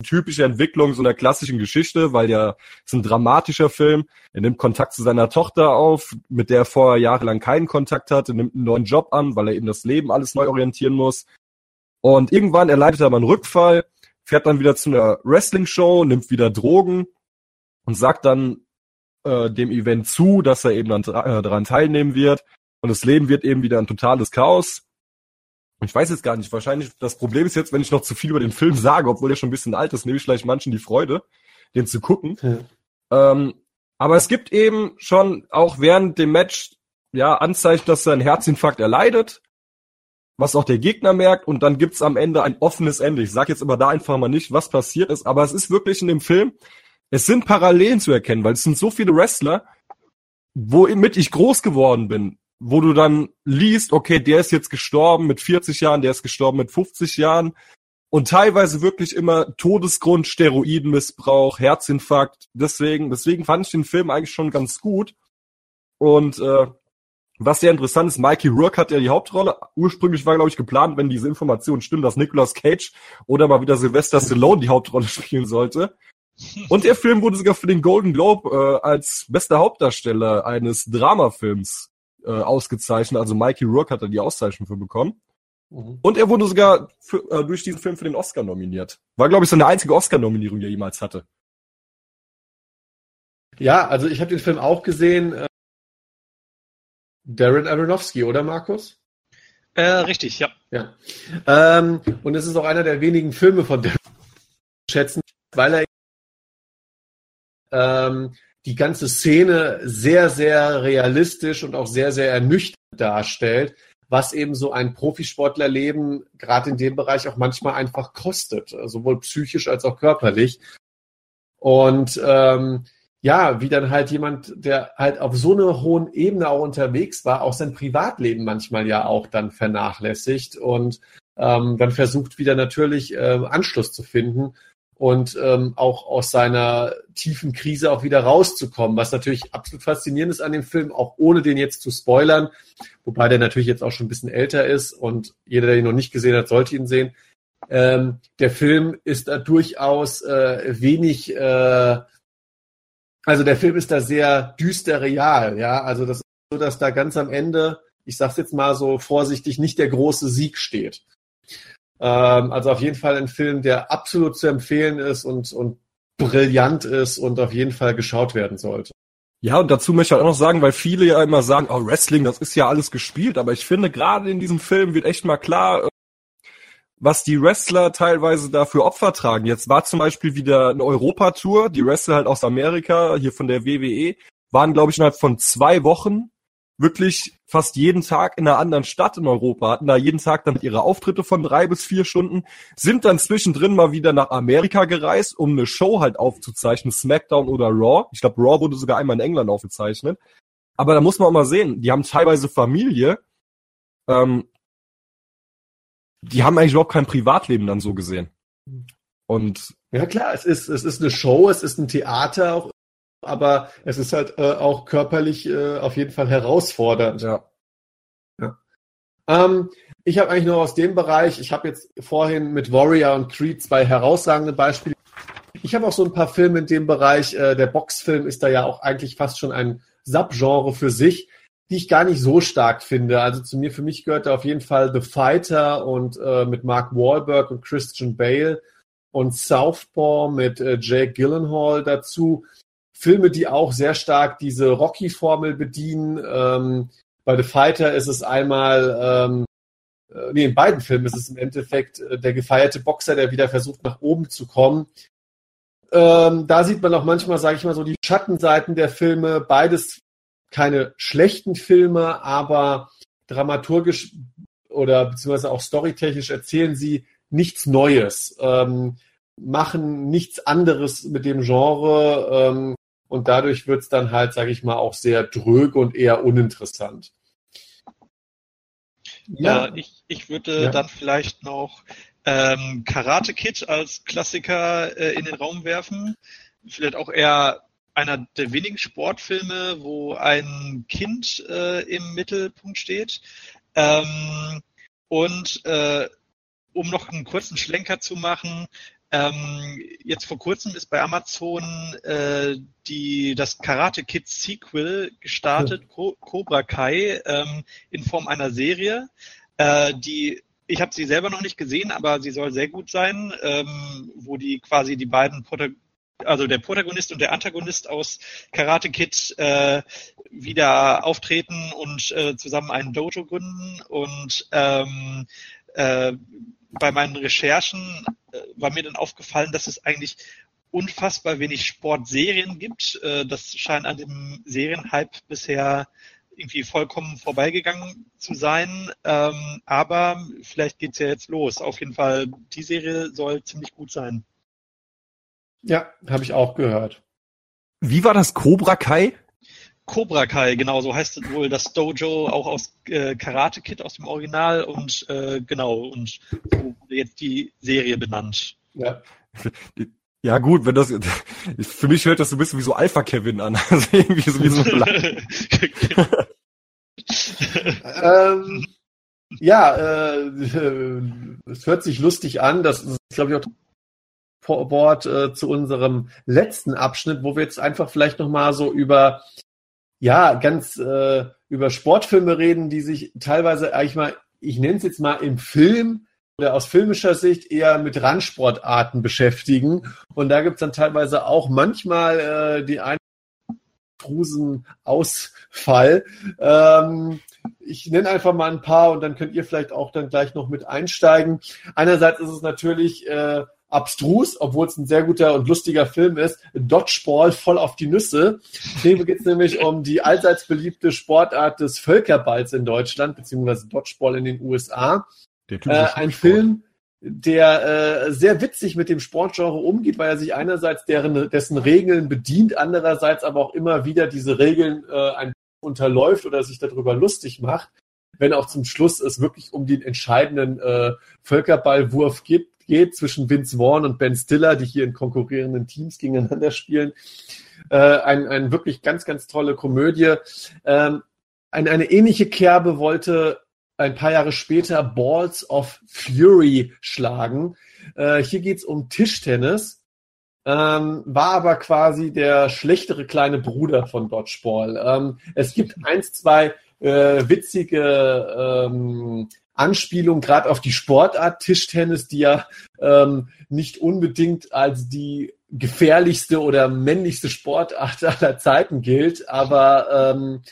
Speaker 4: typische Entwicklung so einer klassischen Geschichte, weil ja, es ist ein dramatischer Film. Er nimmt Kontakt zu seiner Tochter auf, mit der er vorher jahrelang keinen Kontakt hatte, nimmt einen neuen Job an, weil er eben das Leben alles neu orientieren muss. Und irgendwann erleidet er mal einen Rückfall, fährt dann wieder zu einer Wrestling-Show, nimmt wieder Drogen und sagt dann äh, dem Event zu, dass er eben dann äh, daran teilnehmen wird. Und das Leben wird eben wieder ein totales Chaos. Ich weiß jetzt gar nicht, wahrscheinlich, das Problem ist jetzt, wenn ich noch zu viel über den Film sage, obwohl er schon ein bisschen alt ist, nehme ich vielleicht manchen die Freude, den zu gucken. Ja. Ähm, aber es gibt eben schon auch während dem Match ja Anzeichen, dass er einen Herzinfarkt erleidet, was auch der Gegner merkt, und dann gibt's am Ende ein offenes Ende. Ich sage jetzt aber da einfach mal nicht, was passiert ist, aber es ist wirklich in dem Film, es sind Parallelen zu erkennen, weil es sind so viele Wrestler, womit ich groß geworden bin, wo du dann liest, okay, der ist jetzt gestorben mit 40 Jahren, der ist gestorben mit 50 Jahren und teilweise wirklich immer Todesgrund, Steroidenmissbrauch, Herzinfarkt. Deswegen, deswegen fand ich den Film eigentlich schon ganz gut. Und äh, was sehr interessant ist, Mikey Rourke hat ja die Hauptrolle. Ursprünglich war, glaube ich, geplant, wenn diese Informationen stimmen, dass Nicolas Cage oder mal wieder Sylvester Stallone die Hauptrolle spielen sollte. Und der Film wurde sogar für den Golden Globe äh, als bester Hauptdarsteller eines Dramafilms äh, ausgezeichnet. Also Mikey Rourke hat da die Auszeichnung für bekommen. Mhm. Und er wurde sogar für, äh, durch diesen Film für den Oscar nominiert. War, glaube ich, seine einzige Oscar-Nominierung, die er jemals hatte.
Speaker 2: Ja, also ich habe den Film auch gesehen. Äh, Darren Aronofsky, oder Markus?
Speaker 1: Äh, richtig, ja.
Speaker 2: Ja. Ähm, und es ist auch einer der wenigen Filme von Darren schätzen, weil er ähm, die ganze Szene sehr, sehr realistisch und auch sehr, sehr ernüchternd darstellt, was eben so ein Profisportlerleben gerade in dem Bereich auch manchmal einfach kostet, sowohl psychisch als auch körperlich. Und ähm, ja, wie dann halt jemand, der halt auf so einer hohen Ebene auch unterwegs war, auch sein Privatleben manchmal ja auch dann vernachlässigt und ähm, dann versucht wieder natürlich äh, Anschluss zu finden und ähm, auch aus seiner tiefen Krise auch wieder rauszukommen, was natürlich absolut faszinierend ist an dem Film, auch ohne den jetzt zu spoilern, wobei der natürlich jetzt auch schon ein bisschen älter ist und jeder, der ihn noch nicht gesehen hat, sollte ihn sehen. Ähm, der Film ist da durchaus äh, wenig, äh, also der Film ist da sehr düster real, ja, also das ist so, dass da ganz am Ende, ich sag's jetzt mal so vorsichtig, nicht der große Sieg steht. Ähm, also auf jeden Fall ein Film, der absolut zu empfehlen ist und, und brillant ist und auf jeden Fall geschaut werden sollte.
Speaker 4: Ja, und dazu möchte ich auch noch sagen, weil viele ja immer sagen, oh, Wrestling, das ist ja alles gespielt, aber ich finde, gerade in diesem Film wird echt mal klar, äh, was die Wrestler teilweise da für Opfer tragen. Jetzt war zum Beispiel wieder eine Europatour, die Wrestler halt aus Amerika, hier von der WWE, waren, glaube ich, innerhalb von zwei Wochen wirklich fast jeden Tag in einer anderen Stadt in Europa, hatten da jeden Tag dann ihre Auftritte von drei bis vier Stunden, sind dann zwischendrin mal wieder nach Amerika gereist, um eine Show halt aufzuzeichnen, SmackDown oder Raw. Ich glaube, Raw wurde sogar einmal in England aufgezeichnet. Aber da muss man auch mal sehen, die haben teilweise Familie, ähm, die haben eigentlich überhaupt kein Privatleben dann so gesehen. Und
Speaker 2: ja klar, es ist es ist eine Show, es ist ein Theater auch aber es ist halt äh, auch körperlich äh, auf jeden Fall herausfordernd. Ja. ja. Ähm, ich habe eigentlich nur aus dem Bereich, ich habe jetzt vorhin mit Warrior und Creed zwei herausragende Beispiele. Ich habe auch so ein paar Filme in dem Bereich. Äh, der Boxfilm ist da ja auch eigentlich fast schon ein Subgenre für sich, die ich gar nicht so stark finde. Also zu mir, für mich gehört da auf jeden Fall The Fighter und äh, mit Mark Wahlberg und Christian Bale und Southpaw mit äh, Jake Gyllenhaal dazu. Filme, die auch sehr stark diese Rocky-Formel bedienen. Ähm, bei The Fighter ist es einmal, ähm, äh, nee, in beiden Filmen ist es im Endeffekt äh, der gefeierte Boxer, der wieder versucht, nach oben zu kommen. Ähm, da sieht man auch manchmal, sage ich mal so, die Schattenseiten der Filme. Beides keine schlechten Filme, aber dramaturgisch oder beziehungsweise auch storytechnisch erzählen sie nichts Neues, ähm, machen nichts anderes mit dem Genre. Ähm, und dadurch wird es dann halt, sage ich mal, auch sehr dröge und eher uninteressant.
Speaker 1: Ja, äh, ich, ich würde ja. dann vielleicht noch ähm, Karate Kid als Klassiker äh, in den Raum werfen. Vielleicht auch eher einer der wenigen Sportfilme, wo ein Kind äh, im Mittelpunkt steht. Ähm, und äh, um noch einen kurzen Schlenker zu machen, ähm, jetzt vor kurzem ist bei Amazon äh, die, das Karate Kid Sequel gestartet, oh. Cobra Kai, ähm, in Form einer Serie, äh, die ich habe sie selber noch nicht gesehen, aber sie soll sehr gut sein, ähm, wo die quasi die beiden Protagonisten also der Protagonist und der Antagonist aus Karate Kid äh, wieder auftreten und äh, zusammen einen Dojo gründen und ähm, äh, bei meinen Recherchen äh, war mir dann aufgefallen, dass es eigentlich unfassbar wenig Sportserien gibt. Äh, das scheint an dem Serienhype bisher irgendwie vollkommen vorbeigegangen zu sein. Ähm, aber vielleicht geht's ja jetzt los. Auf jeden Fall, die Serie soll ziemlich gut sein.
Speaker 2: Ja, habe ich auch gehört.
Speaker 4: Wie war das Cobra Kai?
Speaker 1: Cobra Kai, genau, so heißt es wohl das Dojo, auch aus äh, Karate Kid aus dem Original und äh, genau, und so wurde jetzt die Serie benannt.
Speaker 4: Ja. Ja gut, wenn das für mich hört das so ein bisschen wie so Alpha Kevin an. Also irgendwie so wie so
Speaker 2: ähm, ja, äh, es hört sich lustig an. Das ist, glaube ich, auch Wort äh, zu unserem letzten Abschnitt, wo wir jetzt einfach vielleicht nochmal so über ja, ganz äh, über Sportfilme reden, die sich teilweise eigentlich mal, ich nenne es jetzt mal im Film oder aus filmischer Sicht eher mit Randsportarten beschäftigen. Und da gibt's dann teilweise auch manchmal äh, die einen Ausfall. Ähm, ich nenne einfach mal ein paar und dann könnt ihr vielleicht auch dann gleich noch mit einsteigen. Einerseits ist es natürlich äh, abstrus, obwohl es ein sehr guter und lustiger Film ist. Dodgeball voll auf die Nüsse. Hier geht es nämlich um die allseits beliebte Sportart des Völkerballs in Deutschland, beziehungsweise Dodgeball in den USA. Äh, ein Film, der äh, sehr witzig mit dem Sportgenre umgeht, weil er sich einerseits deren, dessen Regeln bedient, andererseits aber auch immer wieder diese Regeln äh, ein unterläuft oder sich darüber lustig macht, wenn auch zum Schluss es wirklich um den entscheidenden äh, Völkerballwurf gibt, geht zwischen Vince Vaughn und Ben Stiller, die hier in konkurrierenden Teams gegeneinander spielen. Äh, ein, ein wirklich ganz, ganz tolle Komödie. Ähm, eine, eine ähnliche Kerbe wollte ein paar Jahre später Balls of Fury schlagen. Äh, hier geht's um Tischtennis. Ähm, war aber quasi der schlechtere kleine Bruder von Dodgeball. Ähm, es gibt eins, zwei äh, witzige ähm, Anspielungen gerade auf die Sportart Tischtennis, die ja ähm, nicht unbedingt als die gefährlichste oder männlichste Sportart aller Zeiten gilt, aber ähm,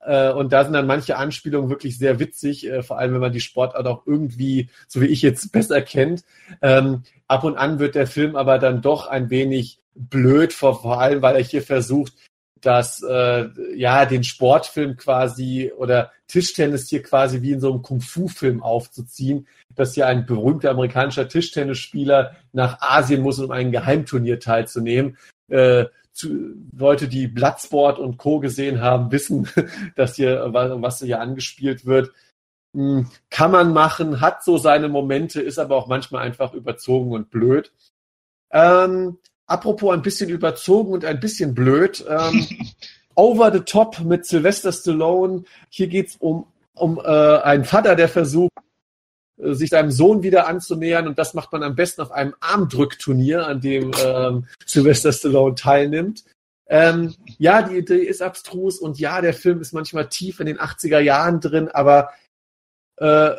Speaker 2: äh, und da sind dann manche Anspielungen wirklich sehr witzig, äh, vor allem wenn man die Sportart auch irgendwie, so wie ich jetzt, besser kennt. Ähm, ab und an wird der Film aber dann doch ein wenig blöd, vor, vor allem weil er hier versucht, dass äh, ja den Sportfilm quasi oder Tischtennis hier quasi wie in so einem Kung-Fu-Film aufzuziehen, dass hier ein berühmter amerikanischer Tischtennisspieler nach Asien muss, um ein Geheimturnier teilzunehmen. Äh, zu, Leute, die Bloodsport und Co. gesehen haben, wissen, dass hier, was hier angespielt wird. Hm, kann man machen, hat so seine Momente, ist aber auch manchmal einfach überzogen und blöd. Ähm, apropos ein bisschen überzogen und ein bisschen blöd. Ähm, Over the Top mit Sylvester Stallone. Hier geht's um, um äh, einen Vater, der versucht, äh, sich seinem Sohn wieder anzunähern und das macht man am besten auf einem Armdrückturnier, an dem ähm, Sylvester Stallone teilnimmt. Ähm, ja, die Idee ist abstrus und ja, der Film ist manchmal tief in den 80er Jahren drin, aber äh,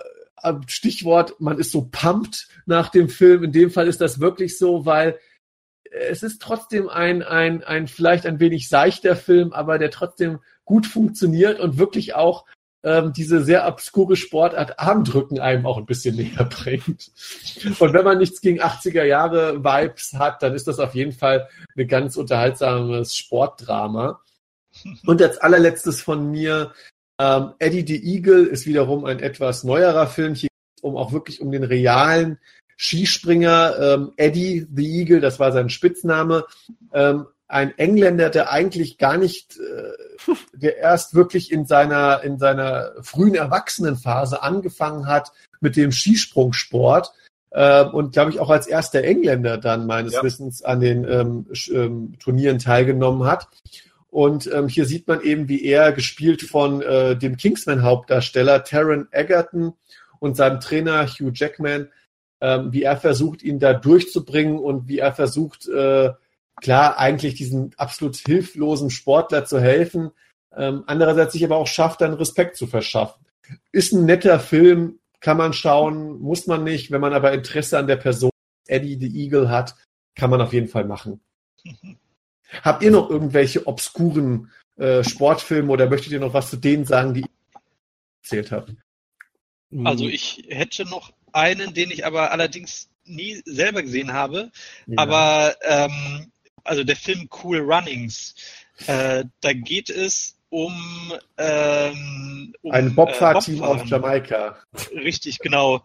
Speaker 2: Stichwort, man ist so pumped nach dem Film. In dem Fall ist das wirklich so, weil es ist trotzdem ein, ein, ein vielleicht ein wenig seichter Film, aber der trotzdem gut funktioniert und wirklich auch ähm, diese sehr obskure Sportart Armdrücken einem auch ein bisschen näher bringt. Und wenn man nichts gegen 80er Jahre Vibes hat, dann ist das auf jeden Fall ein ganz unterhaltsames Sportdrama. Und als allerletztes von mir, ähm, Eddie the Eagle ist wiederum ein etwas neuerer Film. Hier um auch wirklich um den realen Skispringer ähm, Eddie the Eagle, das war sein Spitzname, ähm, ein Engländer, der eigentlich gar nicht, äh, der erst wirklich in seiner, in seiner frühen Erwachsenenphase angefangen hat mit dem Skisprungsport äh, und glaube ich auch als erster Engländer dann meines ja. Wissens an den ähm, ähm, Turnieren teilgenommen hat. Und ähm, hier sieht man eben, wie er gespielt von äh, dem Kingsman-Hauptdarsteller Taron Egerton und seinem Trainer Hugh Jackman, ähm, wie er versucht, ihn da durchzubringen und wie er versucht, äh, klar, eigentlich diesen absolut hilflosen Sportler zu helfen, ähm, andererseits sich aber auch schafft, dann Respekt zu verschaffen. Ist ein netter Film, kann man schauen, muss man nicht. Wenn man aber Interesse an der Person Eddie the Eagle hat, kann man auf jeden Fall machen. Habt ihr noch irgendwelche obskuren äh, Sportfilme oder möchtet ihr noch was zu denen sagen, die ich erzählt habe?
Speaker 1: Also ich hätte noch einen, den ich aber allerdings nie selber gesehen habe. Ja. Aber ähm, also der Film Cool Runnings, äh, da geht es um, ähm, um
Speaker 2: ein Bobfahrteam äh, aus Jamaika.
Speaker 1: Richtig, genau.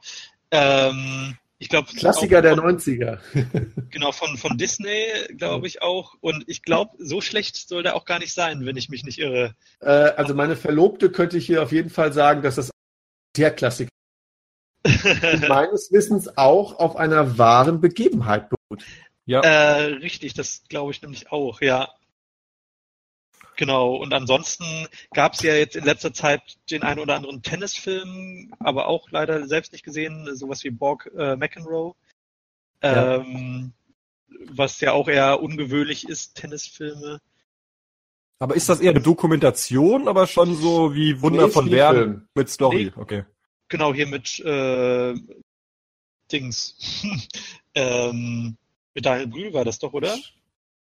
Speaker 1: Ähm, ich glaube
Speaker 2: Klassiker der 90er.
Speaker 1: genau von von Disney, glaube ich auch. Und ich glaube, so schlecht soll der auch gar nicht sein, wenn ich mich nicht irre.
Speaker 2: Äh, also meine Verlobte könnte ich hier auf jeden Fall sagen, dass das der Klassiker meines Wissens auch auf einer wahren Begebenheit beruht.
Speaker 1: Ja. Äh, richtig, das glaube ich nämlich auch, ja. Genau, und ansonsten gab es ja jetzt in letzter Zeit den einen oder anderen Tennisfilm, aber auch leider selbst nicht gesehen, sowas wie Borg äh, McEnroe. Ähm, ja. Was ja auch eher ungewöhnlich ist, Tennisfilme.
Speaker 4: Aber ist das eher eine Dokumentation, aber schon so wie Wunder nee, von Bern mit Story? Nee, okay.
Speaker 1: Genau, hier mit äh, Dings. ähm, mit Daniel Brühl war das doch, oder?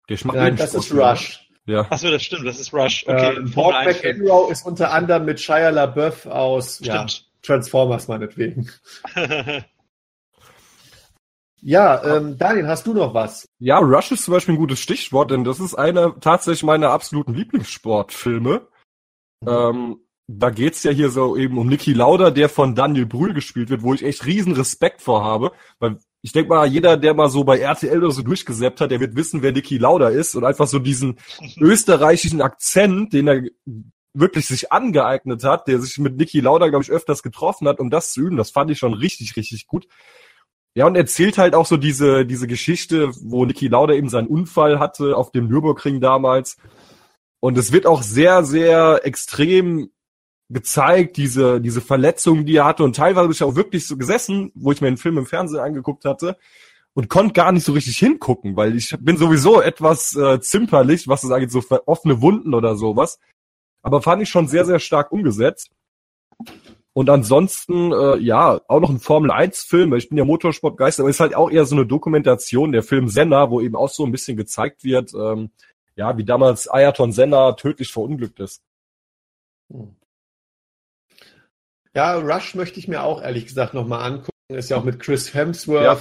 Speaker 2: Der Nein, das ist Rush.
Speaker 1: Ja. Achso, das stimmt, das ist Rush. Okay.
Speaker 2: Ähm, Bob McEnroe ist unter anderem mit Shia LaBeouf aus ja, Transformers meinetwegen. ja, ähm, Daniel, hast du noch was?
Speaker 4: Ja, Rush ist zum Beispiel ein gutes Stichwort, denn das ist einer tatsächlich meiner absoluten Lieblingssportfilme. Mhm. Ähm, da geht's ja hier so eben um Niki Lauda, der von Daniel Brühl gespielt wird, wo ich echt riesen Respekt vor habe, weil ich denke mal, jeder, der mal so bei RTL oder so durchgesäppt hat, der wird wissen, wer Niki Lauda ist und einfach so diesen österreichischen Akzent, den er wirklich sich angeeignet hat, der sich mit Niki Lauda, glaube ich, öfters getroffen hat, um das zu üben. Das fand ich schon richtig, richtig gut. Ja, und erzählt halt auch so diese, diese Geschichte, wo Niki Lauda eben seinen Unfall hatte auf dem Nürburgring damals. Und es wird auch sehr, sehr extrem gezeigt, diese, diese Verletzungen, die er hatte. Und teilweise bin ich auch wirklich so gesessen, wo ich mir einen Film im Fernsehen angeguckt hatte und konnte gar nicht so richtig hingucken, weil ich bin sowieso etwas äh, zimperlich, was es angeht, so offene Wunden oder sowas. Aber fand ich schon sehr, sehr stark umgesetzt. Und ansonsten, äh, ja, auch noch ein Formel-1-Film. Ich bin ja Motorsportgeister, aber ist halt auch eher so eine Dokumentation, der Film Senna, wo eben auch so ein bisschen gezeigt wird, ähm, ja, wie damals Ayrton Senna tödlich verunglückt ist.
Speaker 2: Ja, Rush möchte ich mir auch ehrlich gesagt nochmal angucken. Ist ja auch mit Chris Hemsworth, ja.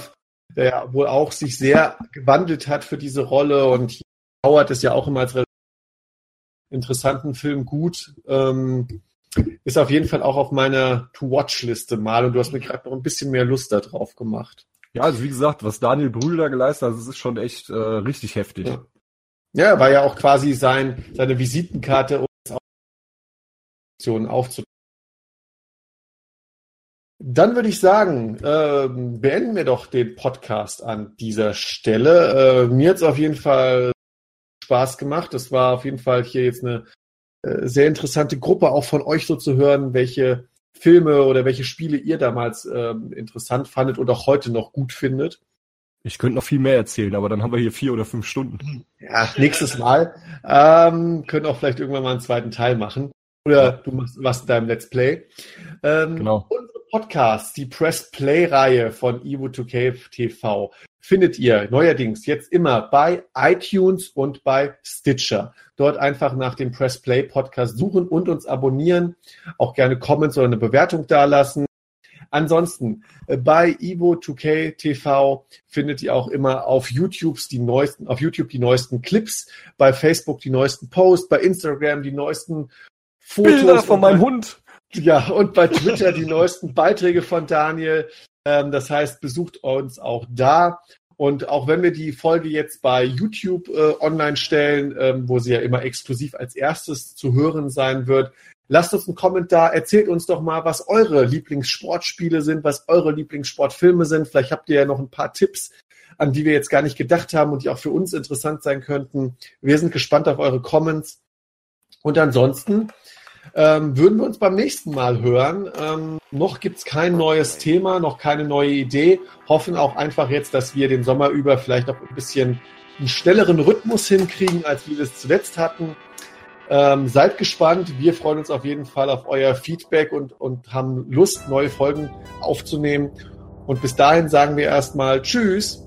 Speaker 2: der ja wohl auch sich sehr gewandelt hat für diese Rolle und Howard ist ja auch immer als interessanten Film gut. Ähm, ist auf jeden Fall auch auf meiner To-Watch-Liste mal und du hast mir gerade noch ein bisschen mehr Lust darauf gemacht.
Speaker 4: Ja, also wie gesagt, was Daniel Brühl da geleistet hat, das ist schon echt äh, richtig heftig.
Speaker 2: Ja. ja, war ja auch quasi sein, seine Visitenkarte, um aufzunehmen. Dann würde ich sagen, äh, beenden wir doch den Podcast an dieser Stelle. Äh, mir hat es auf jeden Fall Spaß gemacht. Es war auf jeden Fall hier jetzt eine äh, sehr interessante Gruppe, auch von euch so zu hören, welche Filme oder welche Spiele ihr damals ähm, interessant fandet und auch heute noch gut findet.
Speaker 4: Ich könnte noch viel mehr erzählen, aber dann haben wir hier vier oder fünf Stunden.
Speaker 2: Ja, nächstes Mal. Ähm, können auch vielleicht irgendwann mal einen zweiten Teil machen. Oder du machst was in deinem Let's Play. Ähm, genau. Unsere Podcasts, die Press Play-Reihe von Evo2K TV, findet ihr neuerdings jetzt immer bei iTunes und bei Stitcher. Dort einfach nach dem Press Play Podcast suchen und uns abonnieren. Auch gerne Comments oder eine Bewertung dalassen. Ansonsten äh, bei Evo2K TV findet ihr auch immer auf YouTube die neuesten, auf YouTube die neuesten Clips, bei Facebook die neuesten Posts, bei Instagram die neuesten
Speaker 4: Fotos Bilder von meinem Hund.
Speaker 2: Ja, und bei Twitter die neuesten Beiträge von Daniel. Ähm, das heißt, besucht uns auch da. Und auch wenn wir die Folge jetzt bei YouTube äh, online stellen, ähm, wo sie ja immer exklusiv als erstes zu hören sein wird, lasst uns einen Kommentar, erzählt uns doch mal, was eure Lieblingssportspiele sind, was eure Lieblingssportfilme sind. Vielleicht habt ihr ja noch ein paar Tipps, an die wir jetzt gar nicht gedacht haben und die auch für uns interessant sein könnten. Wir sind gespannt auf eure Comments. Und ansonsten ähm, würden wir uns beim nächsten Mal hören. Ähm, noch gibt's kein neues Thema, noch keine neue Idee. Hoffen auch einfach jetzt, dass wir den Sommer über vielleicht noch ein bisschen einen schnelleren Rhythmus hinkriegen, als wir es zuletzt hatten. Ähm, seid gespannt. Wir freuen uns auf jeden Fall auf euer Feedback und, und haben Lust, neue Folgen aufzunehmen. Und bis dahin sagen wir erstmal Tschüss.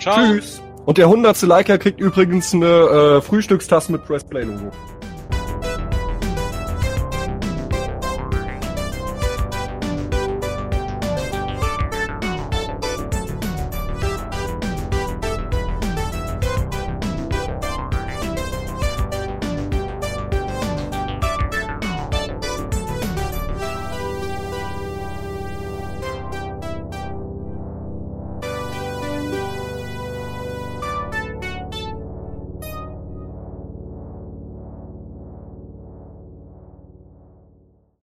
Speaker 4: Ciao. Tschüss. Und der hundertste Liker kriegt übrigens eine äh, Frühstückstasse mit Press Play Logo.